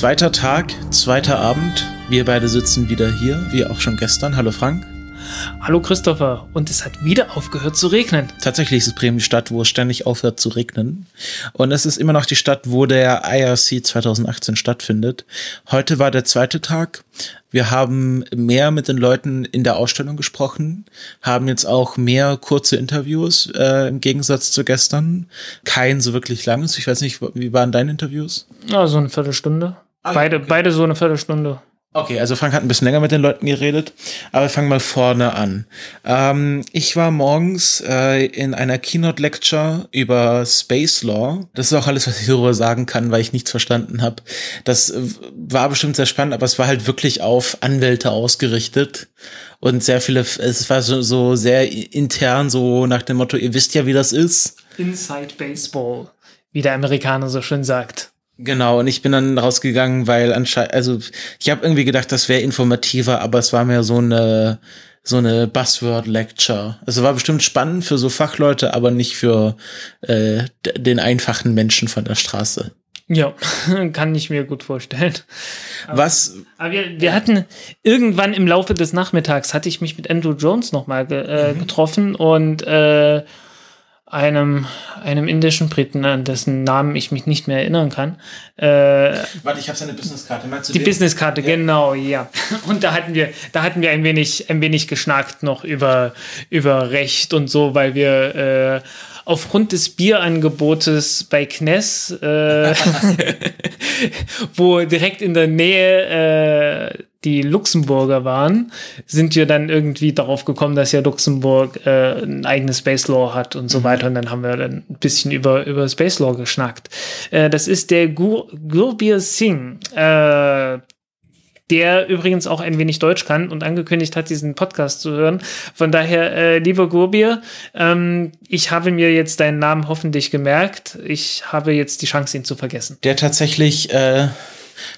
Zweiter Tag, zweiter Abend. Wir beide sitzen wieder hier, wie auch schon gestern. Hallo Frank. Hallo Christopher. Und es hat wieder aufgehört zu regnen. Tatsächlich ist es Bremen die Stadt, wo es ständig aufhört zu regnen. Und es ist immer noch die Stadt, wo der IRC 2018 stattfindet. Heute war der zweite Tag. Wir haben mehr mit den Leuten in der Ausstellung gesprochen, haben jetzt auch mehr kurze Interviews äh, im Gegensatz zu gestern. Kein so wirklich langes. Ich weiß nicht, wie waren deine Interviews? Ja, so eine Viertelstunde. Ah, beide, okay. beide so eine Viertelstunde. Okay, also Frank hat ein bisschen länger mit den Leuten geredet, aber wir fangen mal vorne an. Ähm, ich war morgens äh, in einer Keynote-Lecture über Space Law. Das ist auch alles, was ich darüber sagen kann, weil ich nichts verstanden habe. Das äh, war bestimmt sehr spannend, aber es war halt wirklich auf Anwälte ausgerichtet und sehr viele, es war so, so sehr intern, so nach dem Motto, ihr wisst ja, wie das ist. Inside Baseball, wie der Amerikaner so schön sagt. Genau, und ich bin dann rausgegangen, weil anscheinend, also ich habe irgendwie gedacht, das wäre informativer, aber es war mehr so eine so eine Buzzword-Lecture. Also war bestimmt spannend für so Fachleute, aber nicht für äh, den einfachen Menschen von der Straße. Ja, kann ich mir gut vorstellen. Was, Aber wir, wir hatten irgendwann im Laufe des Nachmittags hatte ich mich mit Andrew Jones nochmal ge, äh, getroffen und äh, einem, einem indischen Briten, an dessen Namen ich mich nicht mehr erinnern kann. Äh, warte, ich habe seine Businesskarte. Meinst du Die? Businesskarte, genau, ja. Und da hatten wir, da hatten wir ein wenig, ein wenig geschnackt noch über, über Recht und so, weil wir äh, aufgrund des Bierangebotes bei Kness, äh, wo direkt in der Nähe äh, die Luxemburger waren, sind wir dann irgendwie darauf gekommen, dass ja Luxemburg äh, ein eigenes Space Law hat und so weiter. Und dann haben wir dann ein bisschen über, über Space Law geschnackt. Äh, das ist der Gur Gurbir Singh. Äh, der übrigens auch ein wenig Deutsch kann und angekündigt hat, diesen Podcast zu hören. Von daher, äh, lieber Gurbir, ähm, ich habe mir jetzt deinen Namen hoffentlich gemerkt. Ich habe jetzt die Chance, ihn zu vergessen. der tatsächlich äh,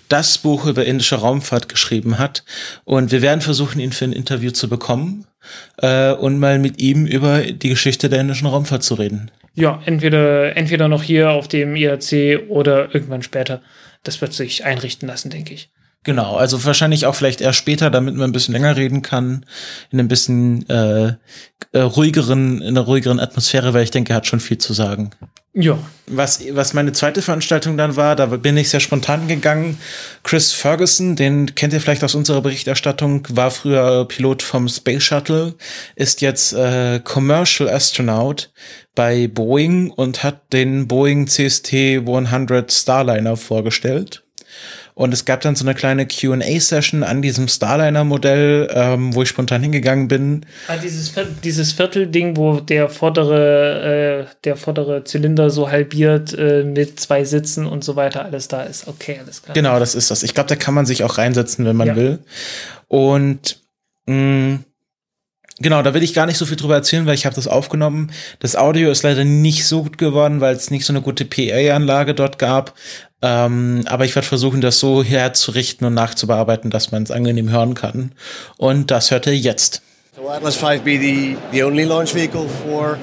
das Buch über indische Raumfahrt geschrieben hat. Und wir werden versuchen, ihn für ein Interview zu bekommen äh, und mal mit ihm über die Geschichte der indischen Raumfahrt zu reden. Ja, entweder, entweder noch hier auf dem IRC oder irgendwann später. Das wird sich einrichten lassen, denke ich. Genau, also wahrscheinlich auch vielleicht eher später, damit man ein bisschen länger reden kann, in ein bisschen äh, äh, ruhigeren, in einer ruhigeren Atmosphäre, weil ich denke, er hat schon viel zu sagen. Ja, Was, was meine zweite Veranstaltung dann war, da bin ich sehr spontan gegangen. Chris Ferguson, den kennt ihr vielleicht aus unserer Berichterstattung, war früher Pilot vom Space Shuttle, ist jetzt äh, Commercial Astronaut bei Boeing und hat den Boeing CST 100 Starliner vorgestellt. Und es gab dann so eine kleine QA-Session an diesem Starliner-Modell, ähm, wo ich spontan hingegangen bin. Ah, dieses, dieses Viertelding, wo der vordere, äh, der vordere Zylinder so halbiert äh, mit zwei Sitzen und so weiter alles da ist. Okay, alles klar. Genau, das ist das. Ich glaube, da kann man sich auch reinsetzen, wenn man Ja. will. Und mh, genau, da will ich gar nicht so viel drüber erzählen, weil ich habe das aufgenommen. Das Audio ist leider nicht so gut geworden, weil es nicht so eine gute PA-Anlage dort gab. Ähm, aber ich werde versuchen, das so herzurichten und nachzubearbeiten, dass man es angenehm hören kann. Und das hört ihr jetzt. So Atlas V be the, the only launch vehicle for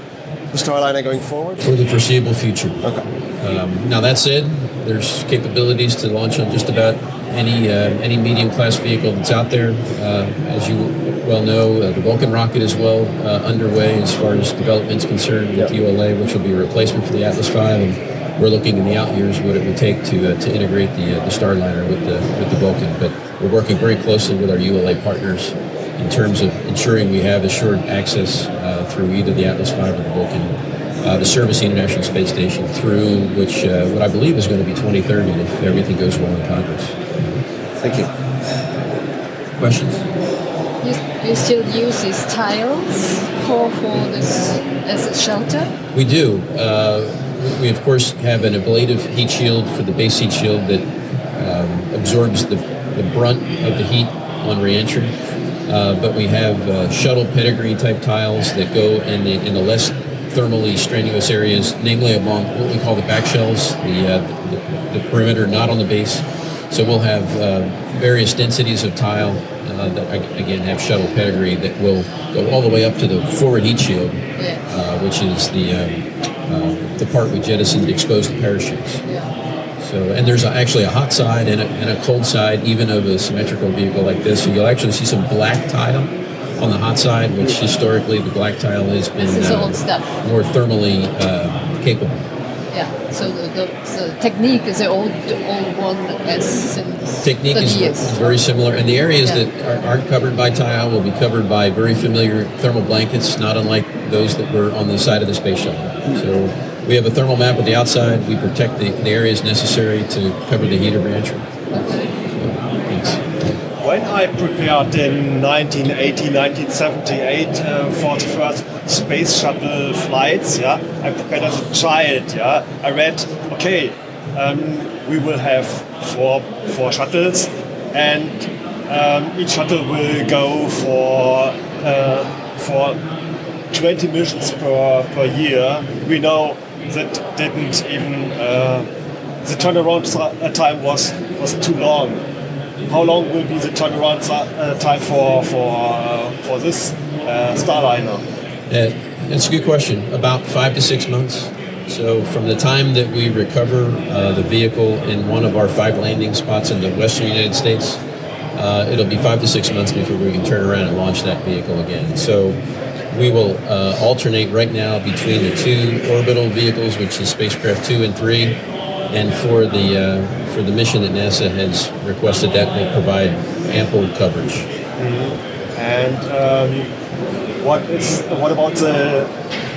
the Starliner going forward? for the foreseeable future. Okay. Um, now that said, there's capabilities to launch on just about any uh, any medium class vehicle that's out there. Uh, as you well know, uh, the Vulcan rocket is well uh, underway as far as development's concerned with ULA, which will be a replacement for the Atlas V, and we're looking in the out years what it would take to uh, to integrate the uh, the Starliner with the with the Vulcan. But we're working very closely with our ULA partners in terms of ensuring we have assured access uh, through either the Atlas V or the Vulcan uh, to service the International Space Station through which, uh, what I believe is going to be 2030 if everything goes well in Congress. Thank you. Questions? You, you still use these tiles for, for this as a shelter? We do. Uh, we, of course, have an ablative heat shield for the base heat shield that um, absorbs the, the brunt of the heat on reentry. Uh, but we have uh, shuttle pedigree type tiles that go in the in the less thermally strenuous areas, namely along what we call the back shells, the, uh, the, the perimeter, not on the base. So we'll have uh, various densities of tile uh, that again have shuttle pedigree that will go all the way up to the forward heat shield, uh, which is the um, uh, the part we jettisoned to expose the parachutes. So, and there's actually a hot side and a, and a cold side, even of a symmetrical vehicle like this. So you'll actually see some black tile on the hot side, which historically the black tile has been uh, more thermally uh, capable. Yeah, so the, the, the, technique is the old, old one as technique is, is, very similar, and the areas yeah. that are, aren't covered by tile will be covered by very familiar thermal blankets, not unlike those that were on the side of the space shuttle. So we have a thermal map at the outside. We protect the, the areas necessary to cover the heat of reentry. when I prepared in 1980, 1978 uh, for the first space shuttle flights, yeah, I prepared as a child. Yeah, I read, okay, um, we will have four four shuttles, and um, each shuttle will go for uh, for 20 missions per per year. We know that didn't even uh, the turnaround time was was too long how long will be the turnaround uh, time for for uh, for this uh, Starliner? Yeah, that's a good question. About five to six months. So from the time that we recover uh, the vehicle in one of our five landing spots in the western United States, uh, it'll be five to six months before we can turn around and launch that vehicle again. So we will uh, alternate right now between the two orbital vehicles, which is spacecraft two and three, and for the uh, for the mission that NASA has requested, that will provide ample coverage. Mm-hmm. And um, what is what about the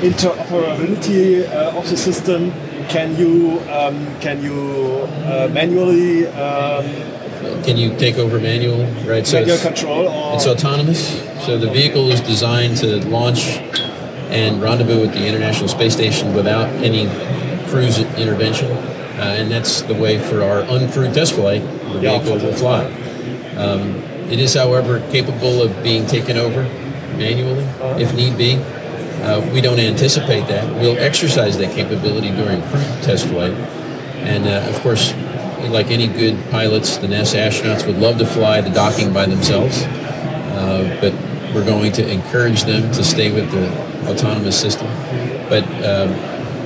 interoperability uh, of the system? Can you um, can you uh, manually um, can you take over manual right so manual control or? it's autonomous so the vehicle is designed to launch and rendezvous at the international space station without any crew's intervention uh, and that's the way for our uncrewed test flight, the vehicle will fly. Um, it is, however, capable of being taken over manually if need be. Uh, we don't anticipate that. We'll exercise that capability during crewed test flight. And uh, of course, like any good pilots, the NASA astronauts would love to fly the docking by themselves. Uh, but we're going to encourage them to stay with the autonomous system. But um,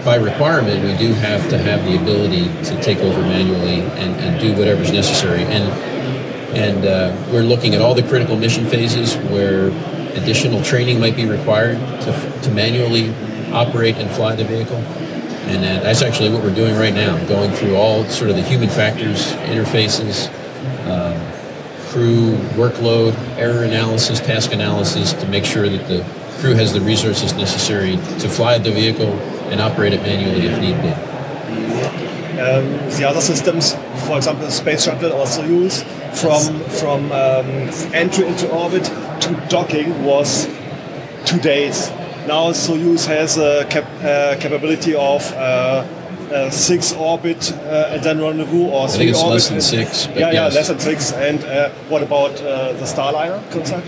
by requirement, we do have to have the ability to take over manually and, and do whatever's necessary. And and uh, we're looking at all the critical mission phases where additional training might be required to, to manually operate and fly the vehicle. And uh, that's actually what we're doing right now, going through all sort of the human factors, interfaces, um, crew workload, error analysis, task analysis to make sure that the crew has the resources necessary to fly the vehicle and operate it manually if need be. Um, the other systems, for example, the space shuttle also use from from um, entry into orbit to docking was two days. Now Soyuz has a cap uh, capability of uh, uh, six orbit uh, and then rendezvous or three I think it's orbit. less than six. yeah, yes. yeah, less than six. And uh, what about uh, the Starliner concept?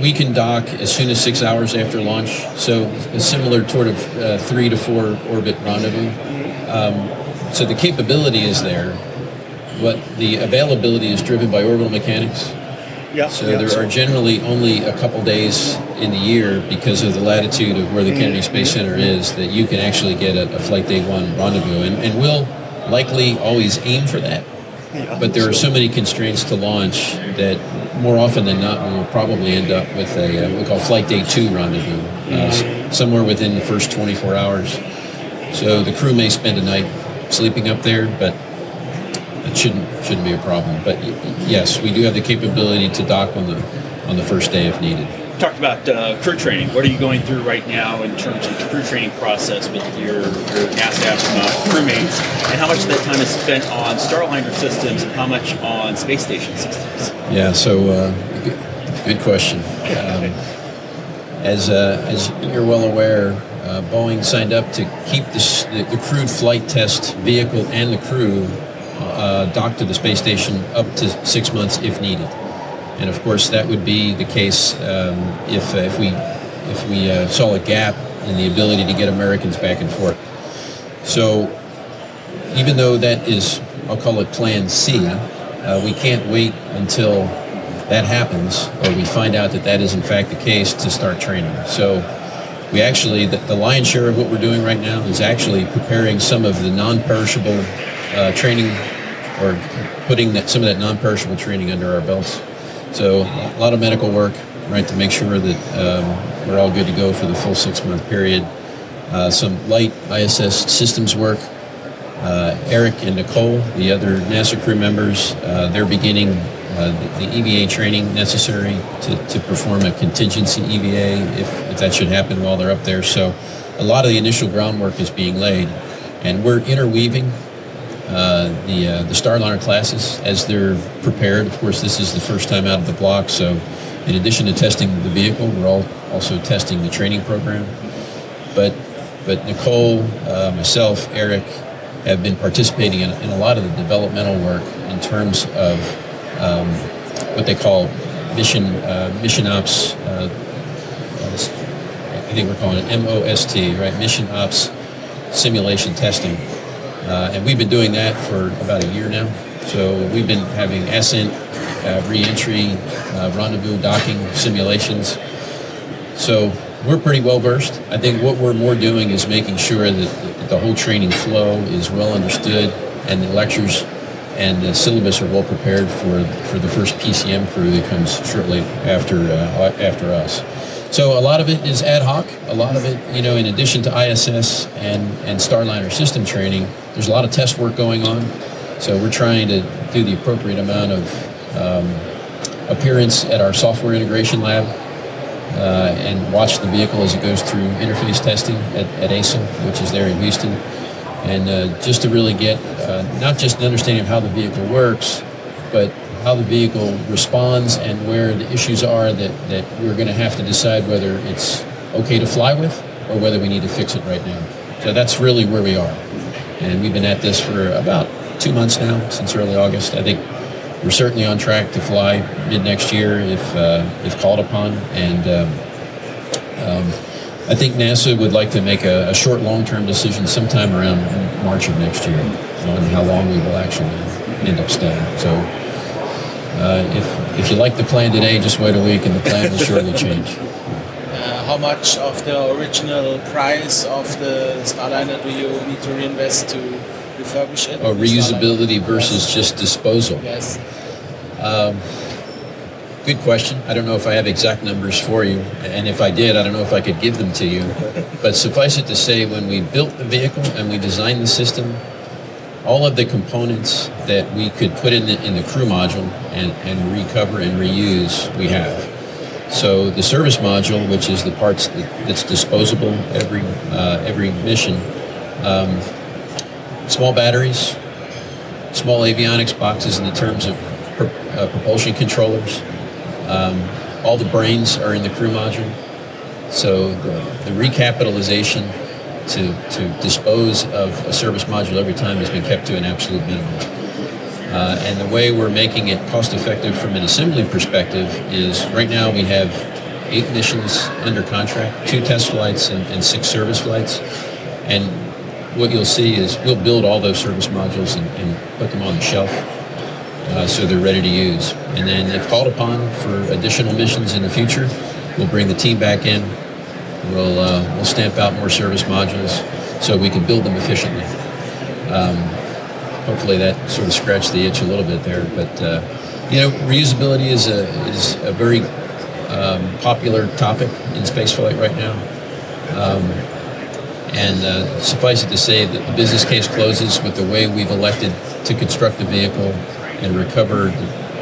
we can dock as soon as six hours after launch, so a similar sort of uh, three to four orbit rendezvous. Um, so the capability is there, but the availability is driven by orbital mechanics. Yeah, so yeah, there are generally only a couple days in the year because of the latitude of where the Kennedy Mm-hmm. Space Center is that you can actually get a, a flight day one rendezvous, and, and we'll likely always aim for that. Yeah. But there are so many constraints to launch that more often than not, we will probably end up with a uh, what we call flight day two rendezvous, uh, somewhere within the first 24 hours. So the crew may spend a night sleeping up there, but it shouldn't shouldn't be a problem. But yes, we do have the capability to dock on the on the first day if needed. talked about uh, crew training. What are you going through right now in terms of the crew training process with your, your NASA astronaut crewmates, and how much of that time is spent on Starliner systems, and how much on space station systems? Yeah, so uh, good, question. Um, as, uh, as you're well aware, uh, Boeing signed up to keep the, the crewed flight test vehicle and the crew uh, dock to the space station up to six months if needed. And of course, that would be the case um, if, uh, if we, if we uh, saw a gap in the ability to get Americans back and forth. So even though that is, I'll call it Plan C, uh, we can't wait until that happens or we find out that that is in fact the case to start training. So we actually, the, the lion's share of what we're doing right now is actually preparing some of the non-perishable uh, training or putting that, some of that non-perishable training under our belts. So a lot of medical work, right, to make sure that um, we're all good to go for the full six-month period. Uh, some light ISS systems work. Uh, Eric and Nicole, the other NASA crew members, uh, they're beginning uh, the, the, EVA training necessary to, to perform a contingency EVA if, if that should happen while they're up there. So a lot of the initial groundwork is being laid. And we're interweaving uh, the, uh, the Starliner classes as they're prepared. Of course, this is the first time out of the block, so in addition to testing the vehicle, we're all also testing the training program. But, but Nicole, uh, myself, Eric, have been participating in, in, a lot of the developmental work in terms of um, what they call mission uh, mission ops. Uh, I think we're calling it MOST, right? Mission ops simulation testing, uh, and we've been doing that for about a year now. So we've been having ascent, uh, re-entry, uh, rendezvous docking simulations. So we're pretty well versed. I think what we're more doing is making sure that the whole training flow is well understood and the lectures and the syllabus are well prepared for for the first PCM crew that comes shortly after uh, after us. So a lot of it is ad hoc. A lot of it, you know, in addition to ISS and and Starliner system training, there's a lot of test work going on. So we're trying to do the appropriate amount of um, appearance at our software integration lab uh, and watch the vehicle as it goes through interface testing at, at ASIL, which is there in Houston. And uh, just to really get uh, not just an understanding of how the vehicle works, but how the vehicle responds and where the issues are that, that we're going to have to decide whether it's okay to fly with or whether we need to fix it right now. So that's really where we are. And we've been at this for about two months now, since early August. I think we're certainly on track to fly mid next year if uh, if called upon. And um, um, I think NASA would like to make a, a short, long-term decision sometime around March of next year on how long we will actually end up staying. So. Uh, if, if you like the plan today, just wait a week and the plan will surely change. Uh, how much of the original price of the Starliner do you need to reinvest to refurbish it? Or reusability versus yes. just disposal. Yes. Um, good question. I don't know if I have exact numbers for you, and if I did, I don't know if I could give them to you. But suffice it to say, when we built the vehicle and we designed the system, all of the components that we could put in the, in the crew module and, and recover and reuse, we have. So the service module, which is the parts that, that's disposable every uh, every mission, um, small batteries, small avionics boxes in the terms of uh, propulsion controllers. Um, all the brains are in the crew module. So the, the recapitalization to, to dispose of a service module every time has been kept to an absolute minimum. Uh, and the way we're making it cost effective from an assembly perspective is right now we have eight missions under contract, two test flights and, and six service flights. And what you'll see is we'll build all those service modules and, and put them on the shelf uh, so they're ready to use. And then, if called upon for additional missions in the future, we'll bring the team back in. We'll uh, we'll stamp out more service modules so we can build them efficiently. Um, hopefully, that sort of scratched the itch a little bit there. But uh, you know, reusability is a is a very um, popular topic in spaceflight right now. Um, and uh, suffice it to say that the business case closes with the way we've elected to construct the vehicle and recover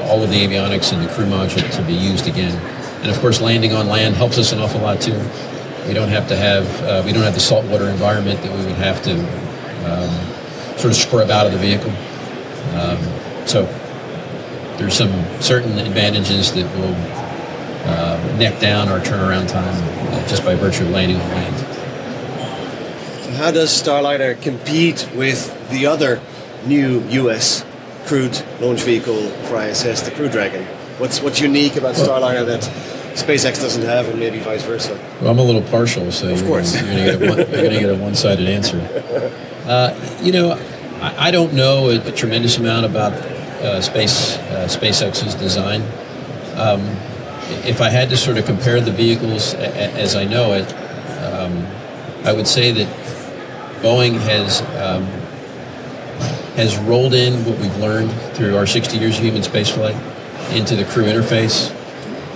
all of the avionics and the crew module to be used again. And of course, landing on land helps us an awful lot too. We don't have to have uh, we don't have the saltwater environment that we would have to um, sort of scrub out of the vehicle. Um, so there's some certain advantages that will uh, neck down our turnaround time uh, just by virtue of landing on land. So how does Starliner compete with the other new U.S crewed launch vehicle for ISS, the Crew Dragon. What's what's unique about Starliner that SpaceX doesn't have, and maybe vice versa? Well, I'm a little partial, so Of course. you're going to get a one, you're gonna get a one-sided answer. Uh, you know, I, I don't know a, a tremendous amount about uh, space uh, SpaceX's design. Um, if I had to sort of compare the vehicles a, a- as I know it, um, I would say that Boeing has um, has rolled in what we've learned through our 60 years of human spaceflight into the crew interface.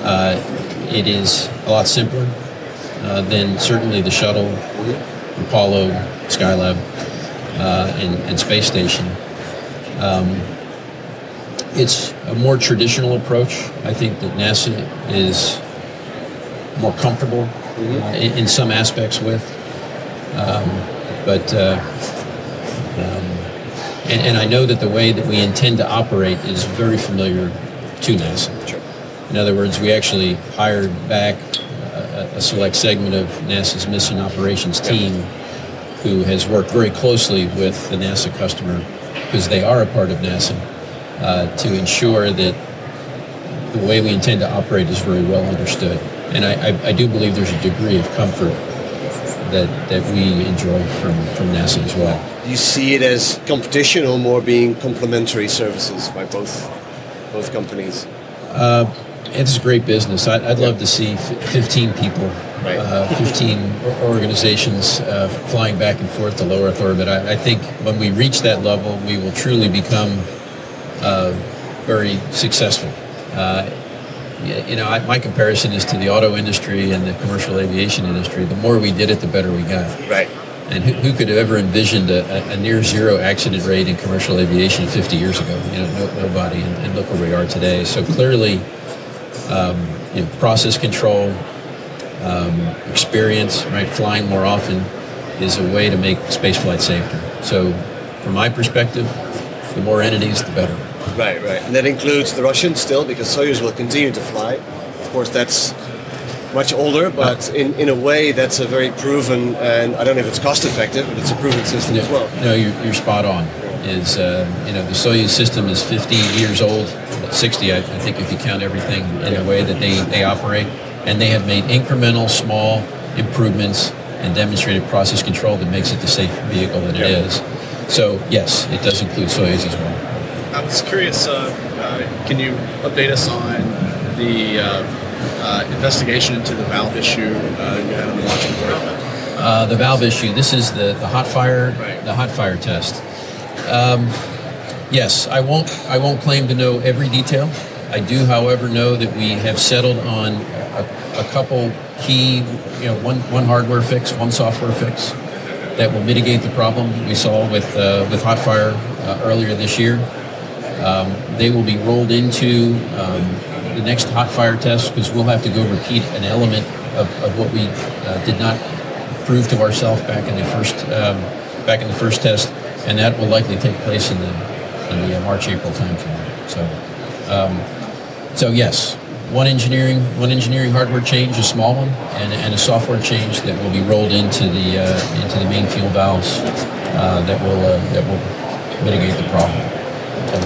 Uh, it is a lot simpler uh, than certainly the shuttle, Apollo, Skylab, uh, and, and space station. Um, it's a more traditional approach. I think that NASA is more comfortable uh, in, in some aspects with, um, but um, and, and I know that the way that we intend to operate is very familiar to NASA. In other words, we actually hired back a, a select segment of NASA's mission operations team who has worked very closely with the NASA customer because they are a part of NASA uh, to ensure that the way we intend to operate is very well understood. And I, I, I do believe there's a degree of comfort that, that we enjoy from, from NASA as well. Do you see it as competition or more being complementary services by both both companies? Uh, it's a great business. I'd, I'd love to see f- 15 people, Right. uh, 15 organizations uh, flying back and forth to low Earth orbit. I, I think when we reach that level, we will truly become uh, very successful. Uh, you know, I, my comparison is to the auto industry and the commercial aviation industry. The more we did it, the better we got. Right. And who, who could have ever envisioned a, a- a near zero accident rate in commercial aviation 50 years ago? You know, no, nobody. And, and look where we are today. So clearly, um, you know, process control, um, experience, right, flying more often is a way to make spaceflight safer. So, from my perspective, the more entities, the better. Right, right. And that includes the Russians still, because Soyuz will continue to fly. Of course, that's much older, but in, in a way, that's a very proven, and I don't know if it's cost effective, but it's a proven system as well. No, you're, you're spot on. Is uh, you know the Soyuz system is 50 years old, 60 I, I think if you count everything in the way that they, they operate, and they have made incremental small improvements and demonstrated process control that makes it the safe vehicle that it is. So yes, it does include Soyuz as well. I was curious, uh, uh, can you update us on the uh, uh, investigation into the valve issue uh, you had on the launch board? Uh, the valve issue. This is the, the hot fire the hot fire test. Um, yes, I won't I won't claim to know every detail. I do, however, know that we have settled on a, a couple key, you know, one one hardware fix, one software fix that will mitigate the problem we saw with uh, with hot fire uh, earlier this year. Um, they will be rolled into um, the next Hotfire test because we'll have to go repeat an element of, of what we uh, did not prove to ourselves back in the first um, back in the first test, and that will likely take place in the in the uh, March April timeframe. So, um, so yes, one engineering one engineering hardware change, a small one, and, and a software change that will be rolled into the uh, into the main fuel valves uh, that will uh, that will mitigate the problem. So,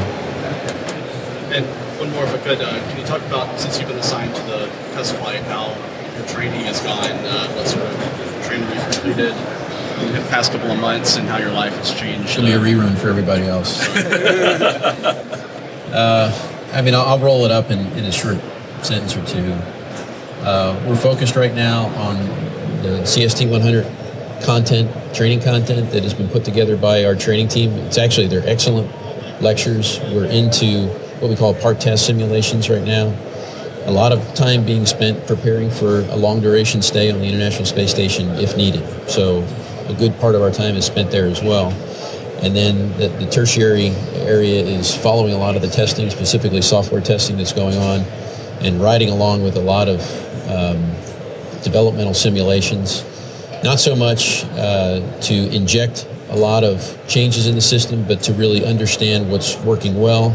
And one more, if I could, uh, can you talk about, since you've been assigned to the test flight, how your training has gone, uh, what sort of training you've completed the past couple of months, and how your life has changed? It'll be a rerun for everybody else. uh, I mean, I'll, I'll roll it up in, in a short sentence or two. Uh, we're focused right now on the CST 100 content, training content that has been put together by our training team. It's actually, they're excellent lectures. We're into what we call part test simulations right now. A lot of time being spent preparing for a long duration stay on the International Space Station if needed. So a good part of our time is spent there as well. And then the, the tertiary area is following a lot of the testing, specifically software testing that's going on, and riding along with a lot of um, developmental simulations. Not so much uh, to inject a lot of changes in the system, but to really understand what's working well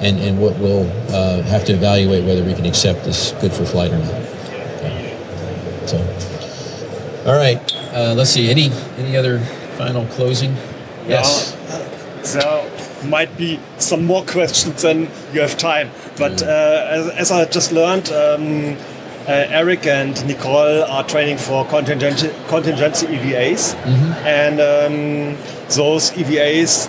and, and what we'll uh, have to evaluate whether we can accept as good for flight or not. So, all right, uh, let's see. Any any other final closing? Yes. So, might be some more questions than you have time. But uh, as, as I just learned, um, uh, Eric and Nicole are training for contingency, contingency EVAs, and um, those EVAs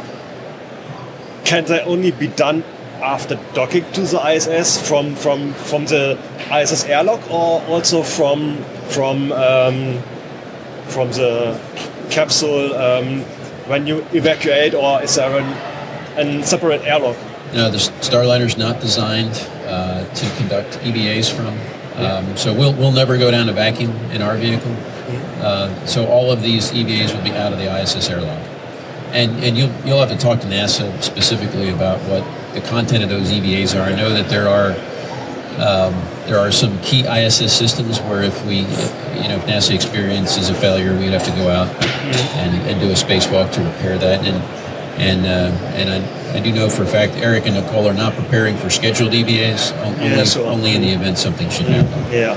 can they only be done after docking to the ISS from from from the ISS airlock or also from from um, from the capsule um, when you evacuate or is there an, a separate airlock? No, the Starliner is not designed uh, to conduct EVAs from. Um, so we'll, we'll never go down to vacuum in our vehicle. Uh, so all of these EVAs will be out of the ISS airlock. And, and you'll, you'll have to talk to NASA specifically about what the content of those EVAs are. I know that there are um, there are some key ISS systems where if we, you know, if NASA experiences a failure, we'd have to go out and, and do a spacewalk to repair that. And and uh, and I, I do know for a fact Eric and Nicole are not preparing for scheduled EVAs. Only, Yeah, sure. only in the event something should happen. Yeah.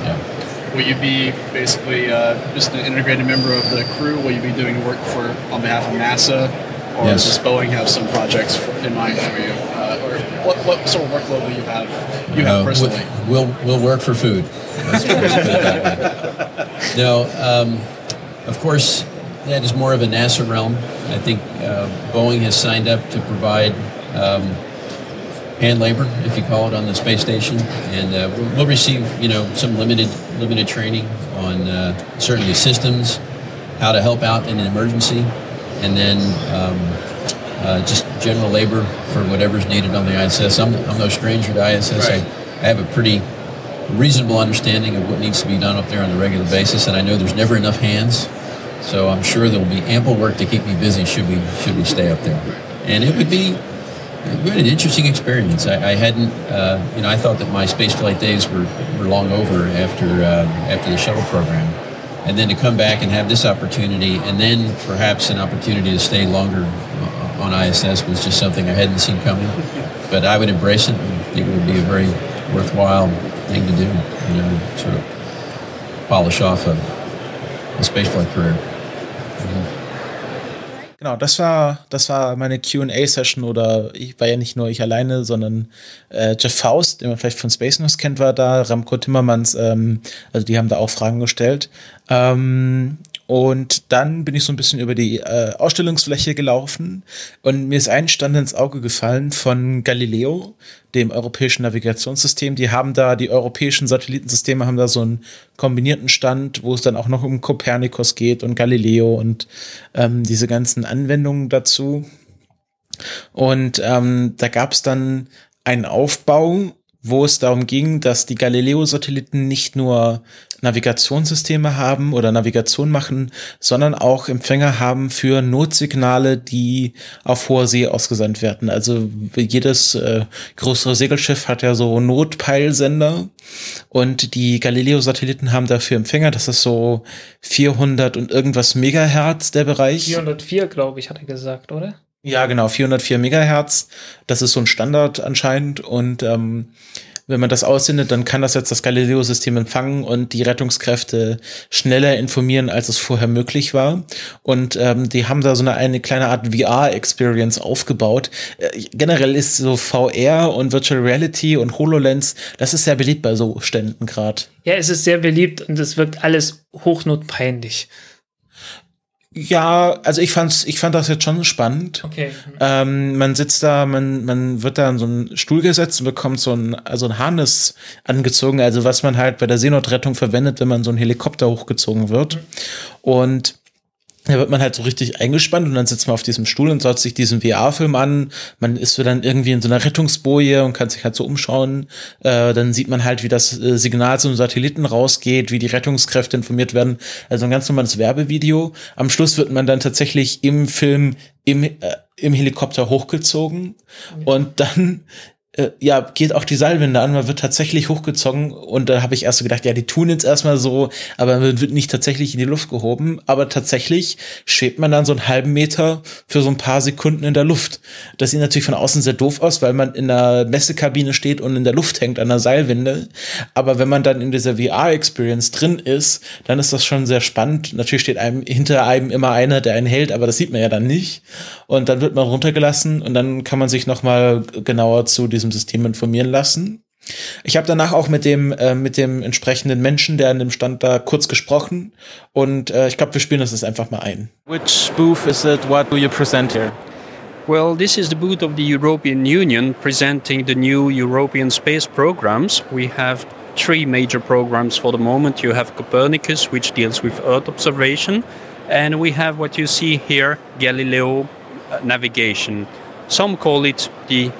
Will you be basically uh, just an integrated member of the crew? Will you be doing work for on behalf of NASA, or Yes. does Boeing have some projects in mind for you? Uh, or what, what sort of workload will you have? You have Uh, personally. We'll, we'll we'll work for food. Let's- let's put it that way. No, um, of course, that is more of a NASA realm. I think uh, Boeing has signed up to provide um, hand labor, if you call it, on the space station, and uh, we'll, we'll receive, you know, some limited limited training on uh, certainly systems, how to help out in an emergency, and then um, uh, just general labor for whatever's needed on the ISS. I'm, I'm no stranger to ISS. I, I have a pretty reasonable understanding of what needs to be done up there on a regular basis, and I know there's never enough hands. So I'm sure there will be ample work to keep me busy should we should we stay up there. And it would be had an interesting experience. I, I hadn't, uh, you know, I thought that my spaceflight days were, were long over after uh, after the shuttle program, and then to come back and have this opportunity, and then perhaps an opportunity to stay longer on ISS was just something I hadn't seen coming. But I would embrace it. it would be a very worthwhile thing to do. You know, sort of polish off a, a spaceflight career. Genau, das war, das war meine QA-Session oder ich war ja nicht nur ich alleine, sondern äh, Jeff Faust, den man vielleicht von Space News kennt, war da, Remco Timmermans, ähm, also die haben da auch Fragen gestellt. Ähm, und dann bin ich so ein bisschen über die äh, Ausstellungsfläche gelaufen und mir ist ein Stand ins Auge gefallen von Galileo, dem europäischen Navigationssystem. Die haben da, die europäischen Satellitensysteme haben da so einen kombinierten Stand, wo es dann auch noch um Copernicus geht und Galileo und ähm, diese ganzen Anwendungen dazu. Und ähm, da gab es dann einen Aufbau, wo es darum ging, dass die Galileo-Satelliten nicht nur Navigationssysteme haben oder Navigation machen, sondern auch Empfänger haben für Notsignale, die auf hoher See ausgesandt werden. Also jedes äh, größere Segelschiff hat ja so Notpeilsender und die Galileo-Satelliten haben dafür Empfänger. Das ist so 400 und irgendwas Megahertz der Bereich. 404, glaube ich, hat er gesagt, oder? Ja, genau, 404 Megahertz. Das ist so ein Standard anscheinend. Und ähm, wenn man das aussendet, dann kann das jetzt das Galileo-System empfangen und die Rettungskräfte schneller informieren, als es vorher möglich war. Und ähm, die haben da so eine, eine kleine Art VR-Experience aufgebaut. Äh, generell ist so VR und Virtual Reality und HoloLens, das ist sehr beliebt bei so Ständen gerade. Ja, es ist sehr beliebt und es wirkt alles hochnotpeinlich. Ja, also ich fand's, ich fand das jetzt schon spannend. Okay. Ähm, man sitzt da, man, man wird da in so einen Stuhl gesetzt und bekommt so ein, also ein Harness angezogen, also was man halt bei der Seenotrettung verwendet, wenn man so einen Helikopter hochgezogen wird. Und da wird man halt so richtig eingespannt und dann sitzt man auf diesem Stuhl und schaut sich diesen VR-Film an. Man ist so dann irgendwie in so einer Rettungsboje und kann sich halt so umschauen. Äh, dann sieht man halt, wie das äh, Signal zum Satelliten rausgeht, wie die Rettungskräfte informiert werden. Also ein ganz normales Werbevideo. Am Schluss wird man dann tatsächlich im Film im, äh, im Helikopter hochgezogen und dann äh, ja, geht auch die Seilwinde an, man wird tatsächlich hochgezogen und da habe ich erst so gedacht, ja, die tun jetzt erstmal so, aber man wird nicht tatsächlich in die Luft gehoben, aber tatsächlich schwebt man dann so einen halben Meter für so ein paar Sekunden in der Luft. Das sieht natürlich von außen sehr doof aus, weil man in der Messekabine steht und in der Luft hängt an der Seilwinde, aber wenn man dann in dieser VR-Experience drin ist, dann ist das schon sehr spannend. Natürlich steht einem hinter einem immer einer, der einen hält, aber das sieht man ja dann nicht und dann wird man runtergelassen und dann kann man sich noch mal genauer zu diesem System informieren lassen. Ich habe danach auch mit dem äh, mit dem entsprechenden Menschen, der an dem Stand da kurz gesprochen und äh, ich glaube, wir spielen das jetzt einfach mal ein. Which booth is it? What do you present here? Well, this is the booth of the European Union presenting the new European space programs. We have three major programs for the moment. You have Copernicus, which deals with Earth observation, and we have what you see here, Galileo uh, navigation. Some call it the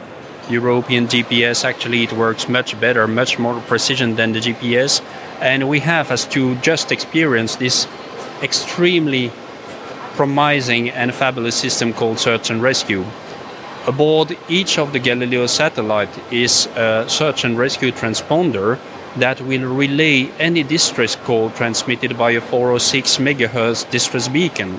European GPS. Actually, it works much better, much more precision than the GPS. And we have, as to just experience, this extremely promising and fabulous system called search and rescue. Aboard each of the Galileo satellite is a search and rescue transponder that will relay any distress call transmitted by a 406 MHz distress beacon.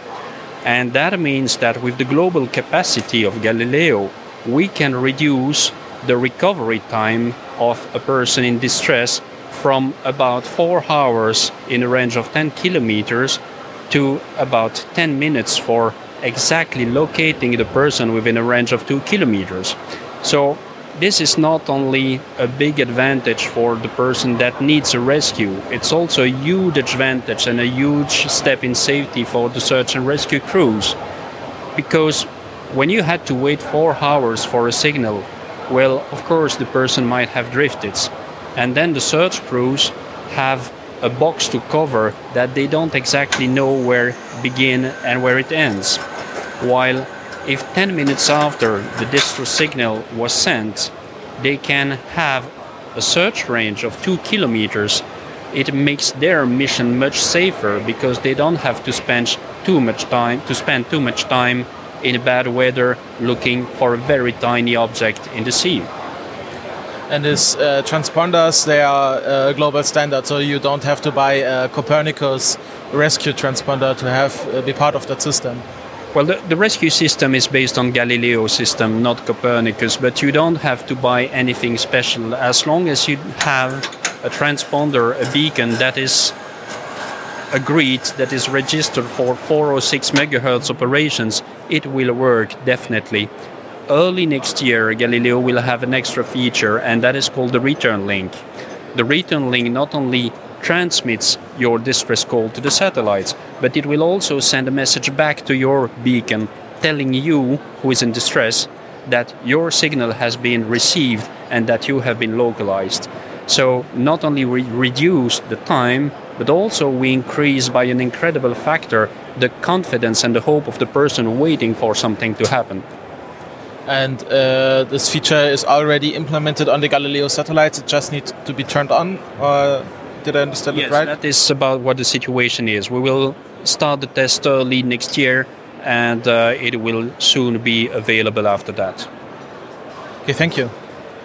And that means that with the global capacity of Galileo, we can reduce the recovery time of a person in distress from about four hours in a range of 10 kilometers to about 10 minutes for exactly locating the person within a range of two kilometers. So, this is not only a big advantage for the person that needs a rescue, it's also a huge advantage and a huge step in safety for the search and rescue crews. Because when you had to wait four hours for a signal, well, of course, the person might have drifted. And then the search crews have a box to cover that they don't exactly know where begin and where it ends. While if 10 minutes after the distress signal was sent, they can have a search range of 2 kilometers, it makes their mission much safer because they don't have to spend too much time to spend too much time in bad weather looking for a very tiny object in the sea. And these uh, transponders, they are a uh, global standard, so you don't have to buy a Copernicus rescue transponder to have uh, be part of that system. Well, the, the, rescue system is based on Galileo system, not Copernicus, but you don't have to buy anything special as long as you have a transponder, a beacon that is agreed that is registered for 406 megahertz operations, it will work definitely. Early next year, Galileo will have an extra feature, and that is called the return link. The return link not only transmits your distress call to the satellites, but it will also send a message back to your beacon telling you, who is in distress, that your signal has been received and that you have been localized. So, not only we reduce the time but also we increase by an incredible factor the confidence and the hope of the person waiting for something to happen. And uh, this feature is already implemented on the Galileo satellites. It just needs to be turned on. Or did I understand yes, it right? That is about what the situation is. We will start the test early next year, and uh, it will soon be available after that. Okay, thank you.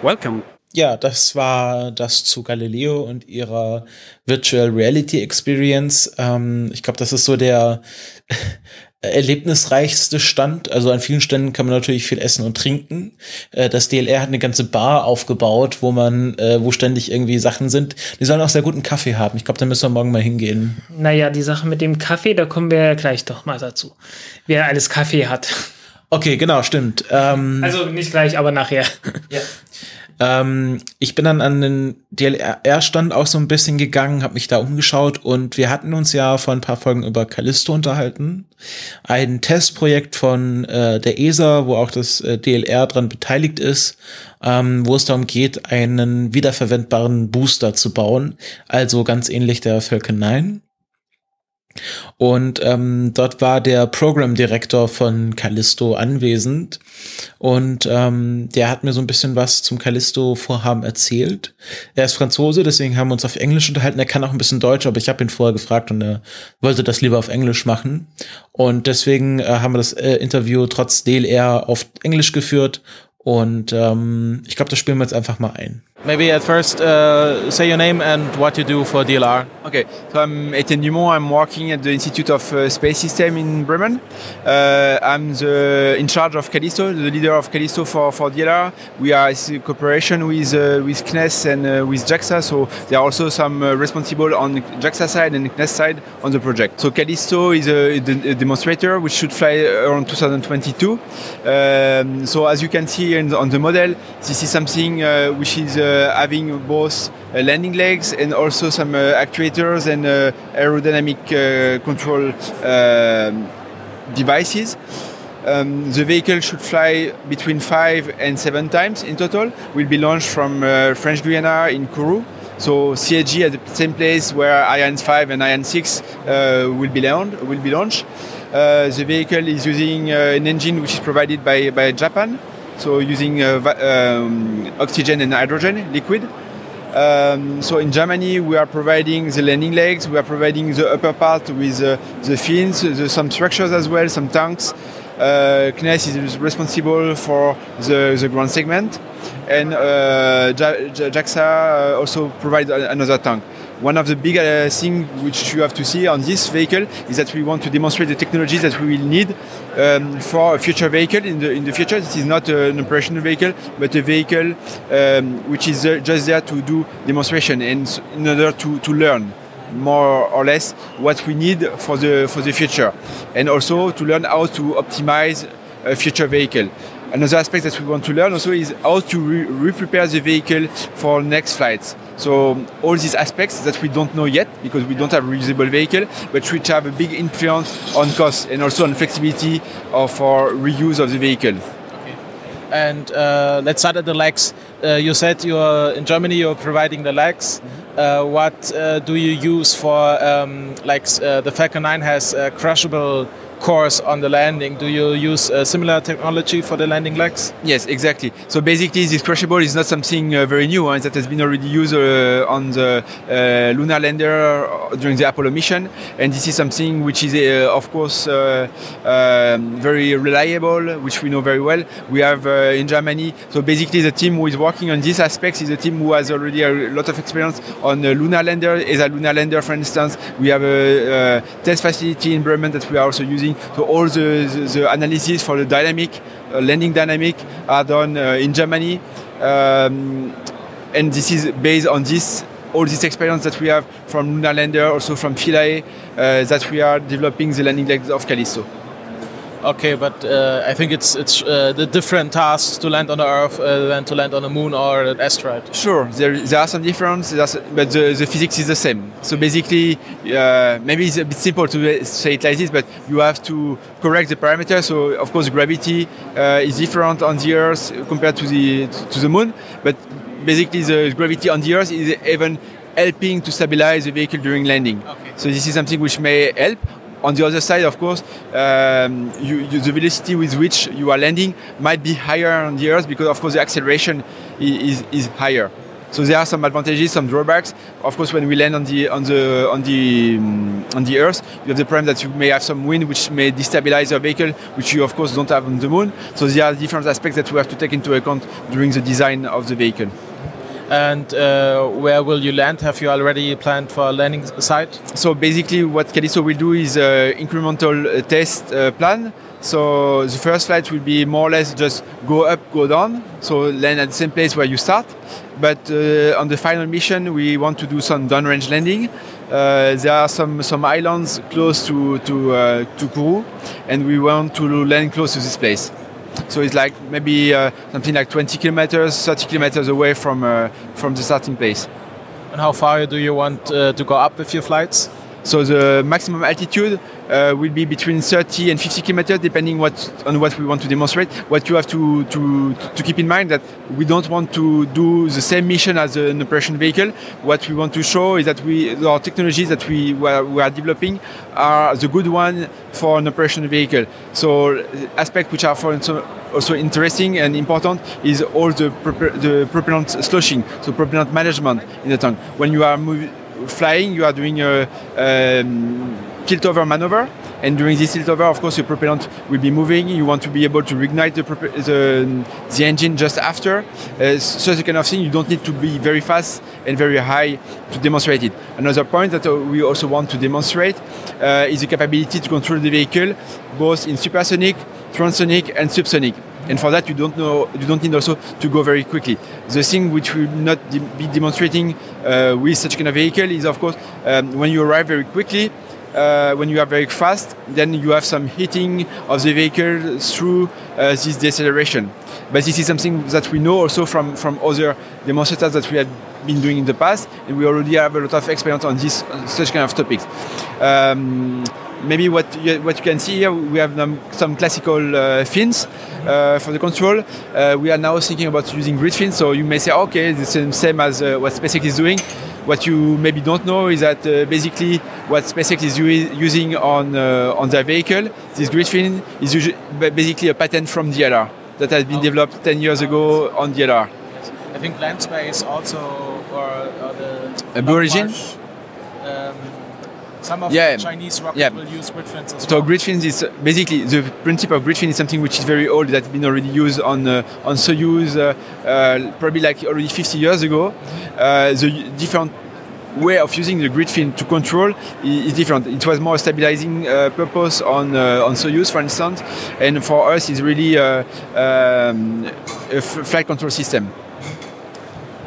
Welcome. Ja, das war das zu Galileo und ihrer Virtual Reality Experience. Ähm, ich glaube, das ist so der erlebnisreichste Stand. Also an vielen Ständen kann man natürlich viel essen und trinken. Äh, das DLR hat eine ganze Bar aufgebaut, wo man, äh, wo ständig irgendwie Sachen sind. Die sollen auch sehr guten Kaffee haben. Ich glaube, da müssen wir morgen mal hingehen. Naja, die Sache mit dem Kaffee, da kommen wir ja gleich doch mal dazu. Wer alles Kaffee hat. Okay, genau, stimmt. Ähm, also nicht gleich, aber nachher. Ja. Ähm, ich bin dann an den DLR-Stand auch so ein bisschen gegangen, habe mich da umgeschaut und wir hatten uns ja vor ein paar Folgen über Callisto unterhalten. Ein Testprojekt von äh, der ESA, wo auch das äh, DLR dran beteiligt ist, ähm, wo es darum geht, einen wiederverwendbaren Booster zu bauen. Also ganz ähnlich der Falcon 9. Und ähm, dort war der Program Director von Callisto anwesend und ähm, der hat mir so ein bisschen was zum Callisto-Vorhaben erzählt. Er ist Franzose, deswegen haben wir uns auf Englisch unterhalten. Er kann auch ein bisschen Deutsch, aber ich habe ihn vorher gefragt und er wollte das lieber auf Englisch machen. Und deswegen äh, haben wir das äh, Interview trotz DLR auf Englisch geführt Und ähm, ich glaube, das spielen wir jetzt einfach mal ein. Maybe at first uh, say your name and what you do for DLR. Okay, so I'm Etienne Dumont. I'm working at the Institute of uh, Space System in Bremen. Uh, I'm the, in charge of Callisto, the leader of Callisto for, for DLR. We are in cooperation with uh, with CNES and uh, with JAXA, so there are also some uh, responsible on JAXA side and CNES side on the project. So Callisto is a, a demonstrator which should fly around 2022. Um, so as you can see the, on the model, this is something which is having both uh, landing legs and also some uh, actuators and aerodynamic control um, devices. Um, the vehicle should fly between five and seven times in total. Will be launched from French Guiana in Kourou. So CAG at the same place where Ariane 5 and Ariane 6 uh, will be launched. Will be launched. Uh, the vehicle is using uh, an engine which is provided by, by Japan so using uh, um, oxygen and hydrogen liquid. Um, so in Germany, we are providing the landing legs, we are providing the upper part with uh, the fins, the, some structures as well, some tanks. Uh, CNES is responsible for the, the ground segment, and uh, JAXA uh, also provides another tank. One of the big uh, things which you have to see on this vehicle is that we want to demonstrate the technologies that we will need um, for a future vehicle in the in the future. This is not an operational vehicle, but a vehicle um, which is uh, just there to do demonstration and in order to, to learn more or less what we need for the for the future, and also to learn how to optimize a future vehicle. Another aspect that we want to learn also is how to re-prepare the vehicle for next flights. So all these aspects that we don't know yet because we don't have a reusable vehicle, but which have a big influence on cost and also on flexibility of our reuse of the vehicle. Okay. And uh, let's start at the legs. Uh, you said you're in Germany. You're providing the legs. Mm-hmm. Uh, what uh, do you use for um, like uh, the Falcon 9 has crushable course on the landing. Do you use a similar technology for the landing legs? Yes, exactly. So basically, this crushable is not something uh, very new. That has been already used uh, on the uh, lunar lander during the Apollo mission, and this is something which is, uh, of course, uh, um, very reliable, which we know very well. We have uh, in Germany. So basically, the team who is working on these aspects is a team who has already a lot of experience on the lunar lander. As a lunar lander, for instance, we have a, a test facility in Bremen that we are also using so all the, the, the analysis for the dynamic, uh, landing dynamic are done uh, in Germany. Um, and this is based on this all this experience that we have from Lunar Lander, also from Philae, uh, that we are developing the landing legs of Callisto. Okay, but uh, I think it's it's uh, the different tasks to land on the Earth uh, than to land on the Moon or an asteroid. Sure, there, there are some differences, but the, the physics is the same. So basically, uh, maybe it's a bit simple to say it like this, but you have to correct the parameters. So of course, gravity uh, is different on the Earth compared to the to the Moon, but basically the gravity on the Earth is even helping to stabilize the vehicle during landing. Okay. So this is something which may help on the other side, of course, um, you, you, the velocity with which you are landing might be higher on the Earth because, of course, the acceleration is, is higher. So there are some advantages, some drawbacks. Of course, when we land on the on the on the um, on the Earth, you have the problem that you may have some wind, which may destabilize your vehicle, which you of course don't have on the Moon. So there are different aspects that we have to take into account during the design of the vehicle. And uh, where will you land? Have you already planned for a landing site? So basically, what Callisto will do is uh, incremental uh, test uh, plan. So the first flight will be more or less just go up, go down. So land at the same place where you start. But uh, on the final mission, we want to do some downrange landing. There are some, some islands close to to to Kourou, and we want to land close to this place. So it's like maybe uh, something like 20 kilometers, 30 kilometers away from uh, from the starting place. And how far do you want uh, to go up with your flights? So the maximum altitude uh, will be between 30 and 50 kilometers, depending what on what we want to demonstrate. What you have to, to, to keep in mind that we don't want to do the same mission as an operation vehicle. What we want to show is that we our technologies that we, we are developing are the good one for an operation vehicle. So aspects which are for also interesting and important is all the, the propellant sloshing, so propellant management in the tank. When you are moving flying, you are doing a um, tilt over maneuver. And during this tilt-over, of course, your propellant will be moving. You want to be able to reignite the, the, the engine just after. Uh, such a kind of thing, you don't need to be very fast and very high to demonstrate it. Another point that uh, we also want to demonstrate uh, is the capability to control the vehicle both in supersonic, transonic, and subsonic. And for that, you don't know, you don't need also to go very quickly. The thing which we will not de be demonstrating uh, with such kind of vehicle is, of course, um, when you arrive very quickly, uh, when you are very fast, then you have some heating of the vehicle through uh, this deceleration. But this is something that we know also from, from other demonstrators that we have been doing in the past, and we already have a lot of experience on this such kind of topics. Um, maybe what you, what you can see here, we have some classical uh, fins uh, for the control. Uh, we are now thinking about using grid fins, so you may say, okay, the same, same as uh, what SpaceX is doing. What you maybe don't know is that uh, basically what SpaceX is using on uh, on their vehicle, this grid fin is basically a patent from DLR that has been oh. developed 10 years ago on DLR. Yes. I think Landspace also, or, or the... Blue Origin? Um, some of yeah. the Chinese rockets yeah. will use grid fins as so well. grid fins is basically the principle of grid fin is something which is very old that's been already used on uh, on Soyuz uh, uh, probably like already 50 years ago. Uh, the different way of using the grid fin to control is different. It was more stabilizing uh, purpose on uh, on Soyuz, for instance, and for us, it's really uh, um, a flight control system.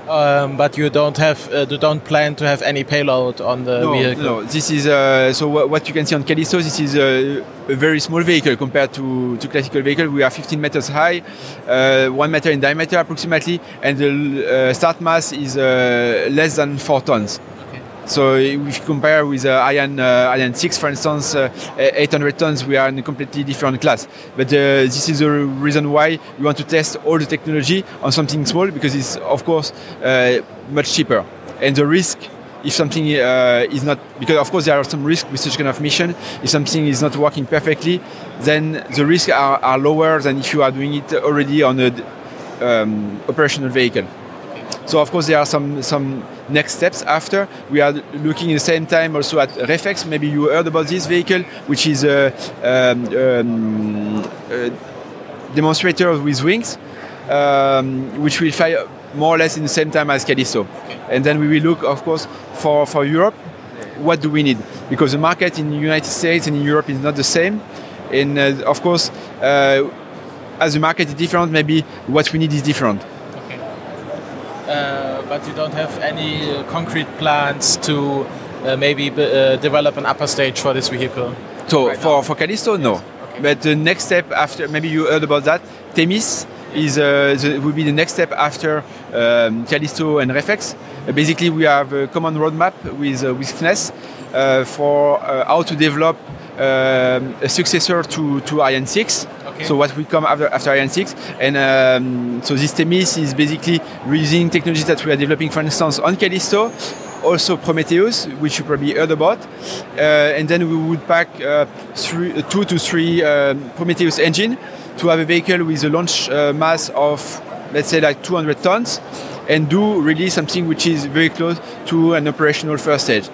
Um, but you don't have, uh, you don't plan to have any payload on the no, vehicle. No, this is uh, so. What you can see on Callisto, this is a, a, very small vehicle compared to to classical vehicle. We are 15 meters high, uh, one meter in diameter approximately, and the uh, start mass is uh, less than four tons. So if you compare with uh, Ariane, uh, Ariane 6, for instance, uh, 800 tons, we are in a completely different class. But uh, this is the reason why we want to test all the technology on something small because it's, of course, uh, much cheaper. And the risk if something uh, is not because of course there are some risks with such kind of mission if something is not working perfectly then the risks are, are lower than if you are doing it already on an um, operational vehicle so of course there are some some next steps after. We are looking at the same time also at Reflex. Maybe you heard about this vehicle, which is a, um, um, a demonstrator with wings, um, which will fly more or less in the same time as Callisto. Okay. And then we will look, of course, for, for Europe, what do we need? Because the market in the United States and in Europe is not the same. And uh, of course, uh, as the market is different, maybe what we need is different. Uh, but you don't have any uh, concrete plans to uh, maybe develop an upper stage for this vehicle? So right for, for Callisto, no. Okay. But the next step after, maybe you heard about that, Temis is uh, the, will be the next step after um, Callisto and Reflex. Uh, basically, we have a common roadmap with uh, with CNES for how to develop um, a successor to, to Ariane 6. Okay. So what will come after, after Ariane 6. And um, so this Themis is basically using technologies that we are developing, for instance, on Callisto, also Prometheus, which you probably heard about. Uh, and then we would pack uh, three, uh, two to three um, Prometheus engine to have a vehicle with a launch uh, mass of, let's say, like 200 tons and do really something which is very close to an operational first stage.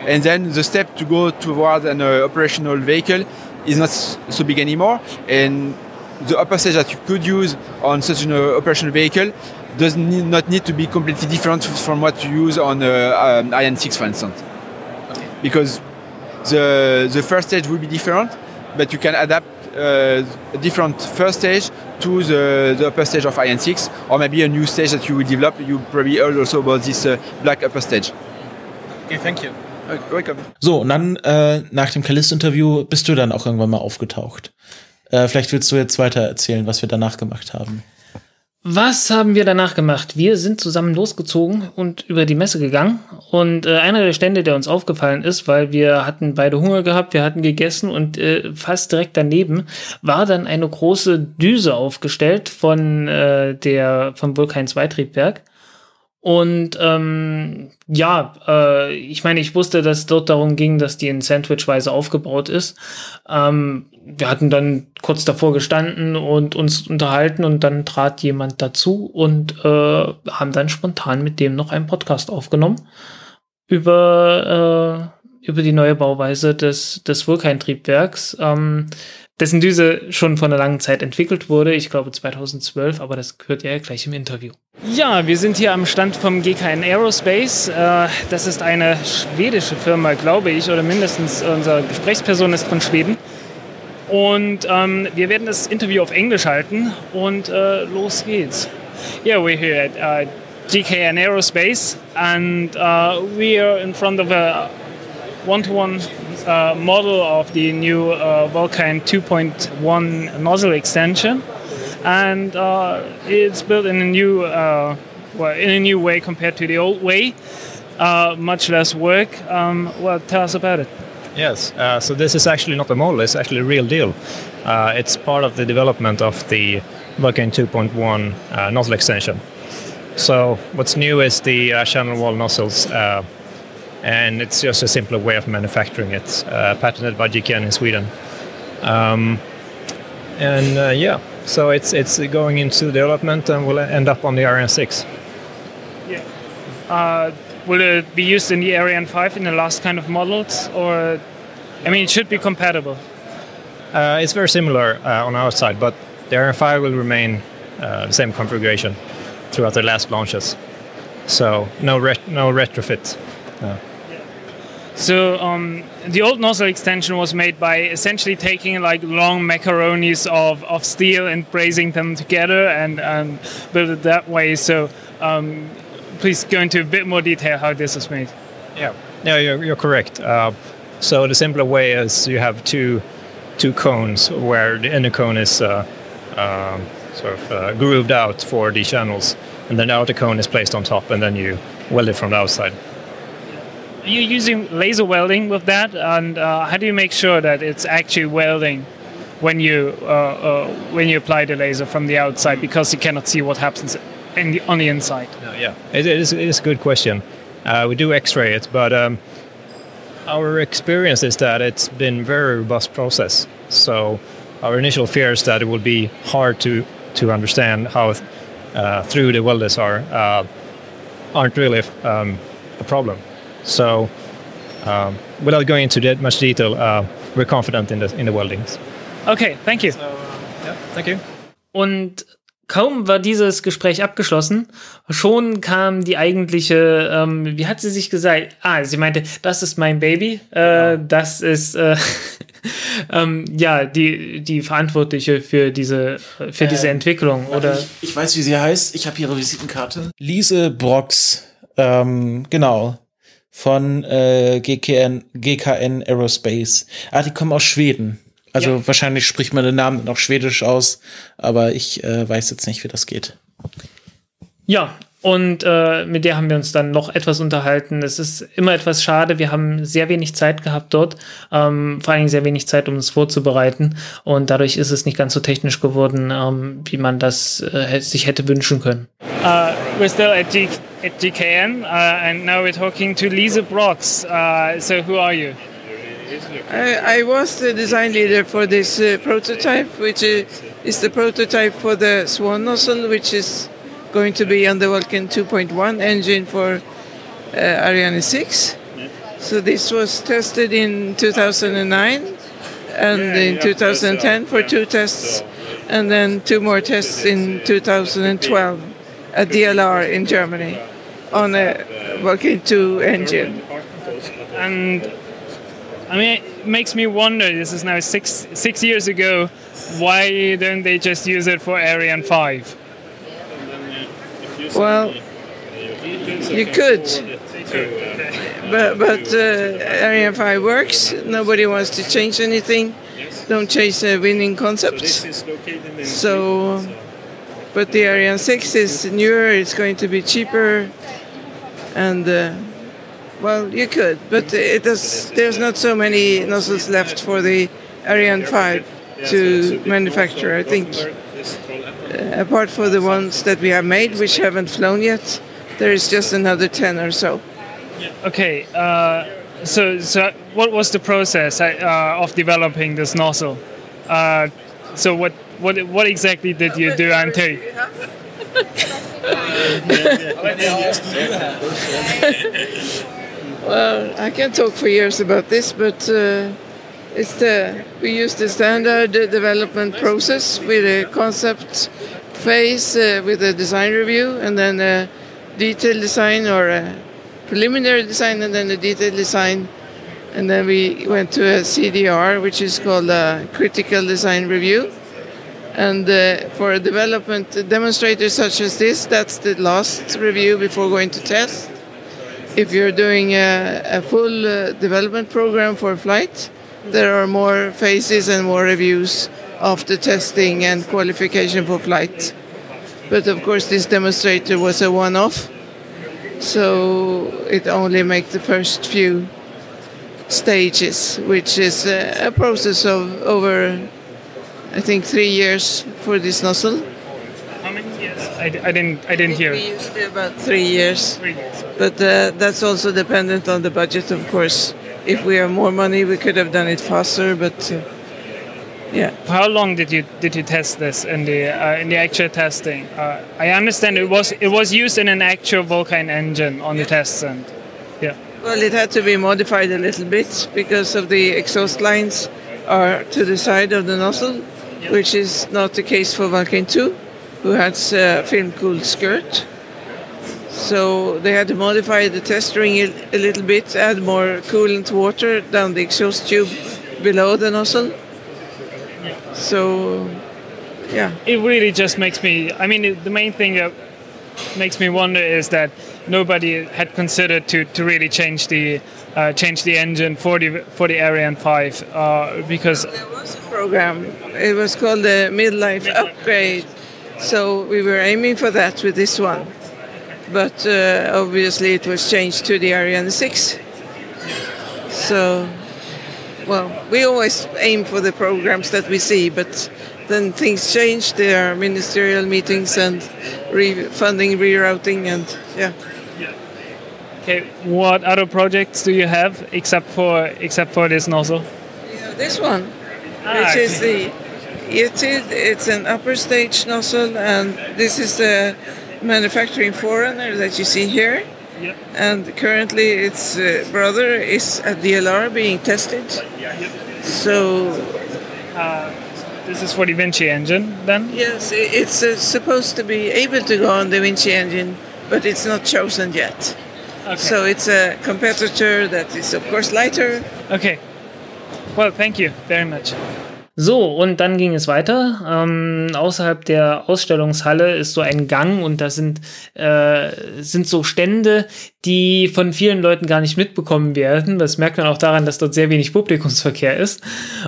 And then the step to go toward an uh, operational vehicle is not so big anymore. And the upper stage that you could use on such an uh, operational vehicle does need, not need to be completely different from what you use on uh, um, Ariane 6, for instance. Okay. Because the, the first stage will be different, but you can adapt uh, a different first stage to the, the upper stage of Ariane 6, or maybe a new stage that you will develop. You probably heard also about this uh, black upper stage. Okay, thank you. Welcome. So, und dann äh, nach dem Callisto-Interview bist du dann auch irgendwann mal aufgetaucht. Äh, vielleicht willst du jetzt weiter erzählen, was wir danach gemacht haben. Was haben wir danach gemacht? Wir sind zusammen losgezogen und über die Messe gegangen. Und äh, einer der Stände, der uns aufgefallen ist, weil wir hatten beide Hunger gehabt, wir hatten gegessen und äh, fast direkt daneben war dann eine große Düse aufgestellt von äh, der vom Vulkan 2 Triebwerk. Und ähm, ja, äh, ich meine, ich wusste, dass dort darum ging, dass die in Sandwichweise aufgebaut ist. Ähm, wir hatten dann kurz davor gestanden und uns unterhalten und dann trat jemand dazu und äh, haben dann spontan mit dem noch einen Podcast aufgenommen über über die neue Bauweise des, des Vulkan-Triebwerks, ähm, dessen Düse schon vor einer langen Zeit entwickelt wurde, ich glaube 2012, aber das hört ihr ja gleich im Interview. Ja, wir sind hier am Stand vom GKN Aerospace. Äh, das ist eine schwedische Firma, glaube ich, oder mindestens unsere Gesprächsperson ist von Schweden. Und ähm, wir werden das Interview auf Englisch halten und äh, los geht's. Yeah, we're here at uh, GKN Aerospace and uh, we are in front of a one-to-one uh, model of the new uh, Vulcan 2.1 nozzle extension, and uh, it's built in a new, uh, well, in a new way compared to the old way. Uh, much less work. Um, well, tell us about it. Yes, uh, so this is actually not a model, it's actually a real deal. it's part of the development of the Vulcan 2.1 nozzle extension. So what's new is the channel wall nozzles and it's just a simpler way of manufacturing it, uh, patented by GKN in Sweden. Um, and uh, yeah, so it's it's going into development and will end up on the Ariane 6. Yeah. Uh, will it be used in the Ariane 5 in the last kind of models, or I mean, it should be compatible. Uh, it's very similar uh, on our side, but the Ariane 5 will remain uh, the same configuration throughout the last launches. So no ret- no retrofit. So um, the old nozzle extension was made by essentially taking like long macaronis of, of steel and brazing them together and, and build it that way. So um, please go into a bit more detail how this is made. Yeah, yeah, you're, you're correct. Uh, so the simpler way is you have two two cones where the inner cone is uh, uh, sort of uh, grooved out for the channels, and then the outer cone is placed on top, and then you weld it from the outside you're using laser welding with that, and uh, how do you make sure that it's actually welding when you uh, uh, when you apply the laser from the outside because you cannot see what happens the, on the inside? Yeah, it, is, it is a good question. Uh, we do X-ray it, but um, our experience is that it's been very robust process. So our initial fear is that it will be hard to to understand how uh, through the welders are uh, aren't really um, a problem. So, um, without going into that much detail, uh, we're confident in the in the weldings. Okay, thank you. So, uh, yeah, thank you. Und kaum war dieses Gespräch abgeschlossen, schon kam die eigentliche, ähm, wie hat sie sich gesagt? Ah, sie meinte, das ist mein Baby, äh, genau. das ist äh, ähm, ja die die Verantwortliche für diese für diese ähm, Entwicklung oder? Ich, ich, weiß, wie sie heißt. Ich habe ihre Visitenkarte. Lise Brox, ähm, genau von äh, GKN, GKN Aerospace. Ah, die kommen aus Schweden. Also ja. wahrscheinlich spricht man den Namen noch schwedisch aus, aber ich äh, weiß jetzt nicht, wie das geht. Ja, und äh, mit der haben wir uns dann noch etwas unterhalten. Es ist immer etwas schade. Wir haben sehr wenig Zeit gehabt dort, ähm, vor allem sehr wenig Zeit, um es vorzubereiten. Und dadurch ist es nicht ganz so technisch geworden, ähm, wie man das äh, sich hätte wünschen können. Uh, we're still at, G at GKN, uh, and now we're talking to Lisa Brox. Uh, so, who are you? I, I, was the design leader for this uh, prototype, which is the prototype for the Swan nozzle, which is going to be on the Vulcan 2.1 engine for uh, Ariane 6. So this was tested in 2009 and in 2010 uh, for two tests, uh, and then two more tests in uh, 2012 at DLR in Germany on a Vulcan 2 engine. And I mean, it makes me wonder. This is now six six years ago. Why don't they just use it for Ariane 5? Well, you could, but but uh, Ariane 5 works. Nobody wants to change anything. Don't change a winning concept. So, but the Ariane 6 is newer. It's going to be cheaper, and uh, well, you could, but it does. There's not so many nozzles left for the Ariane 5 to manufacture. I think apart for the ones that we have made, which haven't flown yet, there is just another 10 or so. Okay, uh, so, so what was the process uh, of developing this nozzle? Uh, so what, what, what exactly did you do, Ante? Well, I can talk for years about this, but uh, it's the we use the standard development process with a concept phase uh, with a design review, and then a detailed design or a preliminary design, and then a detailed design, and then we went to a CDR, which is called a critical design review. And uh, for a development demonstrator such as this, that's the last review before going to test. If you're doing a, a full uh, development program for flight, there are more phases and more reviews after testing and qualification for flight. But of course, this demonstrator was a one off, so it only makes the first few stages, which is a, a process of over, I think, three years for this nozzle. How many years? I, I didn't. I didn't hear. We used to about three years. But uh, that's also dependent on the budget, of course. If we have more money, we could have done it faster. But uh, yeah. How long did you did you test this in the uh, in the actual testing? Uh, I understand it was it was used in an actual Vulcan engine on the test stand. Yeah. Well, it had to be modified a little bit because of the exhaust lines are to the side of the nozzle, which is not the case for Vulcan 2, who has a film-cooled skirt. So they had to modify the test ring a, little bit, add more coolant water down the exhaust tube below the nozzle. So, yeah. It really just makes me. I mean, the main thing that makes me wonder is that nobody had considered to, to really change the uh, change the engine for the for the Ariane 5 uh, because there was a program. It was called the midlife upgrade. So we were aiming for that with this one. But uh, obviously it was changed to the Ariane 6. So, well, we always aim for the programs that we see, but then things change. There are ministerial meetings and re- funding rerouting, and yeah. okay, what other projects do you have except for except for this nozzle? This one, Ah, which is the Yetid, it's an upper stage nozzle, and this is the manufacturing forerunner that you see here. Yep. And currently, its uh, brother is at DLR being tested. Yep. So, Uh, this is for the Vinci engine, then. yes, it's uh, supposed to be able to go on the Vinci engine, but it's not chosen yet. Okay. So it's a competitor that is, of course, lighter. Okay. Well, thank you very much. So, und dann ging es weiter. Ähm, außerhalb der Ausstellungshalle ist so ein Gang und da sind, äh, sind so Stände, die von vielen Leuten gar nicht mitbekommen werden. Das merkt man auch daran, dass dort sehr wenig Publikumsverkehr ist.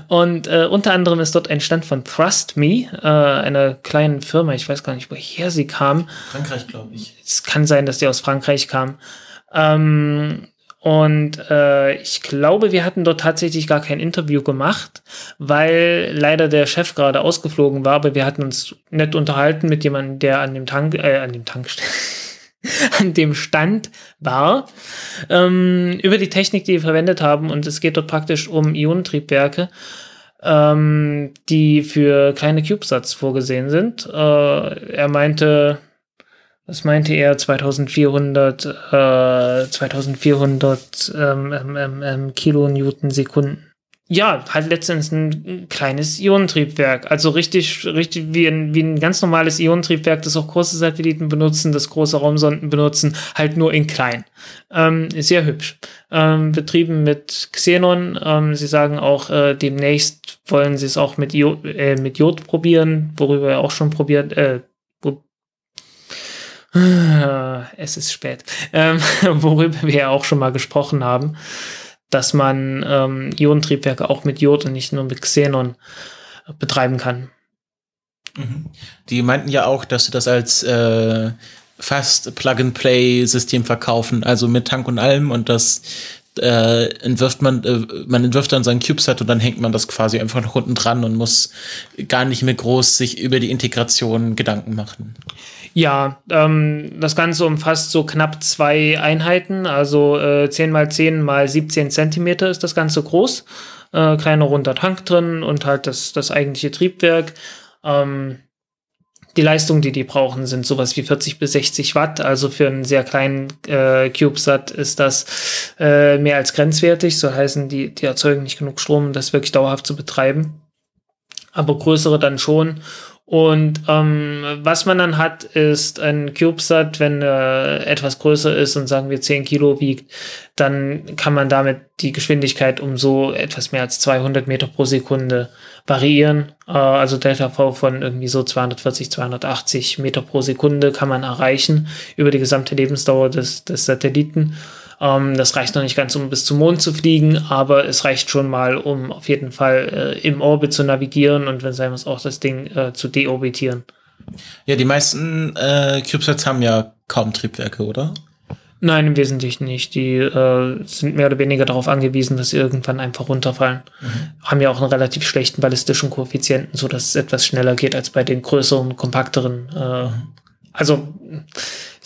Und äh, unter anderem ist dort ein Stand von Trust Me, äh, einer kleinen Firma. Ich weiß gar nicht, woher sie kam. Frankreich, glaube ich. Es kann sein, dass die aus Frankreich kam. Ähm, und äh, ich glaube, wir hatten dort tatsächlich gar kein Interview gemacht, weil leider der Chef gerade ausgeflogen war, aber wir hatten uns nett unterhalten mit jemandem, der an dem Tank, äh, an dem Tankstelle, an dem Stand war, ähm, über die Technik, die wir verwendet haben. Und es geht dort praktisch um Ionentriebwerke, ähm, die für kleine CubeSats vorgesehen sind. Äh, er meinte, was meinte er? 2400, äh, 2400 ähm, ähm, ähm, ähm, Kilonewton Sekunden. Ja, halt letztendlich ein kleines Ionentriebwerk. Also richtig, richtig wie ein, wie ein ganz normales Ionentriebwerk, das auch große Satelliten benutzen, das große Raumsonden benutzen, halt nur in klein. Ähm, sehr hübsch. Ähm, betrieben mit Xenon. Ähm, sie sagen auch, äh, demnächst wollen sie es auch mit, Jod, äh, mit Jod probieren, worüber er auch schon probiert, äh, es ist spät, ähm, worüber wir ja auch schon mal gesprochen haben, dass man ähm, Ionentriebwerke auch mit Jod und nicht nur mit Xenon betreiben kann. Die meinten ja auch, dass sie das als äh, fast Plug-and-Play-System verkaufen, also mit Tank und allem und das äh, entwirft man, äh, man entwirft dann sein CubeSat und dann hängt man das quasi einfach noch unten dran und muss gar nicht mehr groß sich über die Integration Gedanken machen. Ja, ähm, das Ganze umfasst so knapp zwei Einheiten, also äh, 10 mal 10 mal 17 Zentimeter ist das Ganze groß. Äh, kleiner runder Tank drin und halt das, das eigentliche Triebwerk. Ähm, die Leistung, die die brauchen, sind sowas wie 40 bis 60 Watt. Also für einen sehr kleinen äh, CubeSat ist das äh, mehr als grenzwertig. So heißen, die, die erzeugen nicht genug Strom, um das wirklich dauerhaft zu betreiben. Aber größere dann schon. Und ähm, was man dann hat, ist ein CubeSat, wenn er etwas größer ist und sagen wir 10 Kilo wiegt, dann kann man damit die Geschwindigkeit um so etwas mehr als 200 Meter pro Sekunde variieren. Äh, also Delta V von irgendwie so 240, 280 Meter pro Sekunde kann man erreichen über die gesamte Lebensdauer des, des Satelliten. Ähm, das reicht noch nicht ganz, um bis zum Mond zu fliegen, aber es reicht schon mal, um auf jeden Fall äh, im Orbit zu navigieren und wenn sein muss, auch das Ding äh, zu deorbitieren. Ja, die meisten äh, CubeSats haben ja kaum Triebwerke, oder? Nein, im Wesentlichen nicht. Die äh, sind mehr oder weniger darauf angewiesen, dass sie irgendwann einfach runterfallen. Mhm. Haben ja auch einen relativ schlechten ballistischen Koeffizienten, so dass es etwas schneller geht als bei den größeren, kompakteren. Äh, mhm. Also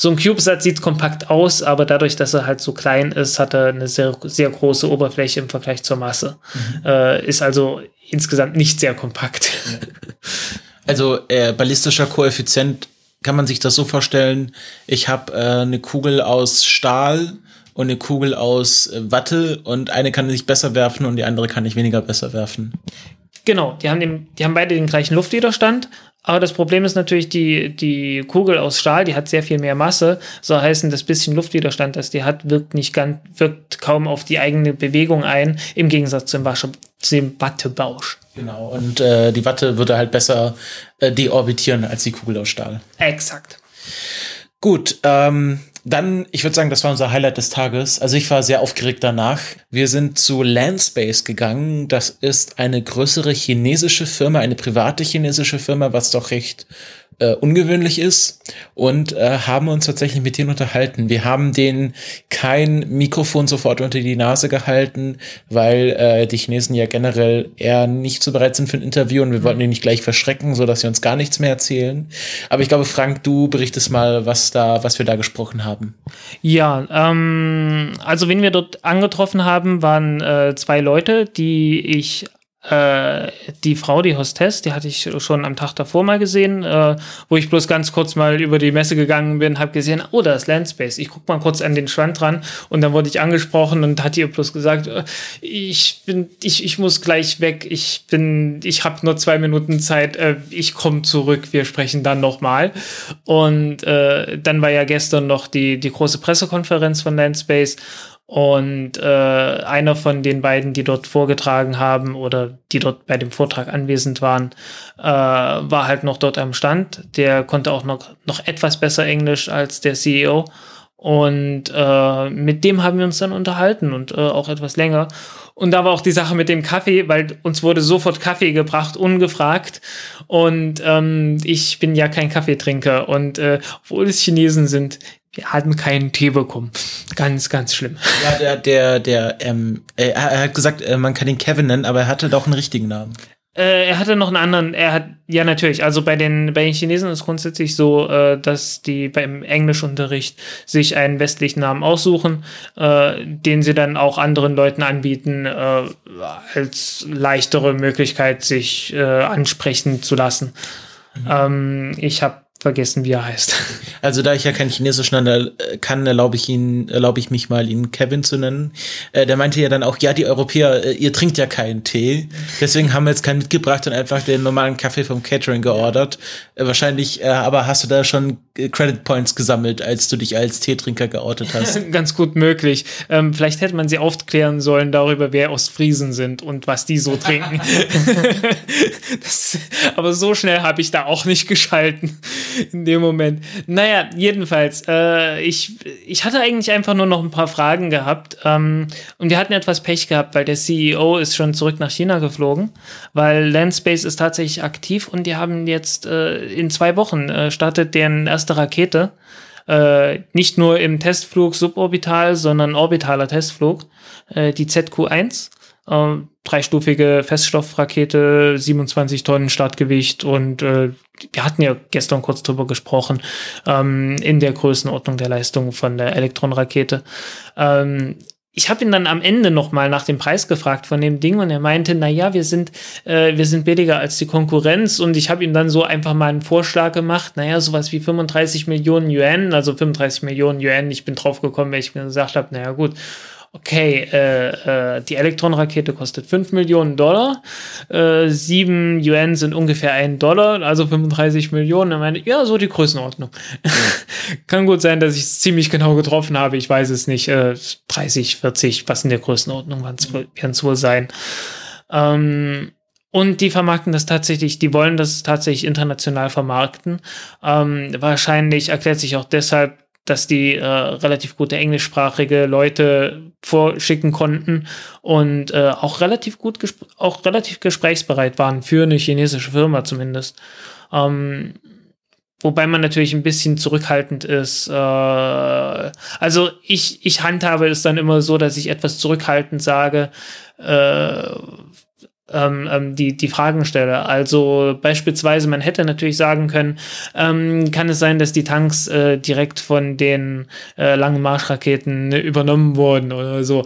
so ein CubeSat sieht kompakt aus, aber dadurch, dass er halt so klein ist, hat er eine sehr, sehr große Oberfläche im Vergleich zur Masse. Mhm. Äh, ist also insgesamt nicht sehr kompakt. Also äh, ballistischer Koeffizient kann man sich das so vorstellen, ich habe äh, eine Kugel aus Stahl und eine Kugel aus äh, Watte und eine kann sich besser werfen und die andere kann nicht weniger besser werfen. Genau, die haben, den, die haben beide den gleichen Luftwiderstand, aber das Problem ist natürlich, die, die Kugel aus Stahl, die hat sehr viel mehr Masse. So heißen, das bisschen Luftwiderstand, das die hat, wirkt nicht ganz, wirkt kaum auf die eigene Bewegung ein, im Gegensatz zum, Wasche, zum Wattebausch. Genau, und äh, die Watte würde halt besser äh, deorbitieren als die Kugel aus Stahl. Exakt. Gut, ähm, dann, ich würde sagen, das war unser Highlight des Tages. Also ich war sehr aufgeregt danach. Wir sind zu Landspace gegangen. Das ist eine größere chinesische Firma, eine private chinesische Firma, was doch recht äh, ungewöhnlich ist und äh, haben uns tatsächlich mit denen unterhalten. Wir haben denen kein Mikrofon sofort unter die Nase gehalten, weil äh, die Chinesen ja generell eher nicht so bereit sind für ein Interview und wir wollten die nicht gleich verschrecken, so sie uns gar nichts mehr erzählen. Aber ich glaube, Frank, du berichtest mal, was da, was wir da gesprochen haben. Ja, ähm, also wen wir dort angetroffen haben, waren äh, zwei Leute, die ich äh, die Frau, die Hostess, die hatte ich schon am Tag davor mal gesehen, äh, wo ich bloß ganz kurz mal über die Messe gegangen bin, habe gesehen, oh, da ist Landspace. Ich guck mal kurz an den Strand dran und dann wurde ich angesprochen und hat ihr bloß gesagt, äh, ich bin, ich, ich muss gleich weg. Ich bin, ich habe nur zwei Minuten Zeit. Äh, ich komme zurück. Wir sprechen dann noch mal. Und äh, dann war ja gestern noch die die große Pressekonferenz von Landspace und äh, einer von den beiden, die dort vorgetragen haben oder die dort bei dem Vortrag anwesend waren, äh, war halt noch dort am Stand. Der konnte auch noch, noch etwas besser Englisch als der CEO. Und äh, mit dem haben wir uns dann unterhalten und äh, auch etwas länger. Und da war auch die Sache mit dem Kaffee, weil uns wurde sofort Kaffee gebracht, ungefragt. Und ähm, ich bin ja kein Kaffeetrinker. Und äh, obwohl es Chinesen sind, wir hatten keinen Tee bekommen. Ganz, ganz schlimm. Ja, der, der, der, ähm, er, er hat gesagt, äh, man kann ihn Kevin nennen, aber er hatte doch einen richtigen Namen. Äh, er hatte noch einen anderen, er hat, ja natürlich, also bei den, bei den Chinesen ist es grundsätzlich so, äh, dass die beim Englischunterricht sich einen westlichen Namen aussuchen, äh, den sie dann auch anderen Leuten anbieten, äh, als leichtere Möglichkeit, sich äh, ansprechen zu lassen. Mhm. Ähm, ich habe vergessen, wie er heißt. Also da ich ja kein Chinesisch kann, erlaube ich ihn, erlaube ich mich mal, ihn Kevin zu nennen. Äh, der meinte ja dann auch, ja, die Europäer, äh, ihr trinkt ja keinen Tee, deswegen haben wir jetzt keinen mitgebracht und einfach den normalen Kaffee vom Catering geordert. Äh, wahrscheinlich, äh, aber hast du da schon Credit Points gesammelt, als du dich als Teetrinker geoutet hast? Ganz gut möglich. Ähm, vielleicht hätte man sie aufklären sollen darüber, wer Ostfriesen sind und was die so trinken. das, aber so schnell habe ich da auch nicht geschalten in dem Moment. Naja, jedenfalls, äh, ich, ich hatte eigentlich einfach nur noch ein paar Fragen gehabt. Ähm, und wir hatten etwas Pech gehabt, weil der CEO ist schon zurück nach China geflogen, weil Landspace ist tatsächlich aktiv und die haben jetzt äh, in zwei Wochen äh, startet deren erste Rakete. Äh, nicht nur im Testflug suborbital, sondern orbitaler Testflug, äh, die ZQ-1 äh, dreistufige Feststoffrakete, 27 Tonnen Startgewicht und äh, wir hatten ja gestern kurz drüber gesprochen, ähm, in der Größenordnung der Leistung von der Elektronrakete. Ähm, ich habe ihn dann am Ende noch mal nach dem Preis gefragt von dem Ding und er meinte, na ja, wir sind äh, wir sind billiger als die Konkurrenz und ich habe ihm dann so einfach mal einen Vorschlag gemacht, naja, sowas wie 35 Millionen Yuan, also 35 Millionen Yuan. Ich bin drauf gekommen, weil ich mir gesagt habe, naja gut, okay, äh, äh, die Elektron-Rakete kostet 5 Millionen Dollar, äh, 7 Yuan sind ungefähr 1 Dollar, also 35 Millionen. Er meinte, ja, so die Größenordnung. Ja. Kann gut sein, dass ich es ziemlich genau getroffen habe, ich weiß es nicht. Äh, 30, 40, was in der Größenordnung werden es wohl sein. Ähm, und die vermarkten das tatsächlich, die wollen das tatsächlich international vermarkten. Ähm, wahrscheinlich erklärt sich auch deshalb, dass die äh, relativ gute englischsprachige Leute vorschicken konnten und äh, auch relativ gut, auch relativ gesprächsbereit waren für eine chinesische Firma zumindest. Ähm, wobei man natürlich ein bisschen zurückhaltend ist. Äh, also ich, ich handhabe es dann immer so, dass ich etwas zurückhaltend sage, äh, ähm, ähm, die, die Fragen stelle. Also beispielsweise, man hätte natürlich sagen können, ähm, kann es sein, dass die Tanks äh, direkt von den äh, langen Marschraketen übernommen wurden oder so.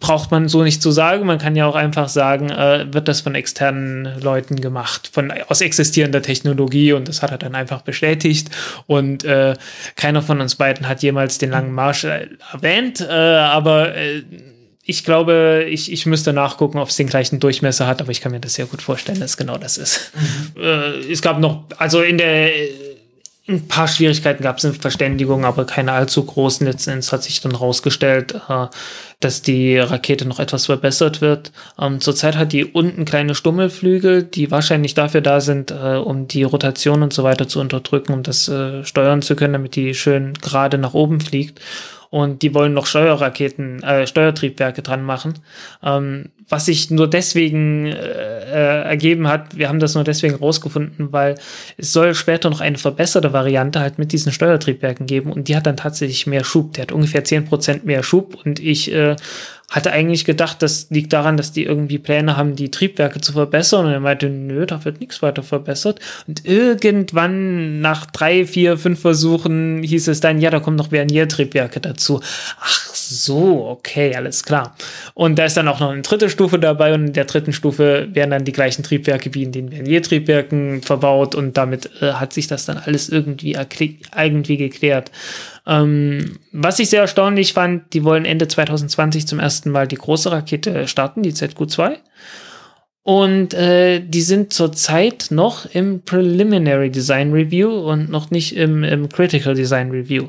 Braucht man so nicht zu sagen. Man kann ja auch einfach sagen, äh, wird das von externen Leuten gemacht, von aus existierender Technologie und das hat er dann einfach bestätigt. Und äh, keiner von uns beiden hat jemals den langen Marsch äh, erwähnt, äh, aber äh, ich glaube, ich, ich müsste nachgucken, ob es den gleichen Durchmesser hat, aber ich kann mir das sehr gut vorstellen, dass genau das ist. Mhm. Äh, es gab noch, also in der ein paar Schwierigkeiten gab es in Verständigung, aber keine allzu großen. Letzten Endes hat sich dann rausgestellt, äh, dass die Rakete noch etwas verbessert wird. Ähm, zurzeit hat die unten kleine Stummelflügel, die wahrscheinlich dafür da sind, äh, um die Rotation und so weiter zu unterdrücken, um das äh, steuern zu können, damit die schön gerade nach oben fliegt und die wollen noch Steuerraketen, äh, Steuertriebwerke dran machen. Ähm, was sich nur deswegen äh, äh, ergeben hat, wir haben das nur deswegen rausgefunden, weil es soll später noch eine verbesserte Variante halt mit diesen Steuertriebwerken geben und die hat dann tatsächlich mehr Schub. Der hat ungefähr zehn Prozent mehr Schub und ich äh, hatte eigentlich gedacht, das liegt daran, dass die irgendwie Pläne haben, die Triebwerke zu verbessern. Und er meinte, nö, da wird nichts weiter verbessert. Und irgendwann nach drei, vier, fünf Versuchen hieß es dann, ja, da kommen noch Vernier-Triebwerke dazu. Ach so, okay, alles klar. Und da ist dann auch noch eine dritte Stufe dabei und in der dritten Stufe werden dann die gleichen Triebwerke wie in den Vernier-Triebwerken verbaut und damit äh, hat sich das dann alles irgendwie, irgendwie geklärt. Ähm, was ich sehr erstaunlich fand, die wollen Ende 2020 zum ersten Mal die große Rakete starten, die ZQ-2. Und äh, die sind zurzeit noch im Preliminary Design Review und noch nicht im, im Critical Design Review.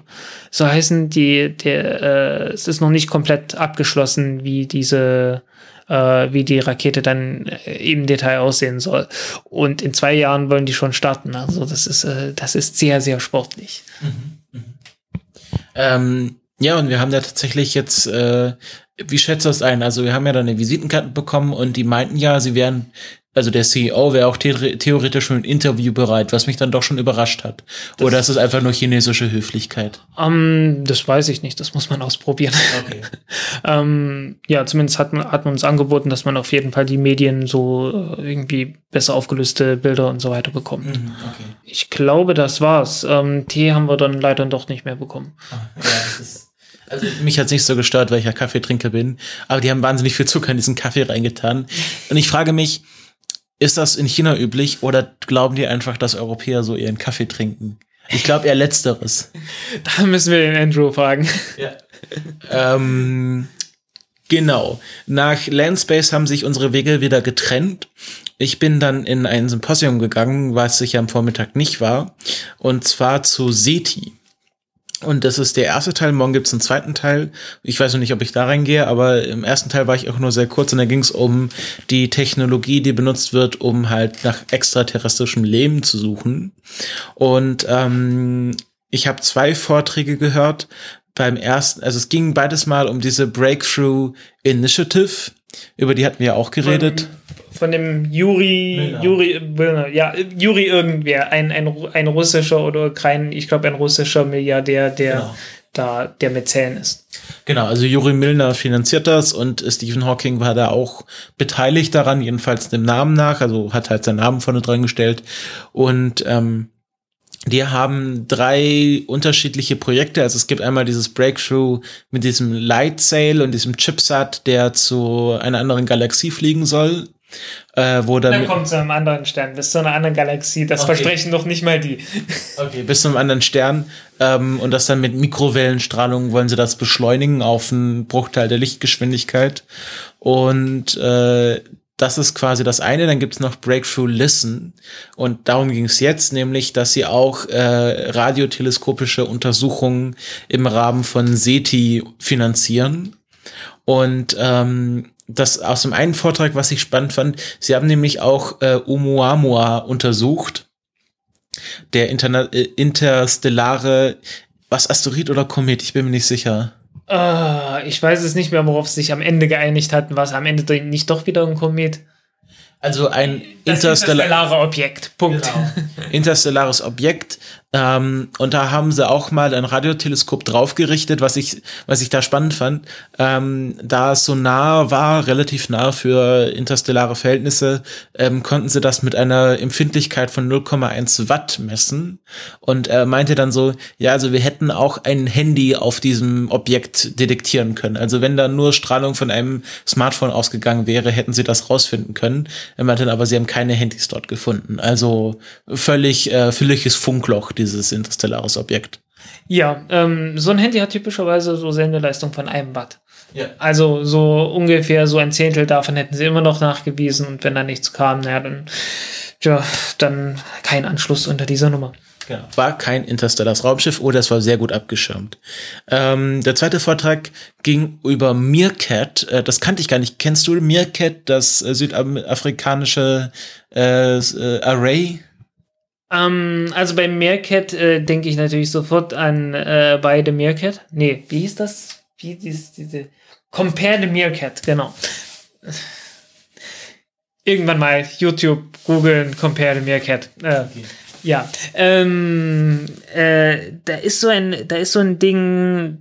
So heißen die, der, äh, es ist noch nicht komplett abgeschlossen, wie diese, äh, wie die Rakete dann äh, im Detail aussehen soll. Und in zwei Jahren wollen die schon starten. Also das ist, äh, das ist sehr, sehr sportlich. Mhm. Ähm, ja, und wir haben da tatsächlich jetzt, äh, wie schätzt du das ein? Also wir haben ja dann eine Visitenkarte bekommen und die meinten ja, sie wären, also der CEO wäre auch the theoretisch für ein Interview bereit, was mich dann doch schon überrascht hat. Das Oder ist es einfach nur chinesische Höflichkeit? Um, ähm, das weiß ich nicht, das muss man ausprobieren. Okay. ähm, ja, zumindest hat man, hat man uns angeboten, dass man auf jeden Fall die Medien so äh, irgendwie besser aufgelöste Bilder und so weiter bekommt. Mhm, okay. Ich glaube, das war's. Ähm, Tee haben wir dann leider doch nicht mehr bekommen. Ah, ja, also mich hat's nicht so gestört, weil ich ja Kaffeetrinker bin, aber die haben wahnsinnig viel Zucker in diesen Kaffee reingetan. Und ich frage mich, ist das in China üblich oder glauben die einfach, dass Europäer so ihren Kaffee trinken? Ich glaube eher letzteres. Da müssen wir den Andrew fragen. Ja. ähm, genau. Nach Landspace haben sich unsere Wege wieder getrennt. Ich bin dann in ein Symposium gegangen, was ich am Vormittag nicht war. Und zwar zu SETI. Und das ist der erste Teil. Morgen gibt's einen zweiten Teil. Ich weiß noch nicht, ob ich da reingehe, aber im ersten Teil war ich auch nur sehr kurz und da ging es um die Technologie, die benutzt wird, um halt nach extraterrestrischem Leben zu suchen. Und ähm, ich habe zwei Vorträge gehört. Beim ersten, also es ging beides mal um diese Breakthrough Initiative, über die hatten wir auch geredet. Von, dem Juri, Milner. Juri, Milner, ja, Juri irgendwer, ein, ein, ein russischer oder kein, ich glaube ein russischer Milliardär, der genau. da der Mäzen ist. Genau, also Juri Milner finanziert das und Stephen Hawking war da auch beteiligt daran, jedenfalls dem Namen nach, also hat halt seinen Namen vorne dran gestellt und ähm, die haben drei unterschiedliche Projekte. Also es gibt einmal dieses Breakthrough mit diesem Light Sail und diesem Chipsat, der zu einer anderen Galaxie fliegen soll. Äh, wo dann, dann kommt zu einem anderen Stern, bis zu einer anderen Galaxie. Das Okay. versprechen doch nicht mal die. Okay, bis zum anderen Stern. Ähm, und das dann mit Mikrowellenstrahlung wollen sie das beschleunigen auf einen Bruchteil der Lichtgeschwindigkeit. Und äh, das ist quasi das eine. Dann gibt's noch Breakthrough Listen. Und darum ging es jetzt, nämlich, dass sie auch äh, radioteleskopische Untersuchungen im Rahmen von SETI finanzieren. Und ähm, das aus dem einen Vortrag, was ich spannend fand, sie haben nämlich auch äh, Oumuamua untersucht der Interna äh, interstellare, was Asteroid oder Komet, ich bin mir nicht sicher. Ah, ich weiß es nicht mehr, worauf sie sich am Ende geeinigt hatten. War es am Ende nicht doch wieder ein Komet? Also ein interstellar interstellare Objekt. Punkt. interstellares Objekt. Ähm, und da haben sie auch mal ein Radioteleskop draufgerichtet, was ich, was ich da spannend fand. Ähm, da es so nah war, relativ nah für interstellare Verhältnisse, ähm, konnten sie das mit einer Empfindlichkeit von 0,1 Watt messen. Und er meinte dann so, ja, also wir hätten auch ein Handy auf diesem Objekt detektieren können. Also wenn da nur Strahlung von einem Smartphone ausgegangen wäre, hätten sie das rausfinden können. Er meinte dann aber, sie haben keine Handys dort gefunden. Also völlig, äh, völliges Funkloch, dieses interstellares Objekt. Ja, ähm, so ein Handy hat typischerweise so Sendeleistung von einem Watt. Ja. Also so ungefähr so ein Zehntel davon hätten sie immer noch nachgewiesen und wenn da nichts kam, naja, dann, tja, dann kein Anschluss unter dieser Nummer. Genau. War kein interstellares Raumschiff oder es war sehr gut abgeschirmt. Ähm, der zweite Vortrag ging über Meerkat. Äh, das kannte ich gar nicht. Kennst du Meerkat, das äh, südafrikanische äh, äh, Array? Ähm, also bei Meerkat äh, denke ich natürlich sofort an äh, beide Meerkat. Nee, wie hieß das? Wie hieß diese Compare the Meerkat, genau. Irgendwann mal YouTube googeln, Compare the Meerkat. Äh, Ja. Ähm, äh, da ist so ein, da ist so ein Ding.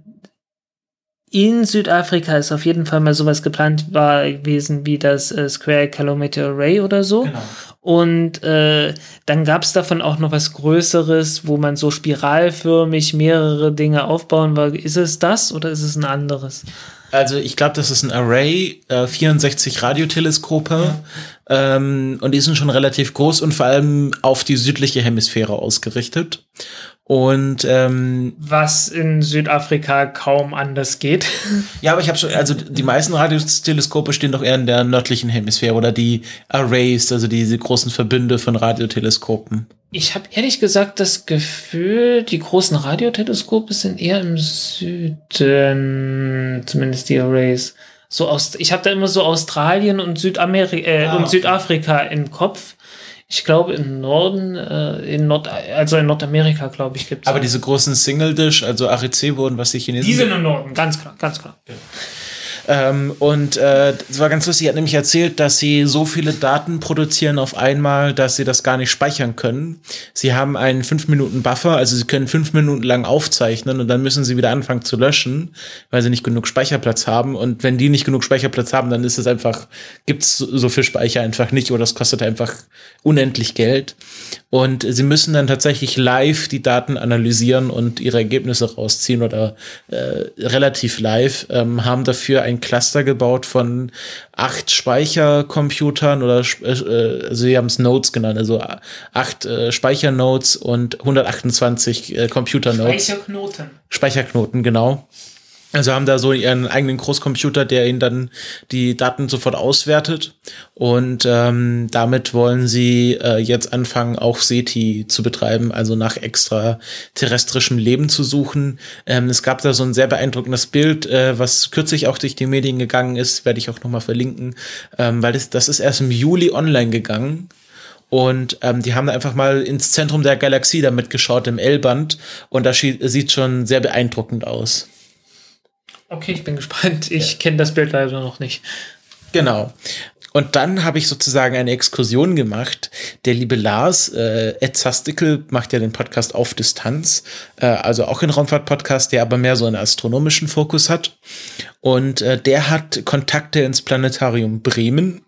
In Südafrika ist auf jeden Fall mal sowas geplant war gewesen wie das äh, Square Kilometer Array oder so. Und äh, dann gab es davon auch noch was Größeres, wo man so spiralförmig mehrere Dinge aufbauen war. Ist es das oder ist es ein anderes? Also ich glaube, das ist ein Array, äh, 64 Radioteleskope ähm, und die sind schon relativ groß und vor allem auf die südliche Hemisphäre ausgerichtet. Und ähm, Was in Südafrika kaum anders geht. Ja, aber ich habe schon, also die meisten Radioteleskope stehen doch eher in der nördlichen Hemisphäre oder die Arrays, also diese großen Verbünde von Radioteleskopen. Ich habe ehrlich gesagt das Gefühl, die großen Radioteleskope sind eher im Süden, zumindest die Arrays. So aus, ich habe da immer so Australien und Südamerika äh, Ah, und okay. Südafrika im Kopf. Ich glaube im Norden, äh, in Nord, also in Nordamerika, glaube ich, gibt es. Aber diese großen Single-Dish, also ARIC-Boden, was die Chinesen. die sind im Norden, ganz klar, ganz klar. Ähm, und äh, es war ganz lustig, er hat nämlich erzählt, dass sie so viele Daten produzieren auf einmal, dass sie das gar nicht speichern können. Sie haben einen 5-Minuten-Buffer, also sie können fünf Minuten lang aufzeichnen und dann müssen sie wieder anfangen zu löschen, weil sie nicht genug Speicherplatz haben. Und wenn die nicht genug Speicherplatz haben, dann ist es einfach, gibt's so viel Speicher einfach nicht oder es kostet einfach unendlich Geld. Und sie müssen dann tatsächlich live die Daten analysieren und ihre Ergebnisse rausziehen oder äh, relativ live, ähm, haben dafür ein Cluster gebaut von acht Speichercomputern oder äh, also sie haben es Nodes genannt, also acht äh, Speichernodes und 128 äh, Computernodes. Speicherknoten. Speicherknoten, genau. Also haben da so ihren eigenen Großcomputer, der ihnen dann die Daten sofort auswertet. Und ähm, damit wollen sie äh, jetzt anfangen, auch SETI zu betreiben, also nach extra terrestrischem Leben zu suchen. Ähm, es gab da so ein sehr beeindruckendes Bild, äh, was kürzlich auch durch die Medien gegangen ist, werde ich auch nochmal verlinken, ähm, weil das, das ist erst im Juli online gegangen. Und ähm, die haben da einfach mal ins Zentrum der Galaxie damit geschaut, im L-Band. Und das sieht schon sehr beeindruckend aus. Okay, ich bin gespannt. Ich kenne das Bild leider noch nicht. Genau. Und dann habe ich sozusagen eine Exkursion gemacht. Der liebe Lars, äh, Ed Zastikel, macht ja den Podcast auf Distanz, äh, also auch ein Raumfahrt-Podcast, der aber mehr so einen astronomischen Fokus hat. Und äh, der hat Kontakte ins Planetarium Bremen.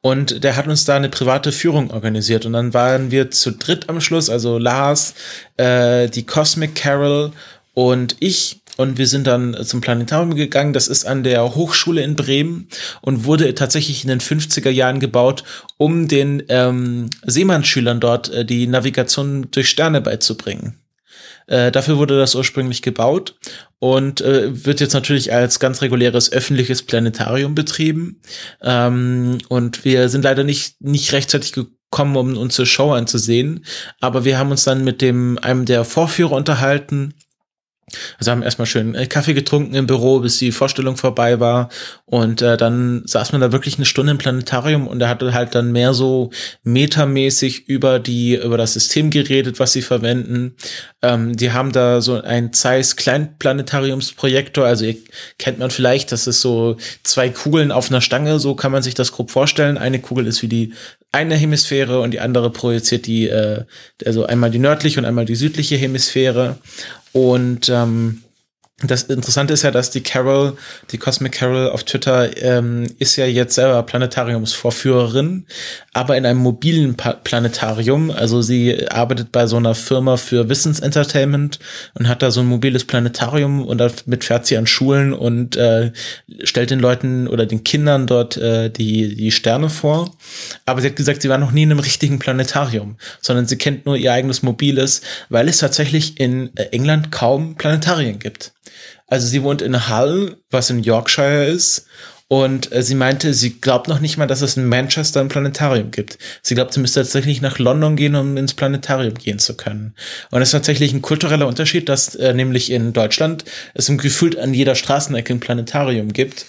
Und der hat uns da eine private Führung organisiert. Und dann waren wir zu dritt am Schluss, also Lars, äh, die Cosmic Carol und ich. Und wir sind dann zum Planetarium gegangen. Das ist an der Hochschule in Bremen und wurde tatsächlich in den 50er Jahren gebaut, um den ähm, Seemannsschülern dort äh, die Navigation durch Sterne beizubringen. Äh, dafür wurde das ursprünglich gebaut und äh, wird jetzt natürlich als ganz reguläres öffentliches Planetarium betrieben. Ähm, und wir sind leider nicht, nicht rechtzeitig gekommen, um uns zur Show anzusehen. Aber wir haben uns dann mit dem einem der Vorführer unterhalten also haben erstmal schön äh, Kaffee getrunken im Büro, bis die Vorstellung vorbei war. Und äh, dann saß man da wirklich eine Stunde im Planetarium und er hatte halt dann mehr so metamäßig über die, über das System geredet, was sie verwenden. Ähm, die haben da so ein Zeiss Kleinplanetariumsprojektor. Also ihr kennt man vielleicht, das ist so zwei Kugeln auf einer Stange, so kann man sich das grob vorstellen. Eine Kugel ist wie die eine Hemisphäre und die andere projiziert die, äh, also einmal die nördliche und einmal die südliche Hemisphäre. Und ähm, das Interessante ist ja, dass die Carol, die Cosmic Carol auf Twitter, ähm, ist ja jetzt selber Planetariumsvorführerin, aber in einem mobilen pa Planetarium. Also sie arbeitet bei so einer Firma für Wissensentertainment und hat da so ein mobiles Planetarium und damit fährt sie an Schulen und äh, stellt den Leuten oder den Kindern dort äh, die, die Sterne vor. Aber sie hat gesagt, sie war noch nie in einem richtigen Planetarium, sondern sie kennt nur ihr eigenes mobiles, weil es tatsächlich in äh, England kaum Planetarien gibt. Also sie wohnt in Hull, was in Yorkshire ist. Und äh, sie meinte, sie glaubt noch nicht mal, dass es in Manchester ein Planetarium gibt. Sie glaubt, sie müsste tatsächlich nach London gehen, um ins Planetarium gehen zu können. Und das ist tatsächlich ein kultureller Unterschied, dass äh, nämlich in Deutschland es im gefühlt an jeder Straßenecke ein Planetarium gibt.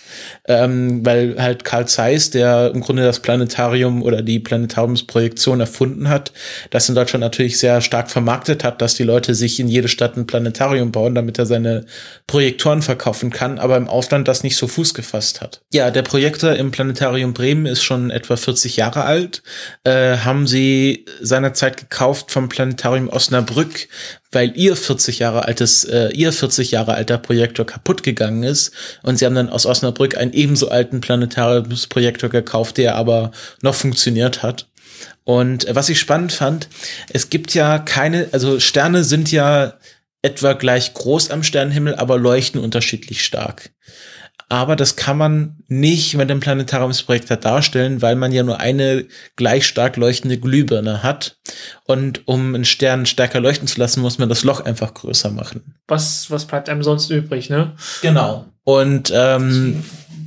Ähm, weil halt Carl Zeiss, der im Grunde das Planetarium oder die Planetariumsprojektion erfunden hat, das in Deutschland natürlich sehr stark vermarktet hat, dass die Leute sich in jede Stadt ein Planetarium bauen, damit er seine Projektoren verkaufen kann, aber im Ausland das nicht so Fuß gefasst hat. Ja, der Projektor im Planetarium Bremen ist schon etwa 40 Jahre alt. Äh, haben sie seinerzeit gekauft vom Planetarium Osnabrück, weil ihr 40 Jahre altes, äh, ihr 40 Jahre alter Projektor kaputt gegangen ist. Und sie haben dann aus Osnabrück einen ebenso alten Planetariumsprojektor gekauft, der aber noch funktioniert hat. Und äh, was ich spannend fand, es gibt ja keine, also Sterne sind ja etwa gleich groß am Sternenhimmel, aber leuchten unterschiedlich stark aber das kann man nicht mit dem Planetariumsprojektor darstellen, weil man ja nur eine gleich stark leuchtende Glühbirne hat. Und um einen Stern stärker leuchten zu lassen, muss man das Loch einfach größer machen. Was, was bleibt einem sonst übrig, ne? Genau. Und ähm,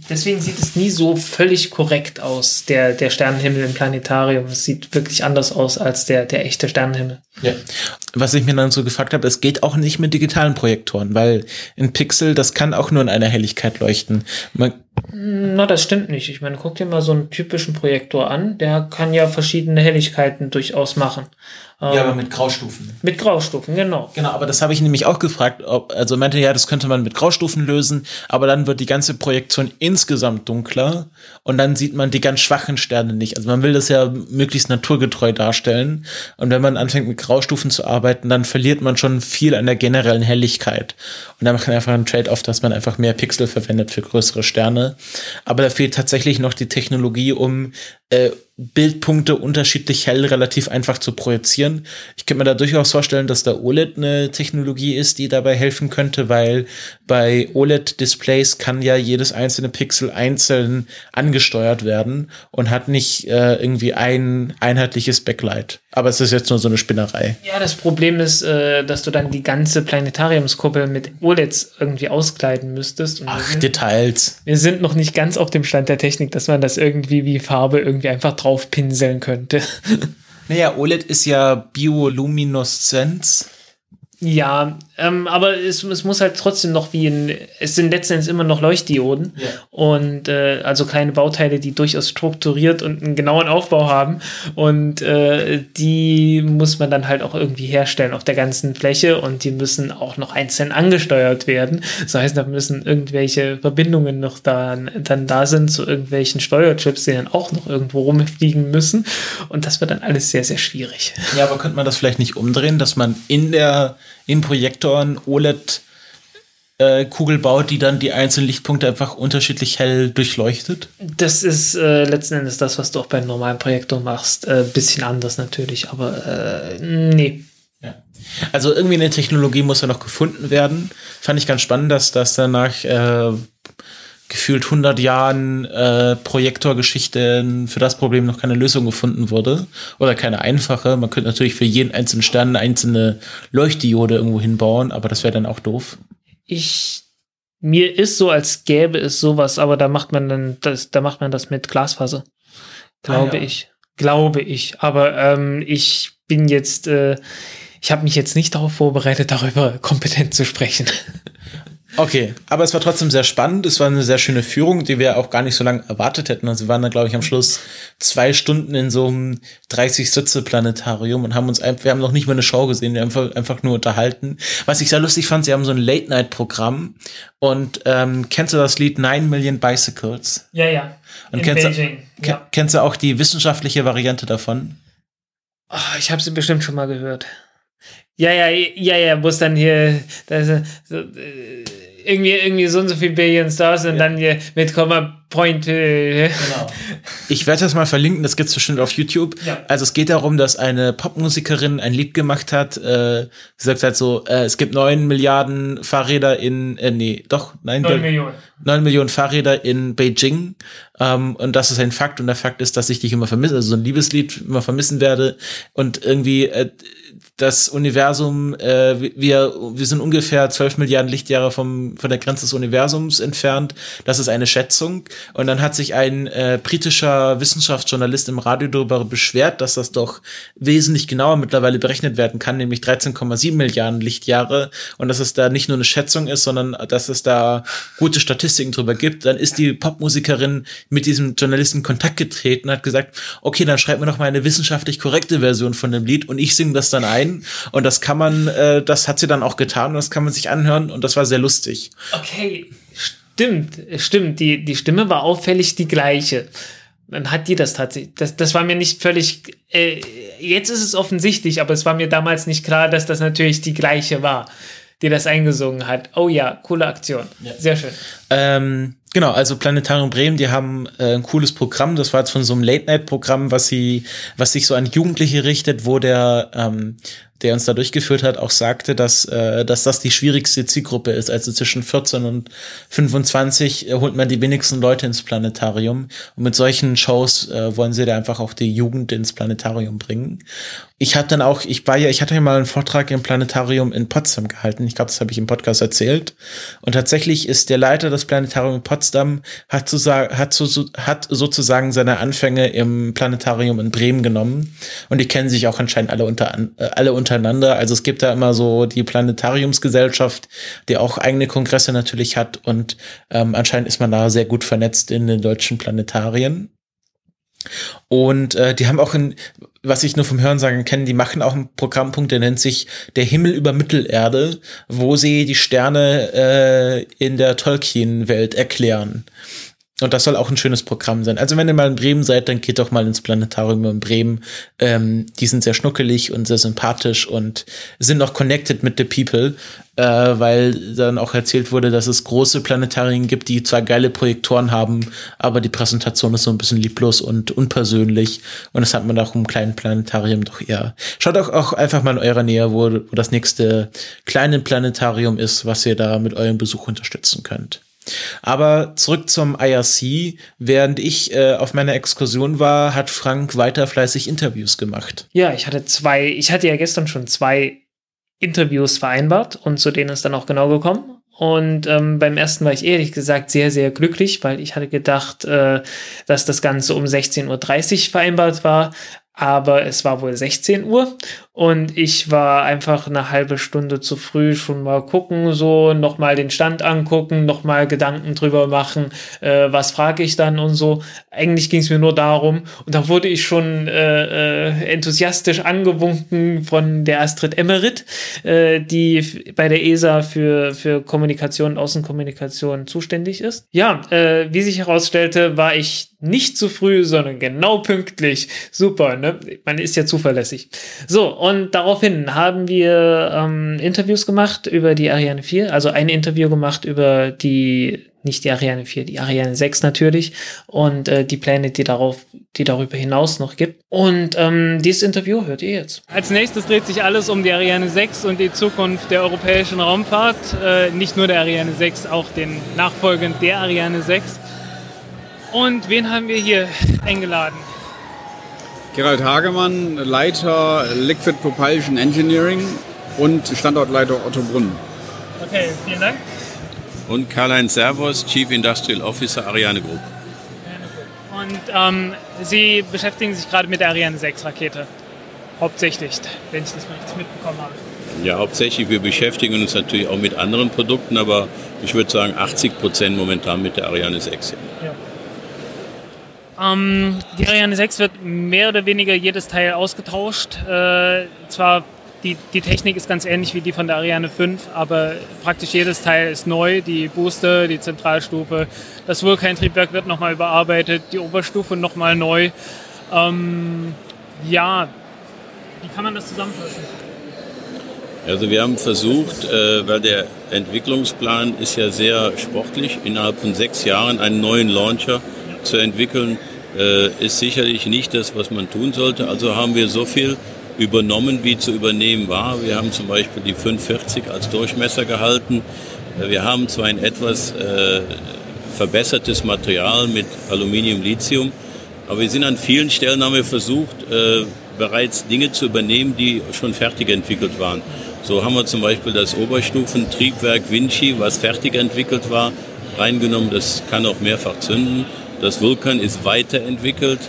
deswegen sieht es nie so völlig korrekt aus, der, der Sternenhimmel im Planetarium. Es sieht wirklich anders aus als der, der echte Sternenhimmel. Ja. Was ich mir dann so gefragt habe, es geht auch nicht mit digitalen Projektoren, weil ein Pixel, das kann auch nur in einer Helligkeit leuchten. Man na, das stimmt nicht. Ich meine, guck dir mal so einen typischen Projektor an. Der kann ja verschiedene Helligkeiten durchaus machen. Ja, aber ähm, mit Graustufen. Mit Graustufen, genau. Genau, aber das habe ich nämlich auch gefragt. Ob, also meinte ja, das könnte man mit Graustufen lösen, aber dann wird die ganze Projektion insgesamt dunkler und dann sieht man die ganz schwachen Sterne nicht. Also man will das ja möglichst naturgetreu darstellen. Und wenn man anfängt mit Graustufen zu arbeiten, dann verliert man schon viel an der generellen Helligkeit. Und dann macht man einfach einen Trade-off, dass man einfach mehr Pixel verwendet für größere Sterne. Aber da fehlt tatsächlich noch die Technologie, um äh, Bildpunkte unterschiedlich hell relativ einfach zu projizieren. Ich könnte mir da durchaus vorstellen, dass da OLED eine Technologie ist, die dabei helfen könnte, weil bei OLED-Displays kann ja jedes einzelne Pixel einzeln angesteuert werden und hat nicht äh, irgendwie ein einheitliches Backlight. Aber es ist jetzt nur so eine Spinnerei. Ja, das Problem ist, äh, dass du dann die ganze Planetariumskuppel mit OLEDs irgendwie auskleiden müsstest. Ach, sind, Details. Wir sind noch nicht ganz auf dem Stand der Technik, dass man das irgendwie wie Farbe irgendwie einfach drauf pinseln könnte. Naja, OLED ist ja Biolumineszenz. Ja, ähm, aber es, es muss halt trotzdem noch wie ein, es sind letztendlich immer noch Leuchtdioden ja. und äh, also kleine Bauteile, die durchaus strukturiert und einen genauen Aufbau haben und äh, die muss man dann halt auch irgendwie herstellen auf der ganzen Fläche und die müssen auch noch einzeln angesteuert werden. Das heißt, da müssen irgendwelche Verbindungen noch da, dann da sind zu irgendwelchen Steuerchips, die dann auch noch irgendwo rumfliegen müssen und das wird dann alles sehr, sehr schwierig. Ja, aber könnte man das vielleicht nicht umdrehen, dass man in der in Projektoren OLED äh, Kugel baut, die dann die einzelnen Lichtpunkte einfach unterschiedlich hell durchleuchtet? Das ist äh, letzten Endes das, was du auch beim normalen Projektor machst. Äh, bisschen anders natürlich, aber äh, nee. Also irgendwie eine Technologie muss ja noch gefunden werden. Fand ich ganz spannend, dass das danach äh, gefühlt 100 Jahren äh, Projektorgeschichten für das Problem noch keine Lösung gefunden wurde oder keine einfache. Man könnte natürlich für jeden einzelnen Stern eine einzelne Leuchtdiode irgendwo hinbauen, aber das wäre dann auch doof. Ich mir ist so, als gäbe es sowas, aber da macht man dann das, da macht man das mit Glasfaser, glaube Ah, ja. ich, glaube ich. Aber ähm, ich bin jetzt, äh, ich habe mich jetzt nicht darauf vorbereitet, darüber kompetent zu sprechen. Okay, aber es war trotzdem sehr spannend. Es war eine sehr schöne Führung, die wir auch gar nicht so lange erwartet hätten. Also wir waren dann, glaube ich, am Schluss zwei Stunden in so einem 30-Sitze-Planetarium und haben uns einfach, wir haben noch nicht mal eine Show gesehen, wir haben einfach, einfach nur unterhalten. Was ich sehr lustig fand, sie haben so ein Late-Night-Programm und ähm, kennst du das Lied Nine Million Bicycles? Ja, ja. Und In kennst, Beijing, du, ja. ke- kennst du auch die wissenschaftliche Variante davon? Ah, ich habe sie bestimmt schon mal gehört. Ja, ja, ja, ja, wo es dann hier da ist, so, äh, irgendwie, irgendwie so und so viel Billion Stars und dann hier mit Komma Point. Äh, genau. Ich werde das mal verlinken, das gibt's bestimmt auf YouTube. Ja. Also es geht darum, dass eine Popmusikerin ein Lied gemacht hat. Äh, sie sagt halt so, äh, es gibt neun Milliarden Fahrräder in, äh, nee, doch, nein, Neun Millionen. neun Millionen Fahrräder in Beijing. Ähm, und das ist ein Fakt. Und der Fakt ist, dass ich dich immer vermisse, also so ein Liebeslied immer vermissen werde. Und irgendwie äh, das Universum, äh, wir, wir sind ungefähr 12 Milliarden Lichtjahre vom, von der Grenze des Universums entfernt. Das ist eine Schätzung. Und dann hat sich ein äh, britischer Wissenschaftsjournalist im Radio darüber beschwert, dass das doch wesentlich genauer mittlerweile berechnet werden kann, nämlich 13,7 Milliarden Lichtjahre. Und dass es da nicht nur eine Schätzung ist, sondern dass es da gute Statistiken drüber gibt. Dann ist die Popmusikerin mit diesem Journalisten in Kontakt getreten hat gesagt, okay, dann schreib mir noch mal eine wissenschaftlich korrekte Version von dem Lied und ich singe das dann ein. Und das kann man, äh, das hat sie dann auch getan und das kann man sich anhören und das war sehr lustig. Okay, stimmt, stimmt. Die, die Stimme war auffällig die gleiche. Dann hat die das tatsächlich. Das, das war mir nicht völlig. Äh, jetzt ist es offensichtlich, aber es war mir damals nicht klar, dass das natürlich die gleiche war, die das eingesungen hat. Oh ja, coole Aktion. Sehr schön. Ähm, genau, also Planetarium Bremen, die haben äh, ein cooles Programm. Das war jetzt von so einem Late-Night-Programm, was sie, was sich so an Jugendliche richtet, wo der, ähm, der uns da durchgeführt hat, auch sagte, dass, äh, dass das die schwierigste Zielgruppe ist. Also zwischen 14 und 25 äh, holt man die wenigsten Leute ins Planetarium. Und mit solchen Shows äh, wollen sie da einfach auch die Jugend ins Planetarium bringen. Ich hatte dann auch, ich war ja, ich hatte ja mal einen Vortrag im Planetarium in Potsdam gehalten. Ich glaube, das habe ich im Podcast erzählt. Und tatsächlich ist der Leiter des Planetariums in Potsdam hat, zu, hat, so, hat sozusagen seine Anfänge im Planetarium in Bremen genommen. Und die kennen sich auch anscheinend alle unter, äh, alle untereinander. Also es gibt da immer so die Planetariumsgesellschaft, die auch eigene Kongresse natürlich hat. Und ähm, anscheinend ist man da sehr gut vernetzt in den deutschen Planetarien. Und äh, die haben auch ein, was ich nur vom Hörensagen kenne, die machen auch einen Programmpunkt, der nennt sich Der Himmel über Mittelerde, wo sie die Sterne äh, in der Tolkien-Welt erklären. Und das soll auch ein schönes Programm sein. Also wenn ihr mal in Bremen seid, dann geht doch mal ins Planetarium in Bremen. Ähm, die sind sehr schnuckelig und sehr sympathisch und sind auch connected mit the people, äh, weil dann auch erzählt wurde, dass es große Planetarien gibt, die zwar geile Projektoren haben, aber die Präsentation ist so ein bisschen lieblos und unpersönlich. Und das hat man auch im kleinen Planetarium doch eher. Schaut auch, auch einfach mal in eurer Nähe, wo, wo das nächste kleine Planetarium ist, was ihr da mit eurem Besuch unterstützen könnt. Aber zurück zum IRC. Während ich äh, auf meiner Exkursion war, hat Frank weiter fleißig Interviews gemacht. Ja, ich hatte zwei, ich hatte ja gestern schon zwei Interviews vereinbart und zu denen ist dann auch genau gekommen. Und ähm, beim ersten war ich ehrlich gesagt sehr, sehr glücklich, weil ich hatte gedacht, äh, dass das Ganze um 16.30 Uhr vereinbart war. Aber es war wohl 16 Uhr und ich war einfach eine halbe Stunde zu früh schon mal gucken, so nochmal den Stand angucken, nochmal Gedanken drüber machen, äh, was frage ich dann und so. Eigentlich ging es mir nur darum und da wurde ich schon äh, äh, enthusiastisch angewunken von der Astrid Emmerit, äh, die bei der ESA für, für Kommunikation Außenkommunikation zuständig ist. Ja, äh, wie sich herausstellte, war ich nicht zu früh, sondern genau pünktlich. Super, ne? Man ist ja zuverlässig. So, Und daraufhin haben wir ähm, Interviews gemacht über die Ariane 4, also ein Interview gemacht über die, nicht die Ariane 4, die Ariane 6 natürlich und äh, die Pläne, die darauf, die darüber hinaus noch gibt. Und ähm, dieses Interview hört ihr jetzt. Als nächstes dreht sich alles um die Ariane 6 und die Zukunft der europäischen Raumfahrt. Äh, nicht nur der Ariane 6, auch den Nachfolgern der Ariane 6. Und wen haben wir hier eingeladen? Gerald Hagemann, Leiter Liquid Propulsion Engineering und Standortleiter Otto Brunn. Okay, vielen Dank. Und Karl-Heinz Servos, Chief Industrial Officer Ariane Group. Und ähm, Sie beschäftigen sich gerade mit der Ariane 6 Rakete. Hauptsächlich, wenn ich das mal richtig mitbekommen habe. Ja, hauptsächlich. Wir beschäftigen uns natürlich auch mit anderen Produkten, aber ich würde sagen 80 Prozent momentan mit der Ariane 6. Ja. Ähm, die Ariane 6 wird mehr oder weniger jedes Teil ausgetauscht. Äh, zwar die, die Technik ist ganz ähnlich wie die von der Ariane 5, aber praktisch jedes Teil ist neu. Die Booster, die Zentralstufe, das Vulkan-Triebwerk wird nochmal überarbeitet, die Oberstufe nochmal neu. Ähm, ja, wie kann man das zusammenfassen? Also wir haben versucht, äh, weil der Entwicklungsplan ist ja sehr sportlich, innerhalb von sechs Jahren einen neuen Launcher zu entwickeln, äh, ist sicherlich nicht das, was man tun sollte. Also haben wir so viel übernommen, wie zu übernehmen war. Wir haben zum Beispiel die 540 als Durchmesser gehalten. Äh, wir haben zwar ein etwas äh, verbessertes Material mit Aluminium-Lithium, aber wir sind an vielen Stellen haben wir versucht, bereits Dinge zu übernehmen, die schon fertig entwickelt waren. So haben wir zum Beispiel das Oberstufentriebwerk Vinci, was fertig entwickelt war, reingenommen. Das kann auch mehrfach zünden. Das Vulkan ist weiterentwickelt.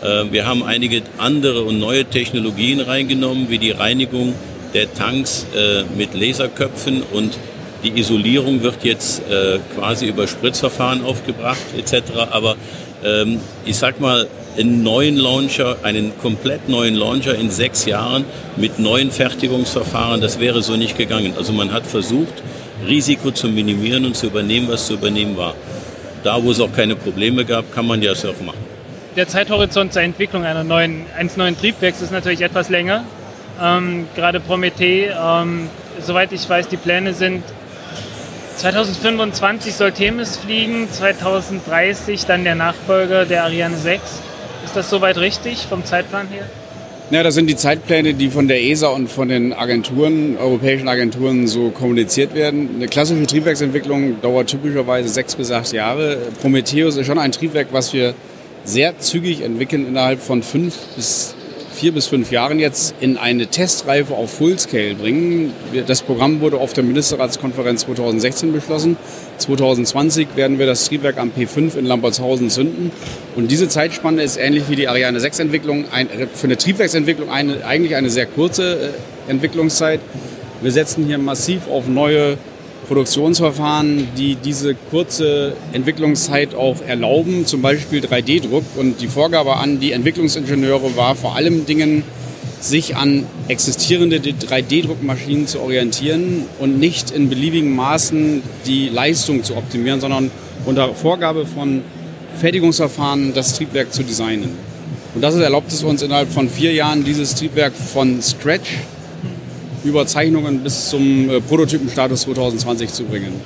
Äh, wir haben einige andere und neue Technologien reingenommen, wie die Reinigung der Tanks äh, mit Laserköpfen und die Isolierung wird jetzt äh, quasi über Spritzverfahren aufgebracht etc. Aber ähm, ich sag mal, einen neuen Launcher, einen komplett neuen Launcher in sechs Jahren mit neuen Fertigungsverfahren, das wäre so nicht gegangen. Also man hat versucht, Risiko zu minimieren und zu übernehmen, was zu übernehmen war. Da, wo es auch keine Probleme gab, kann man ja auch machen. Der Zeithorizont zur Entwicklung neuen, eines neuen Triebwerks ist natürlich etwas länger. Ähm, gerade Promethe, ähm, soweit ich weiß, die Pläne sind 2025 soll Themis fliegen, 2030 dann der Nachfolger der Ariane 6. Ist das soweit richtig vom Zeitplan her? Ja, das sind die Zeitpläne, die von der ESA und von den Agenturen, europäischen Agenturen so kommuniziert werden. Eine klassische Triebwerksentwicklung dauert typischerweise sechs bis acht Jahre. Prometheus ist schon ein Triebwerk, was wir sehr zügig entwickeln, innerhalb von fünf bis vier bis fünf Jahren jetzt in eine Testreife auf Fullscale bringen. Das Programm wurde auf der Ministerratskonferenz 2016 beschlossen. 2020 werden wir das Triebwerk am P5 in Lambertshausen zünden. Und diese Zeitspanne ist ähnlich wie die Ariane 6 Entwicklung für eine Triebwerksentwicklung eine, eigentlich eine sehr kurze äh, Entwicklungszeit. Wir setzen hier massiv auf neue Produktionsverfahren, die diese kurze Entwicklungszeit auch erlauben, zum Beispiel 3D-Druck. Und die Vorgabe an die Entwicklungsingenieure war vor allem Dingen, sich an existierende 3D-Druckmaschinen zu orientieren und nicht in beliebigen Maßen die Leistung zu optimieren, sondern unter Vorgabe von Fertigungsverfahren das Triebwerk zu designen. Und das erlaubt es uns innerhalb von vier Jahren, dieses Triebwerk von Scratch über Zeichnungen bis zum äh, Prototypenstatus 2020 zu bringen.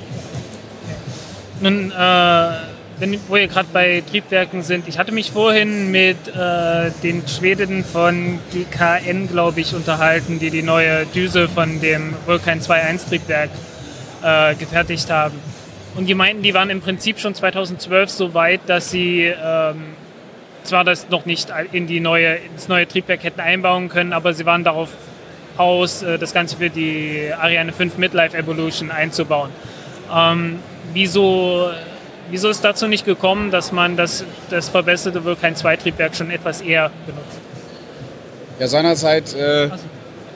Nun, äh, wenn, wo wir gerade bei Triebwerken sind, ich hatte mich vorhin mit äh, den Schweden von GKN, glaube ich, unterhalten, die die neue Düse von dem Vulkan 2.1 Triebwerk äh, gefertigt haben. Und die meinten, die waren im Prinzip schon 2012 so weit, dass sie ähm, zwar das noch nicht in die neue, ins neue Triebwerk hätten einbauen können, aber sie waren darauf aus, äh, das Ganze für die Ariane 5 Midlife Evolution einzubauen. Ähm, wieso, wieso ist dazu nicht gekommen, dass man das, das verbesserte Vulkan 2 Triebwerk schon etwas eher benutzt? Ja, seinerzeit äh,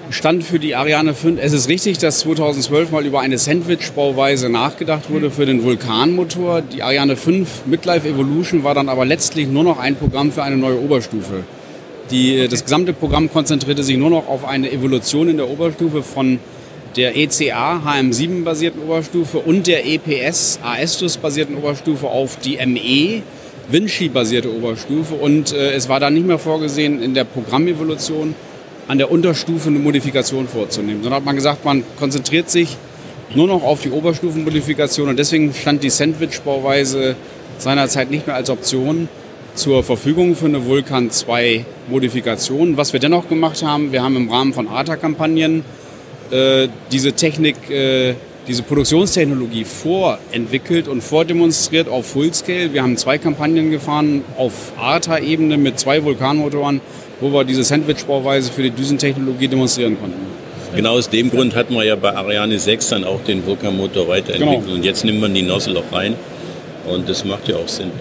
stand für die Ariane 5, es ist richtig, dass 2012 mal über eine Sandwich-Bauweise nachgedacht wurde für den Vulkanmotor. Die Ariane 5 Midlife Evolution war dann aber letztlich nur noch ein Programm für eine neue Oberstufe. Die, das gesamte Programm konzentrierte sich nur noch auf eine Evolution in der Oberstufe von der ECA HM7 basierten Oberstufe und der EPS Aestus basierten Oberstufe auf die ME Vinci basierte Oberstufe. Und äh, es war dann nicht mehr vorgesehen in der Programmevolution an der Unterstufe eine Modifikation vorzunehmen. Sondern hat man gesagt, man konzentriert sich nur noch auf die Oberstufenmodifikation. Und deswegen stand die Sandwich-Bauweise seinerzeit nicht mehr als Option zur Verfügung für eine Vulkan 2 Modifikation. Was wir dennoch gemacht haben, wir haben im Rahmen von ATA-Kampagnen äh, diese Technik, äh, diese Produktionstechnologie vorentwickelt und vordemonstriert auf Fullscale. Wir haben zwei Kampagnen gefahren auf ATA-Ebene mit zwei Vulkanmotoren, wo wir diese Sandwich-Bauweise für die Düsentechnologie demonstrieren konnten. Genau aus dem Grund hat man ja bei Ariane 6 dann auch den Vulkanmotor weiterentwickelt. Genau. Und jetzt nimmt man die Nozzle auch rein. Und das macht ja auch Sinn.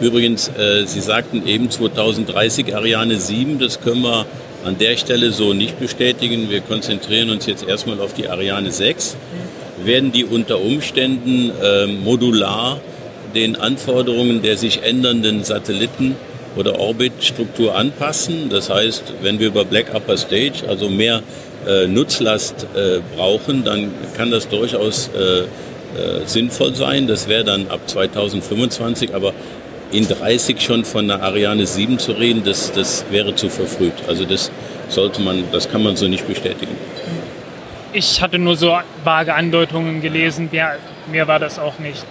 Übrigens, äh, Sie sagten eben 2030 Ariane 7, das können wir an der Stelle so nicht bestätigen. Wir konzentrieren uns jetzt erstmal auf die Ariane 6. Werden die unter Umständen äh, modular den Anforderungen der sich ändernden Satelliten oder Orbitstruktur anpassen. Das heißt, wenn wir über Black Upper Stage, also mehr äh, Nutzlast äh, brauchen, dann kann das durchaus äh, äh sinnvoll sein. Das wäre dann ab 2025, aber in 30 schon von einer Ariane 7 zu reden, das, das wäre zu verfrüht. Also das sollte man, das kann man so nicht bestätigen. Ich hatte nur so vage Andeutungen gelesen, mehr, mehr war das auch nicht.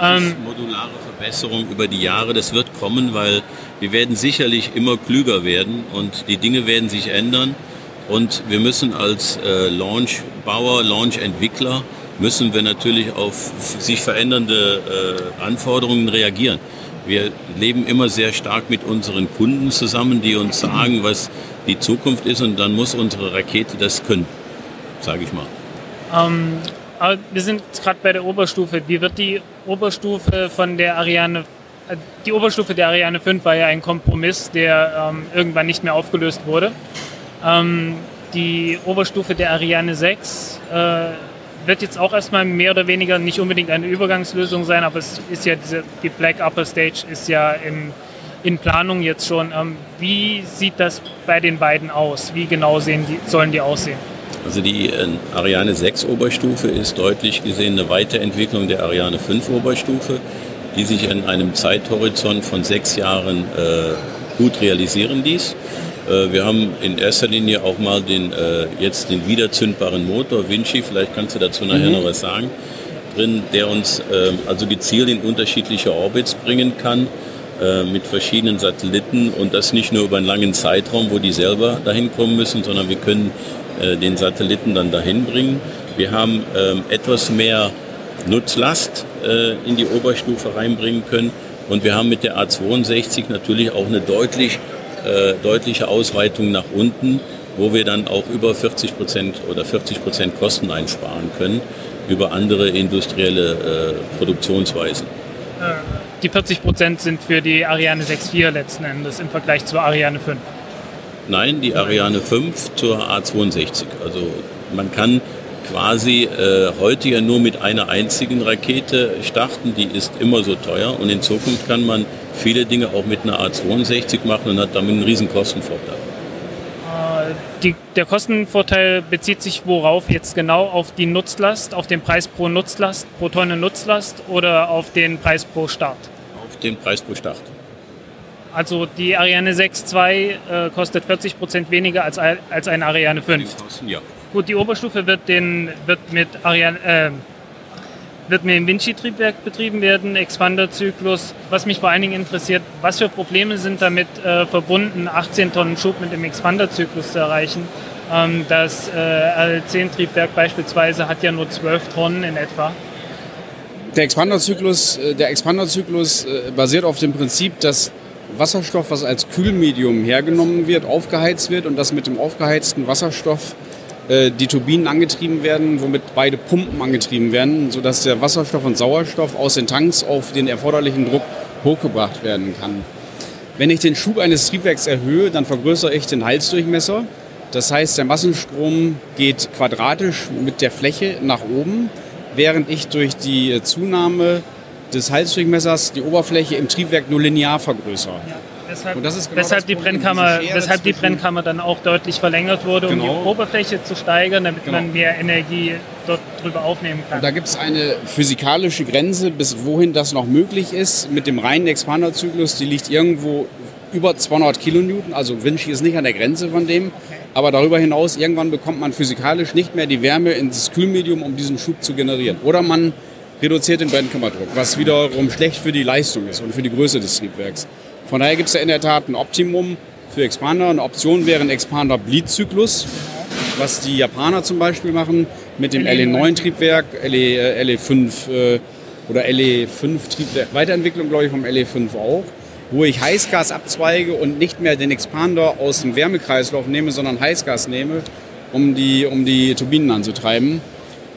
Ähm, modulare Verbesserung über die Jahre, das wird kommen, weil wir werden sicherlich immer klüger werden und die Dinge werden sich ändern. Und wir müssen als äh, Launchbauer, Launchentwickler, müssen wir natürlich auf sich verändernde äh, Anforderungen reagieren. Wir leben immer sehr stark mit unseren Kunden zusammen, die uns sagen, was die Zukunft ist und dann muss unsere Rakete das können, sage ich mal. Ähm, aber wir sind gerade bei der Oberstufe. Wie wird die Oberstufe von der Ariane, äh, die Oberstufe der Ariane 5 war ja ein Kompromiss, der ähm, irgendwann nicht mehr aufgelöst wurde. Ähm, die Oberstufe der Ariane 6 äh, wird jetzt auch erstmal mehr oder weniger nicht unbedingt eine Übergangslösung sein, aber es ist ja diese, die Black Upper Stage ist ja im, in Planung jetzt schon. Ähm, wie sieht das bei den beiden aus? Wie genau sehen die, sollen die aussehen? Also die äh, Ariane 6 Oberstufe ist deutlich gesehen eine Weiterentwicklung der Ariane 5 Oberstufe, die sich in einem Zeithorizont von sechs Jahren äh, gut realisieren ließ. Äh, wir haben in erster Linie auch mal den, äh, jetzt den wiederzündbaren Motor Vinci, vielleicht kannst du dazu nachher mhm. noch was sagen, drin, der uns äh, also gezielt in unterschiedliche Orbits bringen kann äh, mit verschiedenen Satelliten und das nicht nur über einen langen Zeitraum, wo die selber dahin kommen müssen, sondern wir können den Satelliten dann dahin bringen. Wir haben ähm, etwas mehr Nutzlast in die Oberstufe reinbringen können und wir haben mit der A62 natürlich auch eine deutlich äh, deutliche Ausweitung nach unten, wo wir dann auch über 40 Prozent oder 40 Prozent Kosten einsparen können über andere industrielle äh, Produktionsweisen. Äh, die 40 Prozent sind für die Ariane 6.4 letzten Endes im Vergleich zur Ariane 5. Nein, die Ariane 5 zur A62. Also man kann quasi äh, heute ja nur mit einer einzigen Rakete starten, die ist immer so teuer und in Zukunft kann man viele Dinge auch mit einer A62 machen und hat damit einen riesen Kostenvorteil. Äh, die, der Kostenvorteil bezieht sich worauf jetzt genau? Auf die Nutzlast, auf den Preis pro Nutzlast, pro Tonne Nutzlast oder auf den Preis pro Start? Auf den Preis pro Start. Also die Ariane 6.2 äh, kostet 40 Prozent weniger als, als eine Ariane 5. Kosten, ja. Gut, die Oberstufe wird, den, wird mit Ariane, äh, wird mit dem Vinci-Triebwerk betrieben werden, Expanderzyklus. Was mich vor allen Dingen interessiert, was für Probleme sind damit äh, verbunden, 18 Tonnen Schub mit dem Expanderzyklus zu erreichen? Ähm, das äh, L10-Triebwerk beispielsweise hat ja nur 12 Tonnen in etwa. Der Expanderzyklus, äh, der Expanderzyklus äh, basiert auf dem Prinzip, dass Wasserstoff, was als Kühlmedium hergenommen wird, aufgeheizt wird und dass mit dem aufgeheizten Wasserstoff die Turbinen angetrieben werden, womit beide Pumpen angetrieben werden, sodass der Wasserstoff und Sauerstoff aus den Tanks auf den erforderlichen Druck hochgebracht werden kann. Wenn ich den Schub eines Triebwerks erhöhe, dann vergrößere ich den Halsdurchmesser. Das heißt, der Massenstrom geht quadratisch mit der Fläche nach oben, während ich durch die Zunahme des Halsdurchmessers die Oberfläche im Triebwerk nur linear vergrößere. Ja. Weshalb, genau weshalb, die Brennkammer, weshalb die Brennkammer dann auch deutlich verlängert wurde, um genau. die Oberfläche zu steigern, damit genau. man mehr Energie dort drüber aufnehmen kann. Und da gibt es eine physikalische Grenze, bis wohin das noch möglich ist. Mit dem reinen Expanderzyklus, die liegt irgendwo über 200 Kilonewton, also Vinci ist nicht an der Grenze von dem. Okay. Aber darüber hinaus, irgendwann bekommt man physikalisch nicht mehr die Wärme ins Kühlmedium, um diesen Schub zu generieren. Oder man reduziert den Brennkammerdruck, was wiederum schlecht für die Leistung ist und für die Größe des Triebwerks. Von daher gibt es ja in der Tat ein Optimum für Expander. Eine Option wäre ein Expander Bleed-Zyklus, was die Japaner zum Beispiel machen mit dem LE9-Triebwerk, LE, LE5 äh, oder LE5-Triebwerk, Weiterentwicklung glaube ich vom LE5 auch, wo ich Heißgas abzweige und nicht mehr den Expander aus dem Wärmekreislauf nehme, sondern Heißgas nehme, um die, um die Turbinen anzutreiben.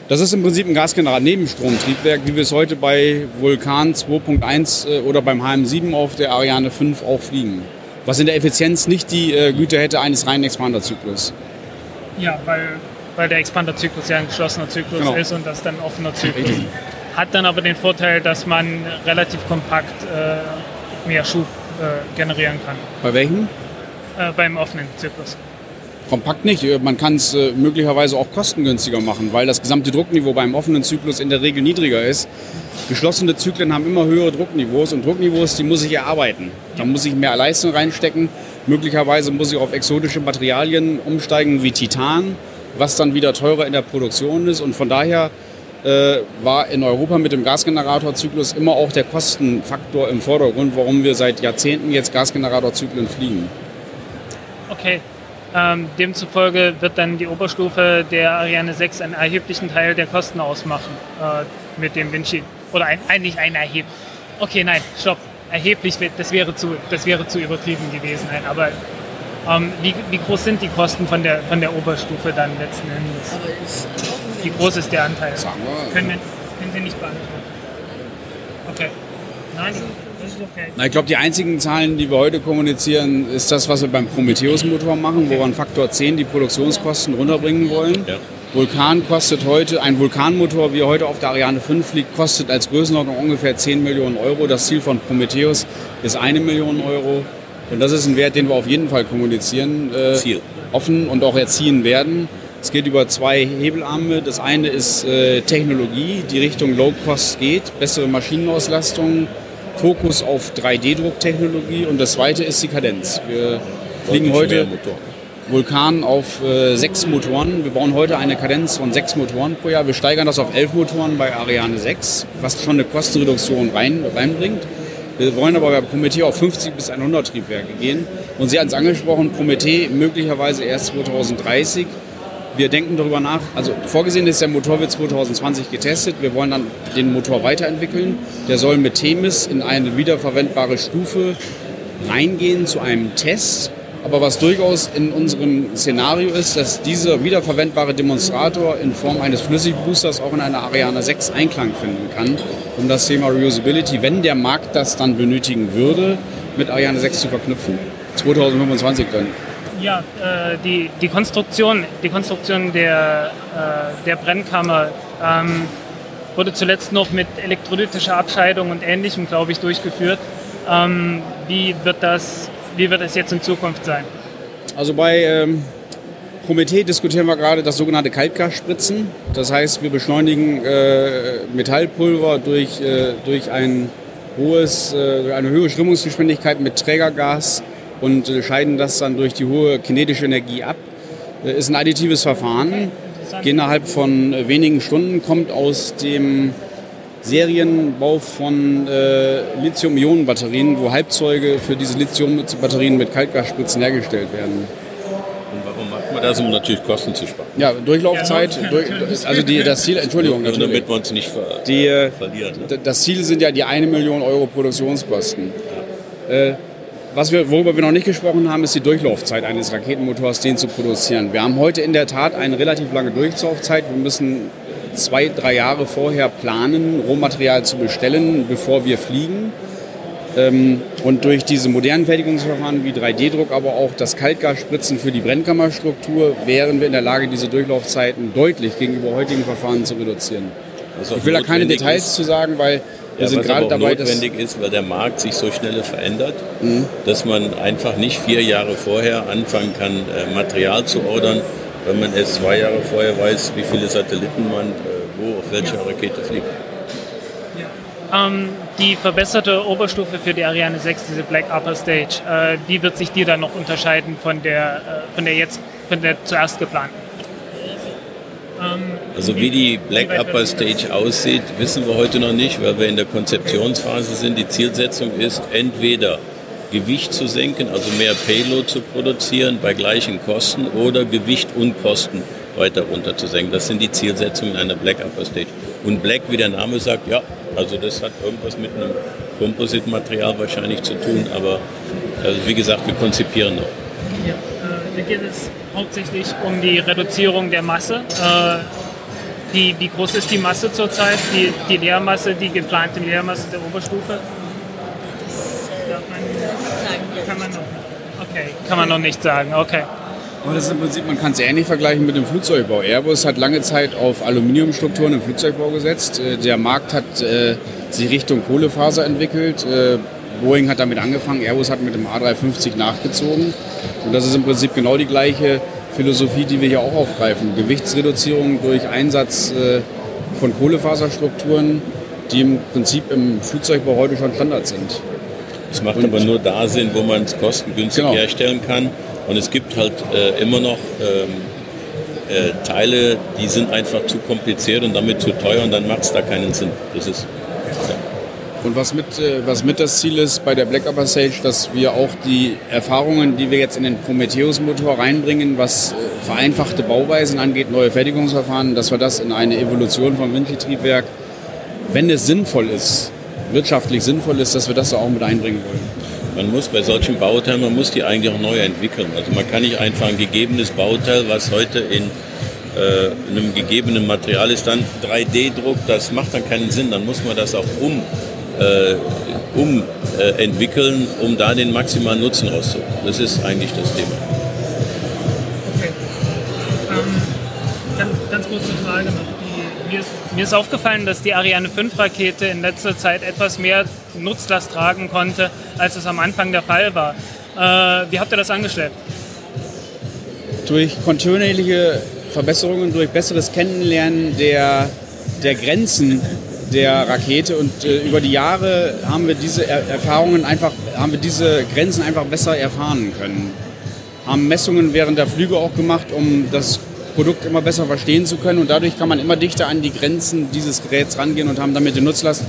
Das ist im Prinzip ein Gasgenerator-Nebenstromtriebwerk, wie wir es heute bei Vulkan 2.1 äh, oder beim HM7 auf der Ariane 5 auch fliegen. Was in der Effizienz nicht die äh, Güte hätte eines reinen Expanderzyklus. Ja, weil, weil der Expanderzyklus ja ein geschlossener Zyklus Genau. ist und das dann ein offener Zyklus. Richtig. Hat dann aber den Vorteil, dass man relativ kompakt äh, mehr Schub äh, generieren kann Bei welchem? äh, beim offenen Zyklus. Kompakt nicht. Äh, Man kann es äh, möglicherweise auch kostengünstiger machen, weil das gesamte Druckniveau beim offenen Zyklus in der Regel niedriger ist. Geschlossene Zyklen haben immer höhere Druckniveaus und Druckniveaus, die muss ich erarbeiten. Da muss ich mehr Leistung reinstecken. Möglicherweise muss ich auf exotische Materialien umsteigen wie Titan, was dann wieder teurer in der Produktion ist. Und von daher äh, war in Europa mit dem Gasgeneratorzyklus immer auch der Kostenfaktor im Vordergrund, warum wir seit Jahrzehnten jetzt Gasgeneratorzyklen fliegen. Okay. Ähm, demzufolge wird dann die Oberstufe der Ariane 6 einen erheblichen Teil der Kosten ausmachen äh, mit dem Windschild. Oder ein, eigentlich ein erheblich. Okay, nein, stopp. Erheblich, wird- das wäre zu, das wäre zu übertrieben gewesen. Nein, aber ähm, wie, wie groß sind die Kosten von der, von der Oberstufe dann letzten Endes? Wie groß ist der Anteil? Können, wir, können Sie nicht beantworten. Okay. Nein, okay. Na, ich glaube, die einzigen Zahlen, die wir heute kommunizieren, ist das, was wir beim Prometheus-Motor machen, wo wir einen Faktor 10 die Produktionskosten runterbringen wollen. Vulkan kostet heute, ein Vulkanmotor, wie er heute auf der Ariane 5 fliegt, kostet als Größenordnung ungefähr 10 Millionen Euro. Das Ziel von Prometheus ist eine Million Euro. Und das ist ein Wert, den wir auf jeden Fall kommunizieren, äh, offen und auch erziehen werden. Es geht über zwei Hebelarme. Das eine ist äh, Technologie, die Richtung Low Cost geht, bessere Maschinenauslastung, Fokus auf 3D-Drucktechnologie und das zweite ist die Kadenz. Wir fliegen heute. Vulkan auf äh, sechs Motoren. Wir bauen heute eine Kadenz von sechs Motoren pro Jahr. Wir steigern das auf elf Motoren bei Ariane 6, was schon eine Kostenreduktion rein, reinbringt. Wir wollen aber bei Promethe auf 50 bis 100 Triebwerke gehen. Und Sie hatten es angesprochen, Promethe möglicherweise erst 2030. Wir denken darüber nach, also vorgesehen ist, der Motor wird 2020 getestet. Wir wollen dann den Motor weiterentwickeln. Der soll mit Themis in eine wiederverwendbare Stufe reingehen zu einem Test. Aber was durchaus in unserem Szenario ist, dass dieser wiederverwendbare Demonstrator in Form eines Flüssigboosters auch in einer Ariane 6 Einklang finden kann, um das Thema Reusability, wenn der Markt das dann benötigen würde, mit Ariane 6 zu verknüpfen. 2025 dann. Ja, äh, die, die Konstruktion, die Konstruktion der, äh, der Brennkammer ähm, wurde zuletzt noch mit elektrolytischer Abscheidung und Ähnlichem, glaube ich, durchgeführt. Ähm, wie, wird das, wie wird das jetzt in Zukunft sein? Also bei ähm, Promethe diskutieren wir gerade das sogenannte Kaltgasspritzen. Das heißt, wir beschleunigen äh, Metallpulver durch, äh, durch, ein hohes, äh, eine höhere Strömungsgeschwindigkeit mit Trägergas und äh, scheiden das dann durch die hohe kinetische Energie ab. Äh, ist ein additives Verfahren. Geht innerhalb von äh, wenigen Stunden, kommt aus dem Serienbau von äh, Lithium-Ionen-Batterien, wo Halbzeuge für diese Lithium-Batterien mit Kaltgasspritzen hergestellt werden. Und warum macht man das, um natürlich Kosten zu sparen? Ja, Durchlaufzeit, durch, also die, das Ziel, Entschuldigung, Nur natürlich. damit wir uns nicht ver Die, äh, verlieren. Ne? das Ziel sind ja die eine Million Euro Produktionskosten. Äh, was wir, worüber wir noch nicht gesprochen haben, ist die Durchlaufzeit eines Raketenmotors, den zu produzieren. Wir haben heute in der Tat eine relativ lange Durchlaufzeit. Wir müssen zwei, drei Jahre vorher planen, Rohmaterial zu bestellen, bevor wir fliegen. Ähm, und durch diese modernen Fertigungsverfahren wie 3D-Druck, aber auch das Kaltgasspritzen für die Brennkammerstruktur, wären wir in der Lage, diese Durchlaufzeiten deutlich gegenüber heutigen Verfahren zu reduzieren. Auch Ich will da keine Details ist. zu sagen, weil wir Ja, sind was gerade aber auch dabei, notwendig ist, weil der Markt sich so schnell verändert, Mhm. dass man einfach nicht vier Jahre vorher anfangen kann, äh, Material zu ordern, wenn man erst zwei Jahre vorher weiß, wie viele Satelliten man äh, wo auf welcher Rakete fliegt. Ähm, die verbesserte Oberstufe für die Ariane 6, diese Black Upper Stage, äh, wie wird sich die dann noch unterscheiden von der, äh, von der jetzt zuerst geplant? Also wie die Black Upper Stage aussieht, wissen wir heute noch nicht, weil wir in der Konzeptionsphase sind. Die Zielsetzung ist entweder Gewicht zu senken, also mehr Payload zu produzieren bei gleichen Kosten oder Gewicht und Kosten weiter runter zu senken. Das sind die Zielsetzungen einer Black Upper Stage. Und Black, wie der Name sagt, ja, also das hat irgendwas mit einem Composite-Material wahrscheinlich zu tun, aber also wie gesagt, wir konzipieren noch. Ja, da geht es hauptsächlich um die Reduzierung der Masse. Äh, wie, wie groß ist die Masse zurzeit, die, die Leermasse, die geplante Leermasse der Oberstufe? kann man noch, okay, kann man noch nicht sagen, okay. Aber das ist im Prinzip, man kann es ähnlich vergleichen mit dem Flugzeugbau. Airbus hat lange Zeit auf Aluminiumstrukturen im Flugzeugbau gesetzt. Äh, der Markt hat äh, sich Richtung Kohlefaser entwickelt. Äh, Boeing hat damit angefangen, Airbus hat mit dem A350 nachgezogen. Und das ist im Prinzip genau die gleiche Philosophie, die wir hier auch aufgreifen. Gewichtsreduzierung durch Einsatz äh, von Kohlefaserstrukturen, die im Prinzip im Flugzeugbau heute schon Standard sind. Es macht und aber nur da Sinn, wo man es kostengünstig genau. herstellen kann. Und es gibt halt äh, immer noch ähm, äh, Teile, die sind einfach zu kompliziert und damit zu teuer und dann macht es da keinen Sinn. Das ist. Und was mit, äh, was mit das Ziel ist bei der Black Upper Sage, dass wir auch die Erfahrungen, die wir jetzt in den Prometheus-Motor reinbringen, was äh, vereinfachte Bauweisen angeht, neue Fertigungsverfahren, dass wir das in eine Evolution vom Windtriebwerk, wenn es sinnvoll ist, wirtschaftlich sinnvoll ist, dass wir das auch mit einbringen wollen. Man muss bei solchen Bauteilen, man muss die eigentlich auch neu entwickeln. Also man kann nicht einfach ein gegebenes Bauteil, was heute in äh, einem gegebenen Material ist, dann 3D-Druck, das macht dann keinen Sinn. Dann muss man das auch um, äh, um äh, entwickeln, um da den maximalen Nutzen rauszuholen. Das ist eigentlich das Thema. Okay. Ähm, ganz, ganz kurze Frage noch mir ist, mir ist aufgefallen, dass die Ariane 5 Rakete in letzter Zeit etwas mehr Nutzlast tragen konnte, als es am Anfang der Fall war. Äh, wie habt ihr das angestellt? Durch kontinuierliche Verbesserungen, durch besseres Kennenlernen der, der Grenzen der Rakete und äh, über die Jahre haben wir diese er Erfahrungen einfach, haben wir diese Grenzen einfach besser erfahren können. Haben Messungen während der Flüge auch gemacht, um das Produkt immer besser verstehen zu können. Und dadurch kann man immer dichter an die Grenzen dieses Geräts rangehen und haben damit die Nutzlast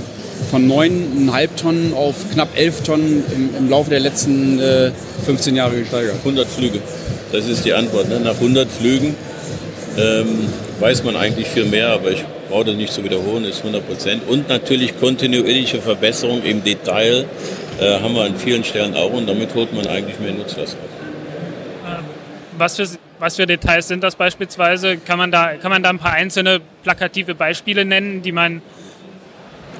von 9,5 Tonnen auf knapp 11 Tonnen im, im Laufe der letzten äh, 15 Jahre gesteigert. 100 Flüge, das ist die Antwort. Ne? Nach 100 Flügen ähm, weiß man eigentlich viel mehr, aber ich brauche das nicht zu wiederholen, ist 100 Prozent. Und natürlich kontinuierliche Verbesserung im Detail äh, haben wir an vielen Stellen auch und damit holt man eigentlich mehr Nutzlast raus. Ähm, was für was für Details sind das beispielsweise? Kann man da, kann man da ein paar einzelne plakative Beispiele nennen, die man.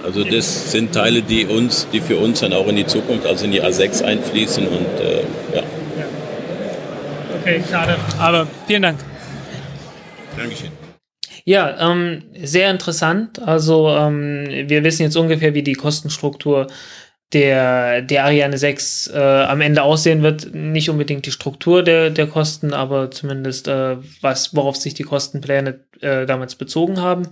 Also das sind Teile, die uns, die für uns dann auch in die Zukunft, also in die A6 einfließen und äh, ja. ja. Okay, schade. Aber vielen Dank. Dankeschön. Ja, ähm, sehr interessant. Also ähm, wir wissen jetzt ungefähr, wie die Kostenstruktur der, der Ariane 6 äh, am Ende aussehen wird. Nicht unbedingt die Struktur der, der Kosten, aber zumindest äh, was, worauf sich die Kostenpläne äh, damals bezogen haben.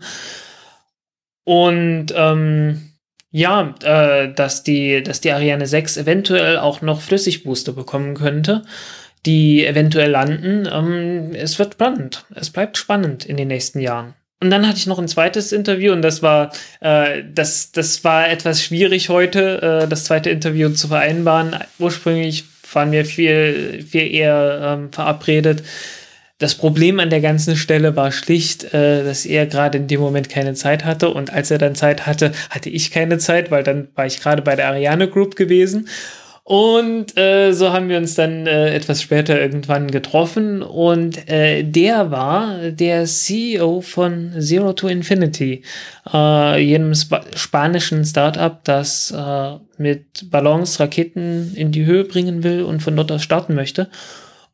Und ähm, ja, äh, dass, die, dass die Ariane 6 eventuell auch noch Flüssigbooster bekommen könnte, die eventuell landen. Ähm, es wird spannend. Es bleibt spannend in den nächsten Jahren. Und dann hatte ich noch ein zweites Interview und das war, äh, das, das war etwas schwierig heute, äh, das zweite Interview zu vereinbaren. Ursprünglich waren wir viel, viel eher ähm, verabredet. Das Problem an der ganzen Stelle war schlicht, äh, dass er gerade in dem Moment keine Zeit hatte und als er dann Zeit hatte, hatte ich keine Zeit, weil dann war ich gerade bei der Ariane Group gewesen und äh, so haben wir uns dann äh, etwas später irgendwann getroffen und äh, der war der CEO von Zero to Infinity, äh, jenem Sp spanischen Startup, das äh, mit Ballons Raketen in die Höhe bringen will und von dort aus starten möchte.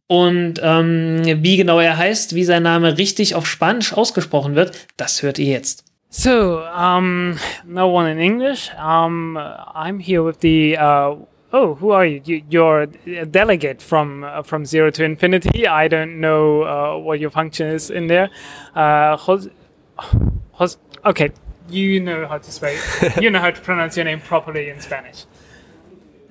Und ähm, wie genau er heißt, wie sein Name richtig auf Spanisch ausgesprochen wird, das hört ihr jetzt. So, um, no one in English. Um, I'm here with the uh, oh, who are you? you are a delegate from uh, from zero to infinity. I don't know uh, what your function is in there. Uh, Jose, Jose, okay, you know how to speak. you know how to pronounce your name properly in Spanish.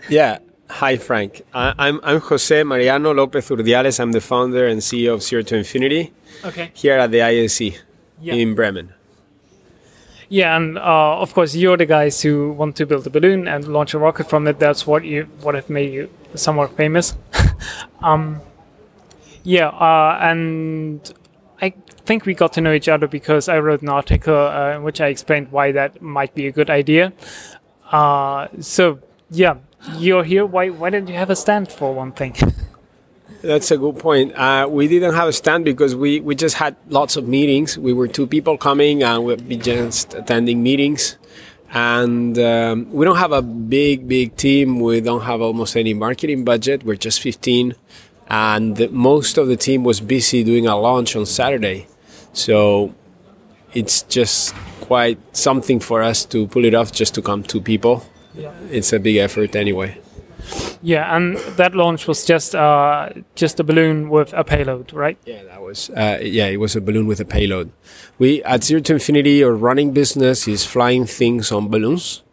Yeah. Hi, Frank. I, I'm, I'm Jose Mariano Lopez Urdiales. I'm the founder and CEO of Zero to Infinity Okay. here at the ISC Yeah. in Bremen. Yeah, and uh, of course you're the guys who want to build a balloon and launch a rocket from it. That's what you what have made you somewhat famous. um, yeah, uh, and I think we got to know each other because I wrote an article uh, in which I explained why that might be a good idea. Uh, so yeah, you're here. Why why didn't you have a stand for one thing? That's a good point. Uh, we didn't have a stand because we, we just had lots of meetings. We were two people coming and we'd be just attending meetings. And um, we don't have a big, big team. We don't have almost any marketing budget. We're just 15. And most of the team was busy doing a launch on Saturday. So it's just quite something for us to pull it off just to come two people. Yeah. It's a big effort anyway. Yeah, and that launch was just uh, just a balloon with a payload, right? Yeah, that was uh, yeah, it was a balloon with a payload. We at Zero to Infinity, our running business is flying things on balloons,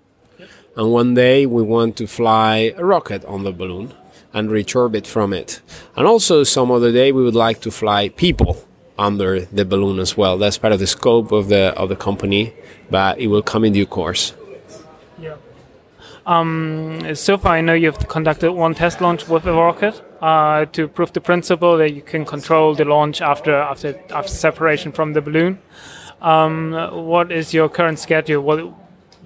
and one day we want to fly a rocket on the balloon and reach orbit from it, and also some other day we would like to fly people under the balloon as well. That's part of the scope of the of the company, but it will come in due course. Um, so far, I know you've conducted one test launch with a rocket uh, to prove the principle that you can control the launch after after after separation from the balloon. Um, what is your current schedule? What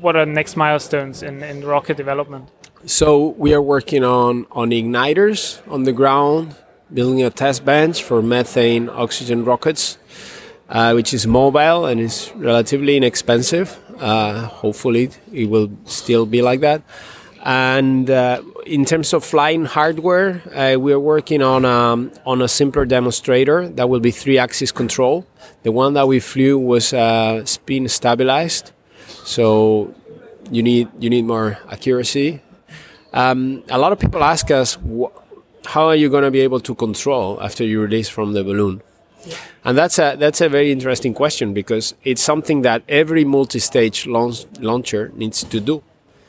what are next milestones in, in rocket development? So we are working on on igniters on the ground, building a test bench for methane oxygen rockets, uh, which is mobile and is relatively inexpensive. Uh, hopefully, it will still be like that. And uh, in terms of flying hardware, uh, we are working on um, on a simpler demonstrator that will be three-axis control. The one that we flew was uh, spin stabilized, so you need you need more accuracy. Um, a lot of people ask us, wh- how are you going to be able to control after you release from the balloon? And that's a that's a very interesting question because it's something that every multi-stage launch, launcher needs to do.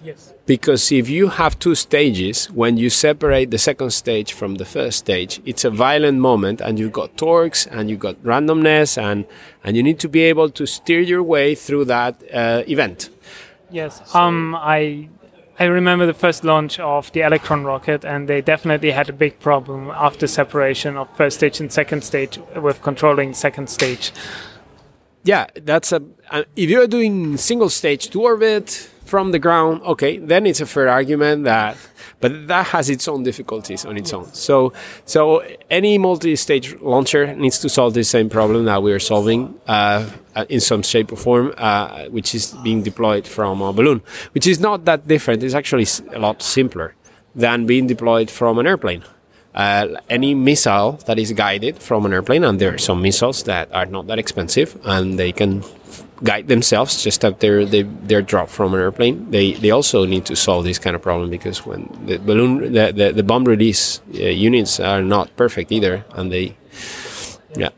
Yes. Because if you have two stages, when you separate the second stage from the first stage, it's a violent moment, and you've got torques and you've got randomness, and and you need to be able to steer your way through that uh, event. Yes. Um, I I remember the first launch of the Electron rocket, and they definitely had a big problem after separation of first stage and second stage with controlling second stage. Yeah, that's a. Uh, if you're doing single stage to orbit from the ground, okay, then it's a fair argument that, but that has its own difficulties on its own. So, so any multi-stage launcher needs to solve the same problem that we are solving uh, uh, in some shape or form, uh, which is being deployed from a balloon, which is not that different. It's actually a lot simpler than being deployed from an airplane. Uh, any missile that is guided from an airplane, and there are some missiles that are not that expensive, and they can guide themselves just after they, they're dropped from an airplane. They they also need to solve this kind of problem because when the balloon the, the, the bomb release uh, units are not perfect either, and they yeah.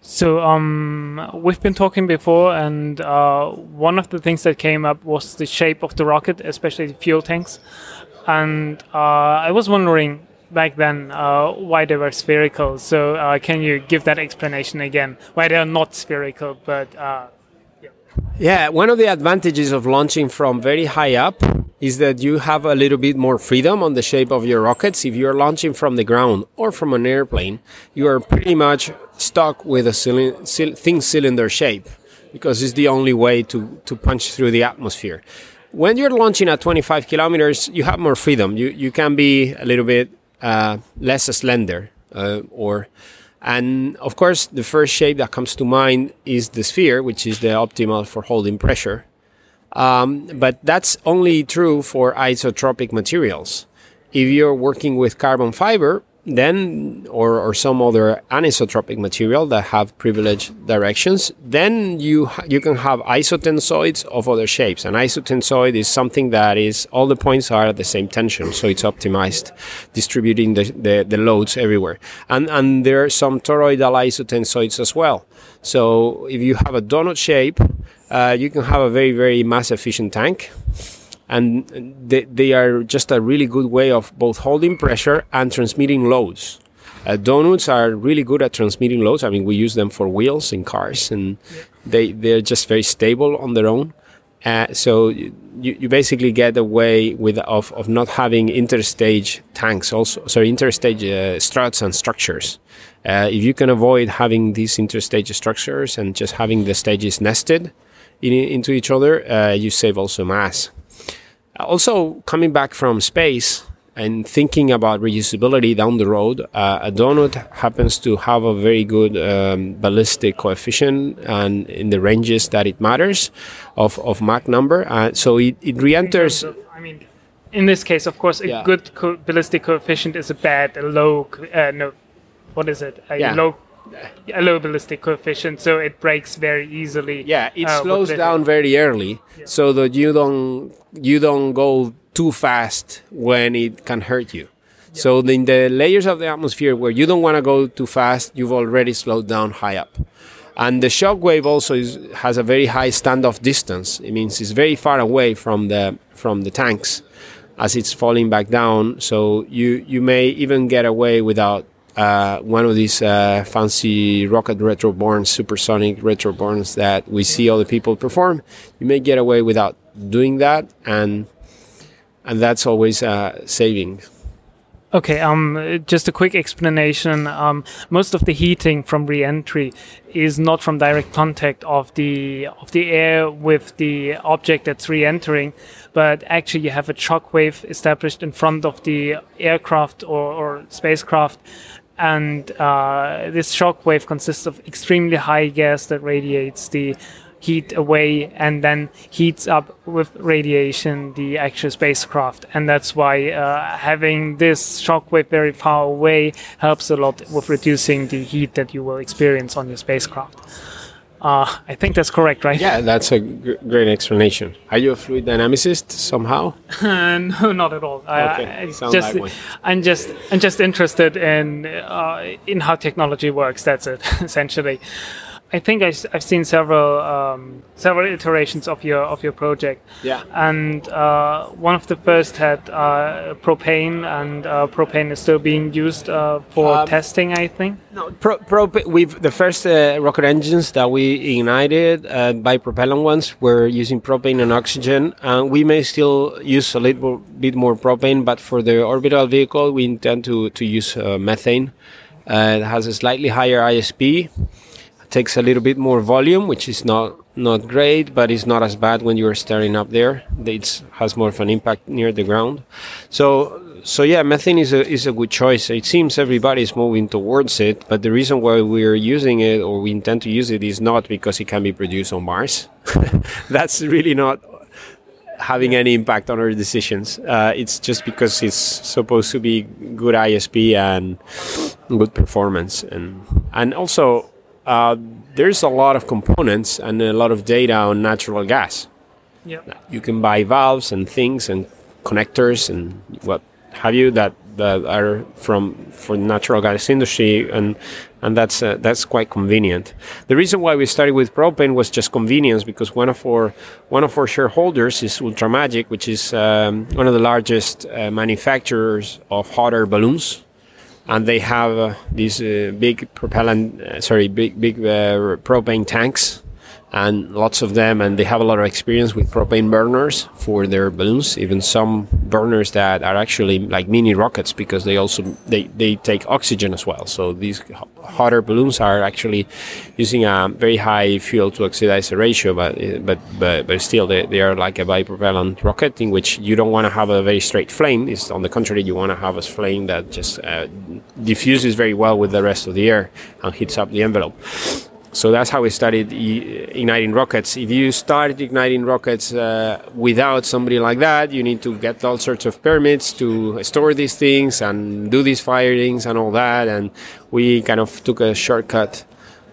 So um, we've been talking before, and uh, one of the things that came up was the shape of the rocket, especially the fuel tanks. And uh, I was wondering back then uh, why they were spherical. So uh, can you give that explanation again? Why they are not spherical, but uh, Yeah, one of the advantages of launching from very high up is that you have a little bit more freedom on the shape of your rockets. If you're launching from the ground or from an airplane, you are pretty much stuck with a cylind- cyl- thin cylinder shape because it's the only way to, to punch through the atmosphere. When you're launching at 25 kilometers, you have more freedom. You, you can be a little bit uh, less slender uh, or and of course, the first shape that comes to mind is the sphere, which is the optimal for holding pressure. Um, but that's only true for isotropic materials. If you're working with carbon fiber, then or, or some other anisotropic material that have privileged directions, then you you can have isotensoids of other shapes. An isotensoid is something that is all the points are at the same tension, so it's optimized, distributing the, the, the loads everywhere. And and there are some toroidal isotensoids as well. So if you have a donut shape, uh, you can have a very very mass efficient tank. And they, they are just a really good way of both holding pressure and transmitting loads. Uh, donuts are really good at transmitting loads. I mean, we use them for wheels in cars, and they they're just very stable on their own. Uh, so you, you basically get away with of, of not having interstage tanks also sorry interstage uh, struts and structures uh, if you can avoid having these interstage structures and just having the stages nested in, into each other uh, you save also mass also coming back from space and thinking about reusability down the road, uh, a donut happens to have a very good um, ballistic coefficient and in the ranges that it matters of, of Mach number. Uh, so it, it re-enters. I mean, in this case, of course, a Yeah. good co- ballistic coefficient is a bad, a low, uh, no, what is it? A Yeah. low, low ballistic coefficient, so it breaks very easily. Yeah, it uh, slows down very early so that you don't you don't go too fast when it can hurt you. So in the layers of the atmosphere where you don't want to go too fast, you've already slowed down high up. And the shock wave also is, has a very high standoff distance. It means it's very far away from the from the tanks as it's falling back down. So you you may even get away without uh, one of these uh, fancy rocket retroborns, supersonic retroborns that we see other people perform. You may get away without doing that, and and that's always uh, saving. Okay, um, just a quick explanation. Um, most of the heating from re-entry is not from direct contact of the of the air with the object that's re-entering, but actually you have a shock wave established in front of the aircraft or, or spacecraft, and uh, this shock wave consists of extremely high gas that radiates the heat away and then heats up with radiation the actual spacecraft. And that's why uh, having this shockwave very far away helps a lot with reducing the heat that you will experience on your spacecraft uh, I think that's correct, right? Yeah, that's a great explanation. Are you a fluid dynamicist somehow? no, not at all. I- Okay, I, sounds just, like. I'm just, I'm just interested in uh, in how technology works. That's it, essentially. I think I, have seen several um, several iterations of your of your project. Yeah. And uh, one of the first had uh, propane, and uh, propane is still being used uh, for Um, testing. I think. Pro, prop- we've the first uh, rocket engines that we ignited uh, by propellant ones were using propane and oxygen, and we may still use a little bit more propane, but for the orbital vehicle, we intend to to use uh, methane. Uh, it has a slightly higher ISP, takes a little bit more volume, which is not not great, but it's not as bad when you're staring up there. It has more of an impact near the ground. So so yeah, methane is a is a good choice. It seems everybody is moving towards it, but the reason why we're using it or we intend to use it is not because it can be produced on Mars. That's really not having any impact on our decisions. Uh, it's just because it's supposed to be good ISP and good performance, and and also uh, there's a lot of components and a lot of data on natural gas. Yep. You can buy valves and things and connectors and what have you that, that are from for the natural gas industry and and that's uh, that's quite convenient. The reason why we started with propane was just convenience because one of our one of our shareholders is Ultramagic, which is um, one of the largest uh, manufacturers of hot air balloons and they have uh, these uh, big propellant, uh, sorry, big big propane tanks, and lots of them, and they have a lot of experience with propane burners for their balloons. Even some burners that are actually like mini rockets because they also they, they take oxygen as well. So these ho- hotter balloons are actually using a very high fuel to oxidizer ratio, but but but, but still they, they are like a bipropellant rocket in which you don't want to have a very straight flame. It's on the contrary, you want to have a flame that just uh, diffuses very well with the rest of the air and heats up the envelope. So that's how we started igniting rockets. If you start igniting rockets uh, without somebody like that, you need to get all sorts of permits to store these things and do these firings and all that. And we kind of took a shortcut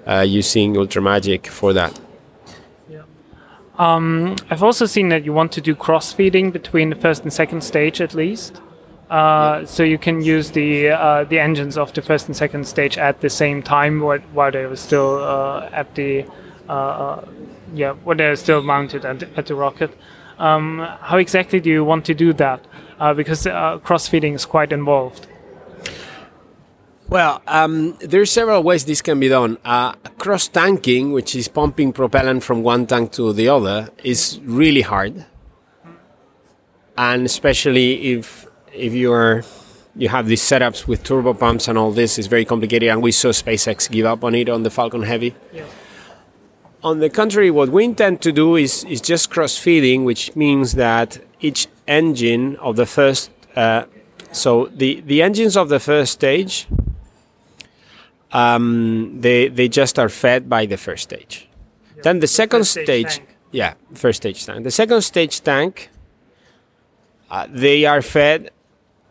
uh, using Ultramagic for that. Um, I've also seen that you want to do cross feeding between the first and second stage at least. Uh, So you can use the uh, the engines of the first and second stage at the same time while, while they were still uh, at the uh, uh, yeah when they're still mounted at, the- at the rocket. Um, how exactly do you want to do that? Uh, because uh, cross-feeding is quite involved. Well, um, there's several ways this can be done. Uh, cross tanking, which is pumping propellant from one tank to the other, is really hard, and especially if if you're you have these setups with turbo pumps and all this is very complicated. And we saw SpaceX give up on it on the Falcon Heavy. Yeah. On the contrary, what we intend to do is is just cross feeding, which means that each engine of the first uh, so the the engines of the first stage um, they they just are fed by the first stage. then the second stage yeah, first stage tank. The second stage tank, uh, they are fed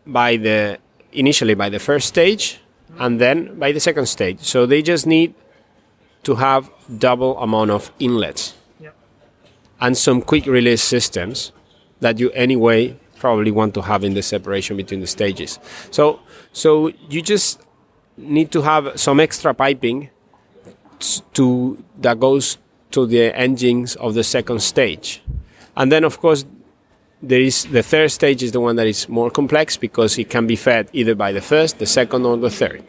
by the initially by the first stage, and then by the second stage. So they just need to have double amount of inlets and some quick release systems that you anyway probably want to have in the separation between the stages. So so you just need to have some extra piping to that goes to the engines of the second stage. And then of course there is the third stage is the one that is more complex because it can be fed either by the first, the second or the third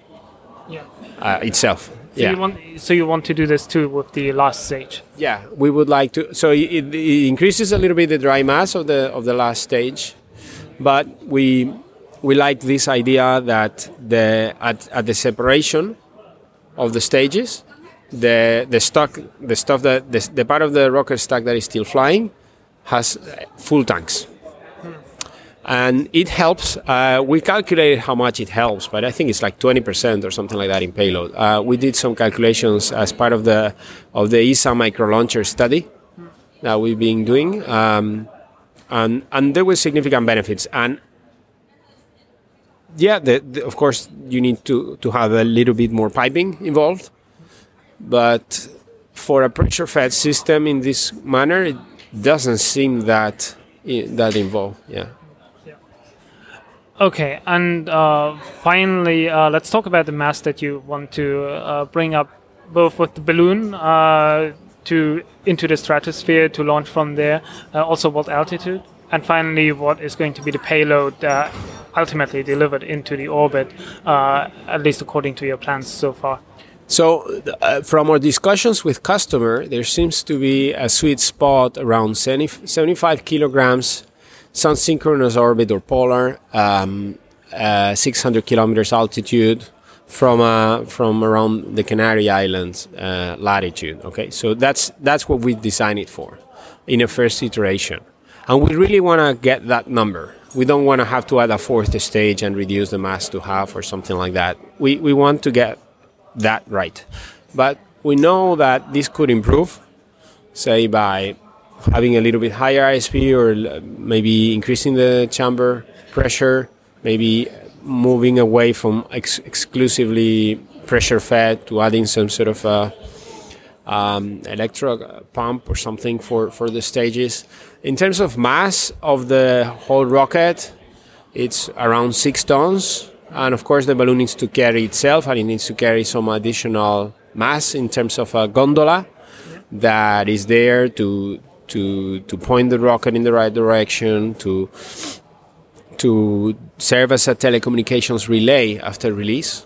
Yeah. uh, itself. So yeah. you want so you want to do this too with the last stage. Yeah, we would like to. So it, it increases a little bit the dry mass of the of the last stage, but we we like this idea that the at, at the separation of the stages, the the stock the stuff that the, the part of the rocket stack that is still flying has full tanks. And it helps. Uh, we calculated how much it helps, but I think it's like 20% or something like that in payload. Uh, we did some calculations as part of the of the ESA micro launcher study that we've been doing, um, and and there were significant benefits. And yeah, the, the, of course you need to to have a little bit more piping involved, but for a pressure fed system in this manner, it doesn't seem that that involved. Yeah. Okay, and uh, finally, uh, let's talk about the mass that you want to uh, bring up, both with the balloon uh, to into the stratosphere to launch from there, uh, also what altitude, and finally, what is going to be the payload ultimately delivered into the orbit, uh, at least according to your plans so far. So, uh, from our discussions with customer, there seems to be a sweet spot around 70, 75 kilograms, sun synchronous orbit or polar, um, uh, 600 kilometers altitude from uh, from around the Canary Islands uh, latitude. Okay, so that's that's what we designed it for in a first iteration, and we really want to get that number. We don't want to have to add a fourth stage and reduce the mass to half or something like that. We we want to get that right. But we know that this could improve, say by having a little bit higher ISP or uh, maybe increasing the chamber pressure, maybe moving away from ex- exclusively pressure fed to adding some sort of a um, electro uh, pump or something for, for the stages. In terms of mass of the whole rocket, it's around six tons. And of course, the balloon needs to carry itself and it needs to carry some additional mass in terms of a gondola that is there to, to, to point the rocket in the right direction, to, to serve as a telecommunications relay after release.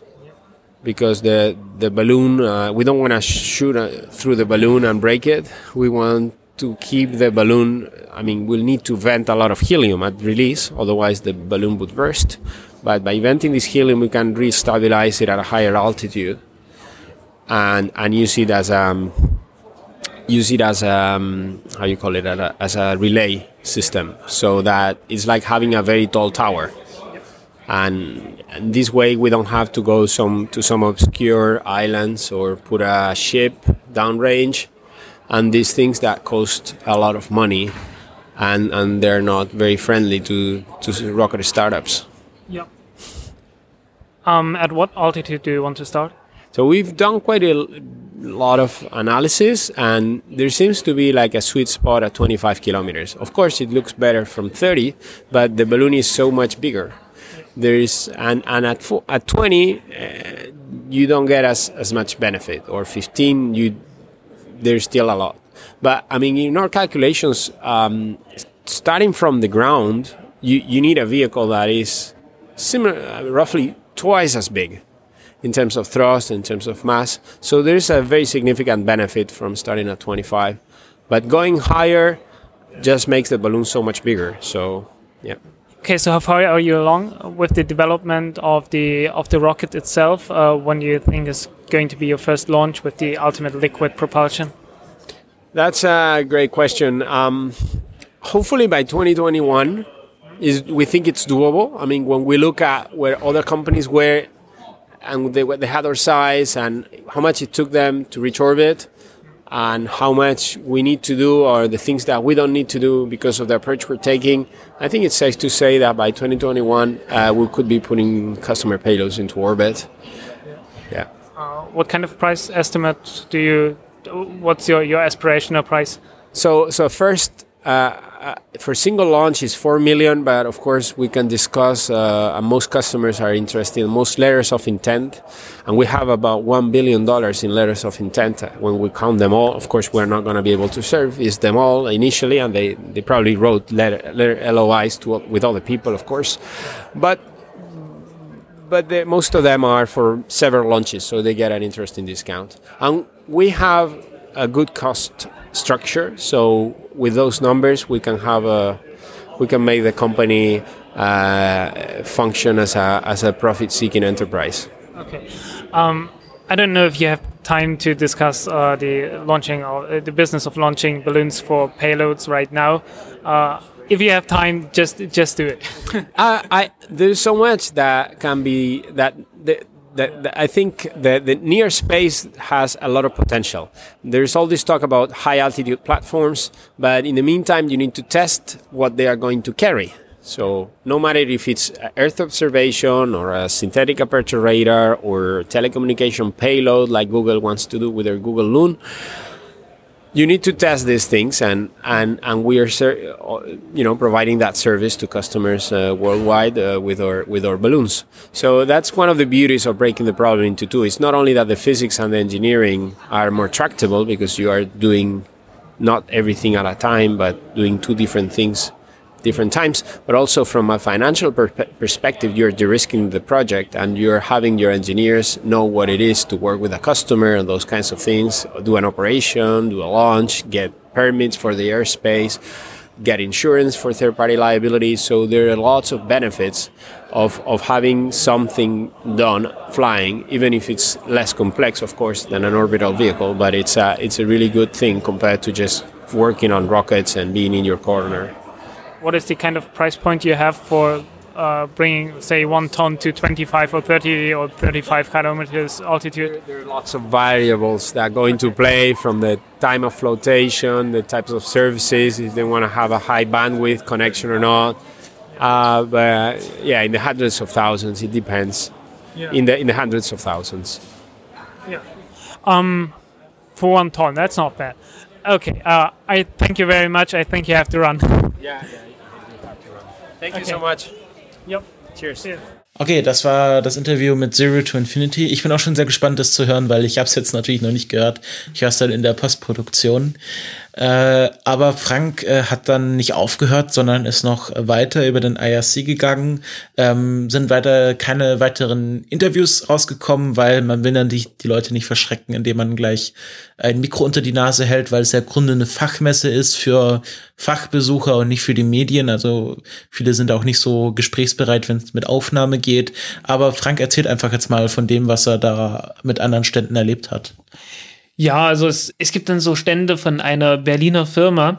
Because the, the balloon, uh, we don't want to shoot uh, through the balloon and break it. We want to keep the balloon, I mean, we'll need to vent a lot of helium at release, otherwise the balloon would burst. But by venting this helium, we can re-stabilize it at a higher altitude and, and use it as um, use it as um, how you call it a, as a relay system, so that it's like having a very tall tower. And, and this way, we don't have to go some to some obscure islands or put a ship downrange and these things that cost a lot of money and, and they're not very friendly to, to rocket startups. Um, at what altitude do you want to start? So we've done quite a lot of analysis and there seems to be like a sweet spot at 25 kilometers. Of course it looks better from 30, but the balloon is so much bigger. There is and, and at at 20 uh, you don't get as, as much benefit or 15 you there's still a lot. But I mean, in our calculations, um, starting from the ground, you, you need a vehicle that is similar, uh, roughly twice as big in terms of thrust, in terms of mass. So there's a very significant benefit from starting at 25. But going higher just makes the balloon so much bigger. So, yeah. Okay, so how far are you along with the development of the of the rocket itself? Uh, when do you think is going to be your first launch with the ultimate liquid propulsion? That's a great question. Um, hopefully by 2021, is we think it's doable. I mean, when we look at where other companies were and they, they had our size and how much it took them to reach orbit, and how much we need to do or the things that we don't need to do because of the approach we're taking, I think it's safe to say that by 2021 uh, we could be putting customer payloads into orbit. Yeah. Uh, what kind of price estimate do you? What's your your aspirational price? So so first uh, uh, for single launch is four million, but of course we can discuss. Uh, most customers are interested in most letters of intent, and we have about one billion dollars in letters of intent. When we count them all, of course we're not going to be able to service them all initially, and they, they probably wrote letter, letter LOIs to with other people, of course, but but the, most of them are for several launches, so they get an interesting discount. And we have a good cost structure. So with those numbers, we can have a we can make the company uh, function as a as a profit seeking enterprise. Okay. Um, I don't know if you have time to discuss uh, the launching or uh, the business of launching balloons for payloads right now. Uh, if you have time, just just do it. I there's so much that can be that the, I think the, the near space has a lot of potential. There's all this talk about high altitude platforms, but in the meantime, you need to test what they are going to carry. So no matter if it's Earth observation or a synthetic aperture radar or telecommunication payload like Google wants to do with their Google Loon, you need to test these things and and and we are you know providing that service to customers uh, worldwide uh, with our with our balloons. So that's one of the beauties of breaking the problem into two. It's not only that the physics and the engineering are more tractable because you are doing not everything at a time but doing two different things different times, but also from a financial per- perspective, you're de-risking the project and you're having your engineers know what it is to work with a customer and those kinds of things, do an operation, do a launch, get permits for the airspace, get insurance for third-party liability. So there are lots of benefits of, of having something done flying, even if it's less complex, of course, than an orbital vehicle, but it's a, it's a really good thing compared to just working on rockets and being in your corner what is the kind of price point you have for uh, bringing, say, one ton to 25 or 30 or 35 kilometers altitude? There, are lots of variables that go into play from the time of flotation, the types of services, if they want to have a high bandwidth connection or not. Uh, but yeah, in the hundreds of thousands, it depends. Yeah. In the in the hundreds of thousands. Yeah. Um, for one ton, that's not bad. Okay. Uh, I thank you very much. I think you have to run. Yeah. yeah. Thank you so much. Yep. Cheers. Okay, das war das Interview mit Zero to Infinity. Ich bin auch schon sehr gespannt, das zu hören, weil ich habe es jetzt natürlich noch nicht gehört. Ich höre es dann in der Postproduktion. Äh, aber Frank äh, hat dann nicht aufgehört, sondern ist noch weiter über den IRC gegangen. Ähm, sind weiter keine weiteren Interviews rausgekommen, weil man will dann die, die Leute nicht verschrecken, indem man gleich ein Mikro unter die Nase hält, weil es ja im Grunde eine Fachmesse ist für Fachbesucher und nicht für die Medien. Also viele sind auch nicht so gesprächsbereit, wenn es mit Aufnahme geht. Aber Frank erzählt einfach jetzt mal von dem, was er da mit anderen Ständen erlebt hat. Ja, also es, es gibt dann so Stände von einer Berliner Firma,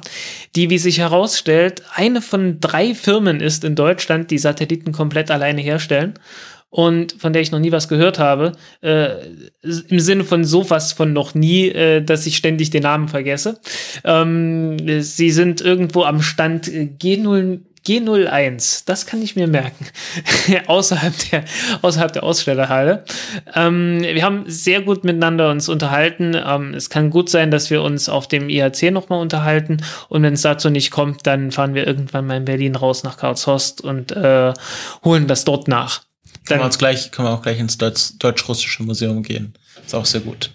die, wie sich herausstellt, eine von drei Firmen ist in Deutschland, die Satelliten komplett alleine herstellen und von der ich noch nie was gehört habe, äh, im Sinne von sowas von noch nie, äh, dass ich ständig den Namen vergesse. Ähm, sie sind irgendwo am Stand G0 G01, das kann ich mir merken, außerhalb, der, außerhalb der Ausstellerhalle. Ähm, wir haben sehr gut miteinander uns unterhalten. Ähm, es kann gut sein, dass wir uns auf dem IHC nochmal unterhalten und wenn es dazu nicht kommt, dann fahren wir irgendwann mal in Berlin raus nach Karlshorst und äh, holen das dort nach. Dann können wir, uns gleich, können wir auch gleich ins Deutsch, Deutsch-Russische Museum gehen. Ist auch sehr gut.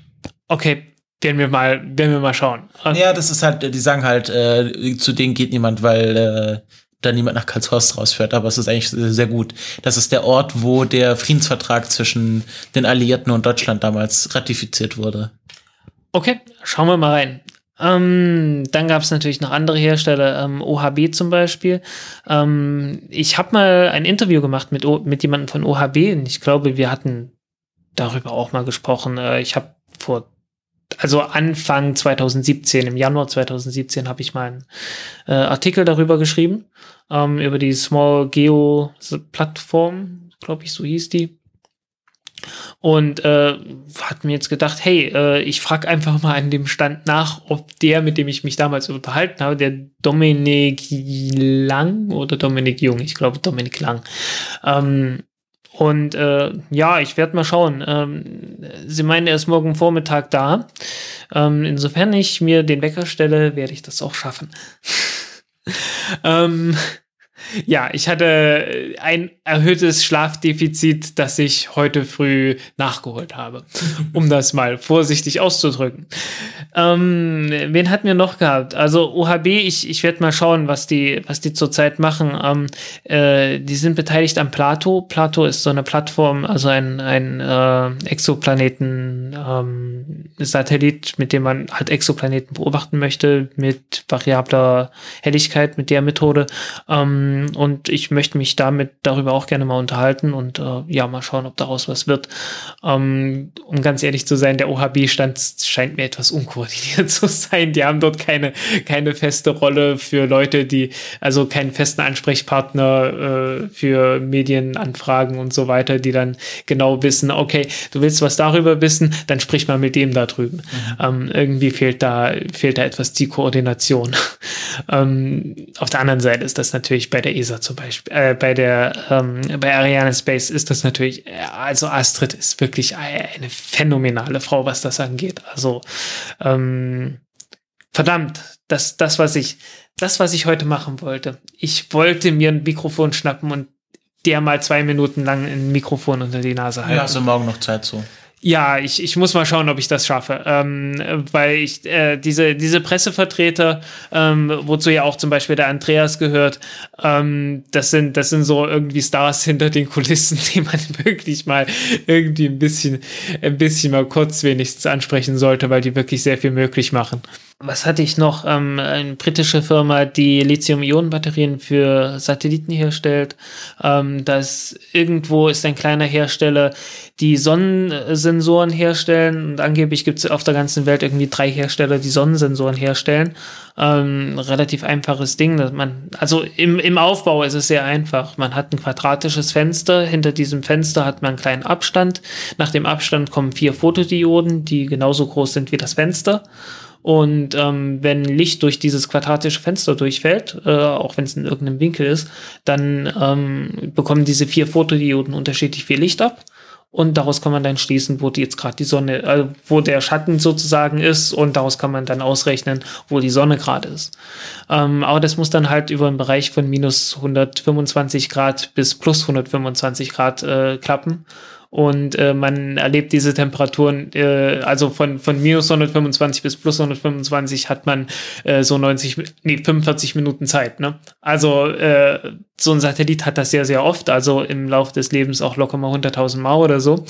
Okay, werden wir mal, werden wir mal schauen. Ja, das ist halt, die sagen halt, äh, zu denen geht niemand, weil äh, da niemand nach Karlshorst rausfährt, aber es ist eigentlich sehr gut. Das ist der Ort, wo der Friedensvertrag zwischen den Alliierten und Deutschland damals ratifiziert wurde. Okay, schauen wir mal rein. Ähm, dann gab es natürlich noch andere Hersteller, ähm, OHB zum Beispiel. Ähm, ich habe mal ein Interview gemacht mit, mit jemandem von OHB und ich glaube, wir hatten darüber auch mal gesprochen. Äh, ich habe vor, also Anfang 2017, im Januar 2017 habe ich mal einen äh, Artikel darüber geschrieben, ähm, über die Small Geo Plattform, glaube ich, so hieß die. Und äh, hat mir jetzt gedacht, hey, äh, ich frage einfach mal an dem Stand nach, ob der, mit dem ich mich damals unterhalten habe, der Dominik Lang oder Dominik Jung, ich glaube Dominik Lang. Ähm, und äh, ja, ich werde mal schauen. Ähm, sie meinen, er ist morgen Vormittag da. Ähm, insofern ich mir den Wecker stelle, werde ich das auch schaffen. ähm, ja, ich hatte ein erhöhtes Schlafdefizit, das ich heute früh nachgeholt habe, um das mal vorsichtig auszudrücken. Ähm, wen hatten wir noch gehabt? Also OHB, ich, ich werde mal schauen, was die, was die zurzeit machen. Ähm, äh, die sind beteiligt am Plato. Plato ist so eine Plattform, also ein, ein äh, Exoplaneten-Satellit, ähm, mit dem man halt Exoplaneten beobachten möchte, mit variabler Helligkeit, mit der Methode. Ähm, und ich möchte mich damit darüber auch gerne mal unterhalten und äh, ja, mal schauen, ob daraus was wird. Ähm, um ganz ehrlich zu sein, der OHB-Stand scheint mir etwas unkoordiniert zu sein. Die haben dort keine, keine feste Rolle für Leute, die, also keinen festen Ansprechpartner äh, für Medienanfragen und so weiter, die dann genau wissen, okay, du willst was darüber wissen, dann sprich mal mit dem da drüben. Mhm. Ähm, irgendwie fehlt da, fehlt da etwas die Koordination. ähm, auf der anderen Seite ist das natürlich bei der ESA zum Beispiel, äh, bei der, ähm, bei Ariane Space ist das natürlich, äh, also Astrid ist wirklich eine phänomenale Frau, was das angeht. Also, ähm, verdammt, das, das, was ich, das, was ich heute machen wollte. Ich wollte mir ein Mikrofon schnappen und der mal zwei Minuten lang ein Mikrofon unter die Nase halten. Ja, also morgen noch Zeit so. Ja, ich, ich muss mal schauen, ob ich das schaffe. Ähm, weil ich äh, diese, diese Pressevertreter, ähm, wozu ja auch zum Beispiel der Andreas gehört, ähm, das sind, das sind so irgendwie Stars hinter den Kulissen, die man wirklich mal irgendwie ein bisschen, ein bisschen mal kurz wenigstens ansprechen sollte, weil die wirklich sehr viel möglich machen was hatte ich noch? Ähm, eine britische Firma, die Lithium-Ionen-Batterien für Satelliten herstellt. Ähm, das irgendwo ist ein kleiner Hersteller, die Sonnensensoren herstellen. Und angeblich gibt es auf der ganzen Welt irgendwie drei Hersteller, die Sonnensensoren herstellen. Ähm, relativ einfaches Ding. Dass man, also im, im Aufbau ist es sehr einfach. Man hat ein quadratisches Fenster. Hinter diesem Fenster hat man einen kleinen Abstand. Nach dem Abstand kommen vier Fotodioden, die genauso groß sind wie das Fenster. Und ähm, wenn Licht durch dieses quadratische Fenster durchfällt, äh, auch wenn es in irgendeinem Winkel ist, dann ähm, bekommen diese vier Fotodioden unterschiedlich viel Licht ab. Und daraus kann man dann schließen, wo die jetzt gerade die Sonne, äh, wo der Schatten sozusagen ist. Und daraus kann man dann ausrechnen, wo die Sonne gerade ist. Ähm, aber das muss dann halt über einen Bereich von minus 125 Grad bis plus 125 Grad äh, klappen und äh, man erlebt diese Temperaturen, äh, also von, von minus 125 bis plus 125 hat man äh, so 90, nee, 45 Minuten Zeit. Ne? Also äh, so ein Satellit hat das sehr, sehr oft, also im Laufe des Lebens auch locker mal 100.000 Mal oder so.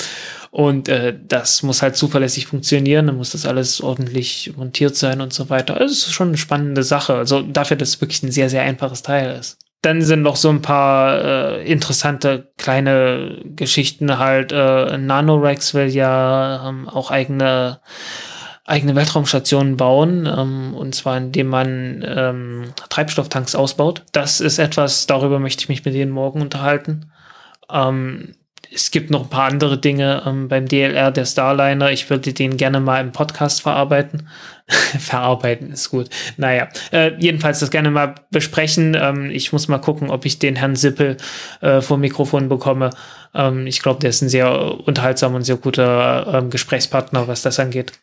Und äh, das muss halt zuverlässig funktionieren, dann muss das alles ordentlich montiert sein und so weiter. Also es ist schon eine spannende Sache. Also dafür, dass es wirklich ein sehr, sehr einfaches Teil ist. Dann sind noch so ein paar äh, interessante kleine Geschichten halt. Äh, Nanorex will ja ähm, auch eigene eigene Weltraumstationen bauen, ähm, und zwar indem man ähm, Treibstofftanks ausbaut. Das ist etwas, darüber möchte ich mich mit denen morgen unterhalten. Ähm, es gibt noch ein paar andere Dinge ähm, beim DLR, der Starliner. Ich würde den gerne mal im Podcast verarbeiten. verarbeiten ist gut. Naja, äh, jedenfalls das gerne mal besprechen. Ähm, ich muss mal gucken, ob ich den Herrn Sippel äh, vor Mikrofon bekomme. Ähm, ich glaube, der ist ein sehr unterhaltsamer und sehr guter ähm, Gesprächspartner, was das angeht.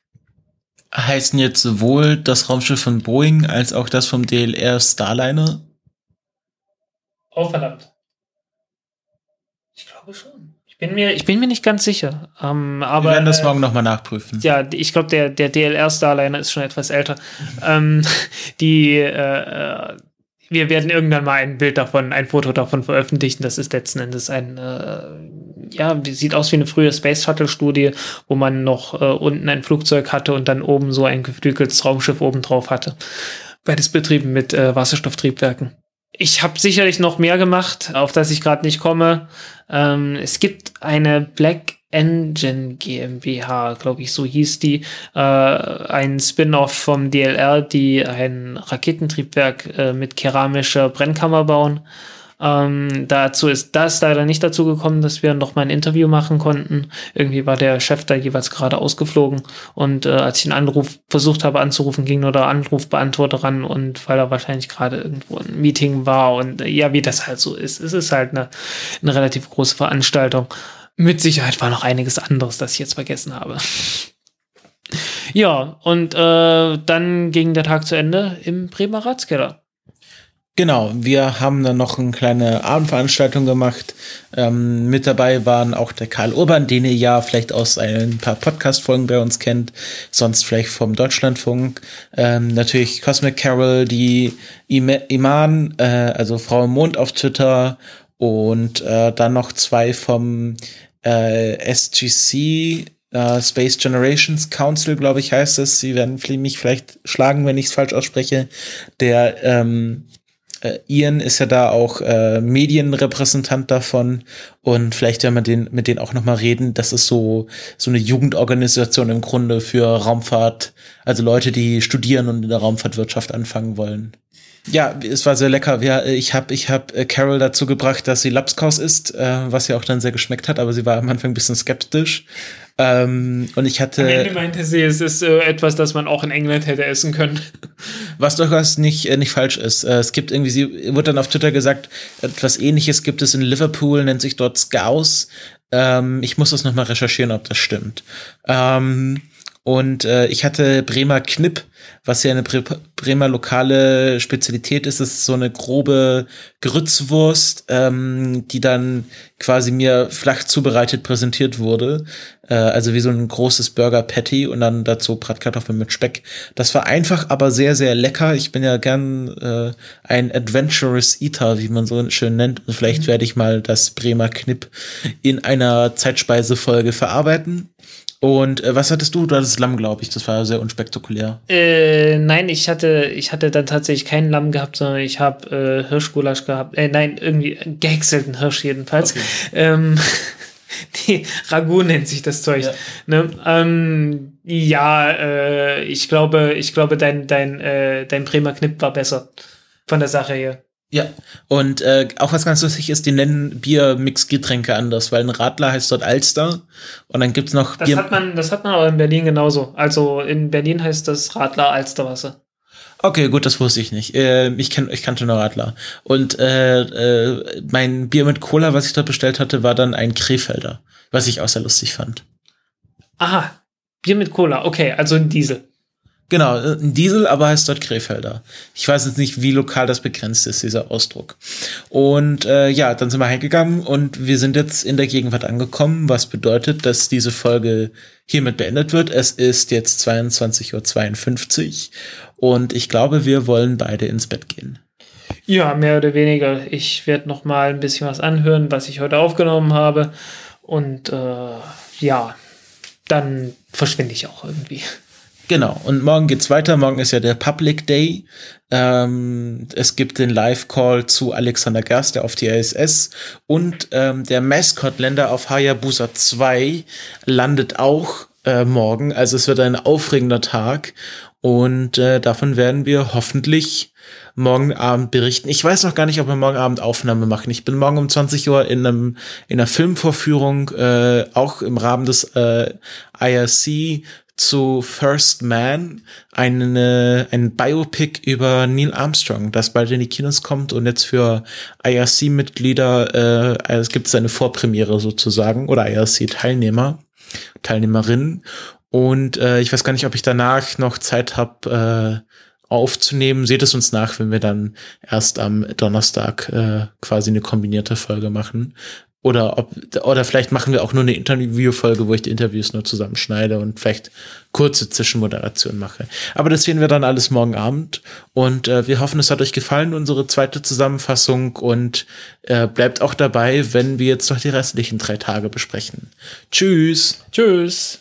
Heißen jetzt sowohl das Raumschiff von Boeing als auch das vom DLR Starliner? Oh, verdammt. Ich bin mir, ich bin mir nicht ganz sicher. Ähm, aber, Wir werden das äh, morgen nochmal nachprüfen. Ja, ich glaube, der, der DLR Starliner ist schon etwas älter. ähm, die, äh, äh, wir werden irgendwann mal ein Bild davon, ein Foto davon veröffentlichen. Das ist letzten Endes ein, äh, ja, sieht aus wie eine frühe Space Shuttle Studie, wo man noch äh, unten ein Flugzeug hatte und dann oben so ein geflügeltes Raumschiff oben drauf hatte. Beides betrieben mit äh, Wasserstofftriebwerken. Ich habe sicherlich noch mehr gemacht, auf das ich gerade nicht komme. Ähm, es gibt eine Black Engine GmbH, glaube ich, so hieß die, äh, ein Spin-off vom DLR, die ein Raketentriebwerk äh, mit keramischer Brennkammer bauen. Ähm, dazu ist das leider nicht dazu gekommen, dass wir noch mal ein Interview machen konnten. Irgendwie war der Chef da jeweils gerade ausgeflogen und äh, als ich einen Anruf versucht habe anzurufen, ging nur der Anrufbeantworter ran und weil er wahrscheinlich gerade irgendwo ein Meeting war und äh, ja, wie das halt so ist. Es ist halt eine, eine relativ große Veranstaltung. Mit Sicherheit war noch einiges anderes, das ich jetzt vergessen habe. ja, und äh, dann ging der Tag zu Ende im Bremer Ratskeller. Genau, wir haben dann noch eine kleine Abendveranstaltung gemacht. Ähm, mit dabei waren auch der Karl Urban, den ihr ja vielleicht aus ein paar Podcast-Folgen bei uns kennt, sonst vielleicht vom Deutschlandfunk. Ähm, natürlich Cosmic Carol, die Ima Iman, äh, also Frau im Mond auf Twitter und äh, dann noch zwei vom äh, SGC, äh, Space Generations Council, glaube ich, heißt es. Sie werden mich vielleicht schlagen, wenn ich es falsch ausspreche. Der ähm, äh, Ian ist ja da auch äh, Medienrepräsentant davon und vielleicht werden wir den, mit denen auch noch mal reden. Das ist so so eine Jugendorganisation im Grunde für Raumfahrt, also Leute, die studieren und in der Raumfahrtwirtschaft anfangen wollen. Ja, es war sehr lecker. Ja, ich habe ich hab äh, Carol dazu gebracht, dass sie Lapskaus isst, äh, was ihr auch dann sehr geschmeckt hat, aber sie war am Anfang ein bisschen skeptisch. Ähm, und ich hatte. Am Ende meinte sie, es ist äh, etwas, das man auch in England hätte essen können. Was durchaus nicht, äh, nicht falsch ist. Äh, es gibt irgendwie, sie wurde dann auf Twitter gesagt, etwas ähnliches gibt es in Liverpool, nennt sich dort Scouse. Ähm, ich muss das nochmal recherchieren, ob das stimmt. Ähm, und äh, ich hatte Bremer Knipp, was ja eine Bre Bremer lokale Spezialität ist. Das ist so eine grobe Grützwurst, ähm, die dann quasi mir flach zubereitet präsentiert wurde. Äh, also wie so ein großes Burger Patty und dann dazu Bratkartoffeln mit Speck. Das war einfach, aber sehr, sehr lecker. Ich bin ja gern äh, ein Adventurous Eater, wie man so schön nennt. Und vielleicht mhm. werde ich mal das Bremer Knipp in einer Zeitspeisefolge verarbeiten. Und äh, was hattest du? Du hattest Lamm, glaube ich. Das war sehr unspektakulär. Äh, nein, ich hatte, ich hatte dann tatsächlich keinen Lamm gehabt, sondern ich habe äh, Hirschgulasch gehabt. Äh, nein, irgendwie gehäckselten Hirsch jedenfalls. Okay. Ähm, die Ragout nennt sich das Zeug. Ja, ne? ähm, ja äh, ich glaube, ich glaube, dein, dein, äh, dein Bremer Knipp war besser von der Sache her. Ja, und äh, auch was ganz lustig ist, die nennen Bier-Mix-Getränke anders, weil ein Radler heißt dort Alster und dann gibt's noch das Bier. Hat man, das hat man auch in Berlin genauso. Also in Berlin heißt das Radler Alsterwasser. Okay, gut, das wusste ich nicht. Äh, ich, kenn, ich kannte nur Radler. Und äh, äh, mein Bier mit Cola, was ich dort bestellt hatte, war dann ein Krefelder, was ich auch sehr lustig fand. Aha, Bier mit Cola, okay, also ein Diesel. Genau, ein Diesel, aber heißt dort Krefelder. Ich weiß jetzt nicht, wie lokal das begrenzt ist, dieser Ausdruck. Und äh, ja, dann sind wir heimgegangen und wir sind jetzt in der Gegenwart angekommen, was bedeutet, dass diese Folge hiermit beendet wird. Es ist jetzt 22.52 Uhr und ich glaube, wir wollen beide ins Bett gehen. Ja, mehr oder weniger. Ich werde noch mal ein bisschen was anhören, was ich heute aufgenommen habe. Und äh, ja, dann verschwinde ich auch irgendwie. Genau, und morgen geht's weiter. Morgen ist ja der Public Day. Ähm, es gibt den Live-Call zu Alexander Gerst, der auf die ISS. Und ähm, der Mascot-Länder auf Hayabusa 2 landet auch äh, morgen. Also es wird ein aufregender Tag. Und äh, davon werden wir hoffentlich morgen Abend berichten. Ich weiß noch gar nicht, ob wir morgen Abend Aufnahme machen. Ich bin morgen um 20 Uhr in einem in einer Filmvorführung, äh, auch im Rahmen des äh, IRC zu First Man, eine, ein Biopic über Neil Armstrong, das bald in die Kinos kommt und jetzt für IRC-Mitglieder, äh, es gibt eine Vorpremiere sozusagen, oder IRC-Teilnehmer, Teilnehmerinnen. Und äh, ich weiß gar nicht, ob ich danach noch Zeit habe, äh, aufzunehmen. Seht es uns nach, wenn wir dann erst am Donnerstag äh, quasi eine kombinierte Folge machen. Oder ob, oder vielleicht machen wir auch nur eine Interviewfolge, wo ich die Interviews nur zusammenschneide und vielleicht kurze Zwischenmoderation mache. Aber das sehen wir dann alles morgen Abend. Und äh, wir hoffen, es hat euch gefallen, unsere zweite Zusammenfassung. Und äh, bleibt auch dabei, wenn wir jetzt noch die restlichen drei Tage besprechen. Tschüss. Tschüss.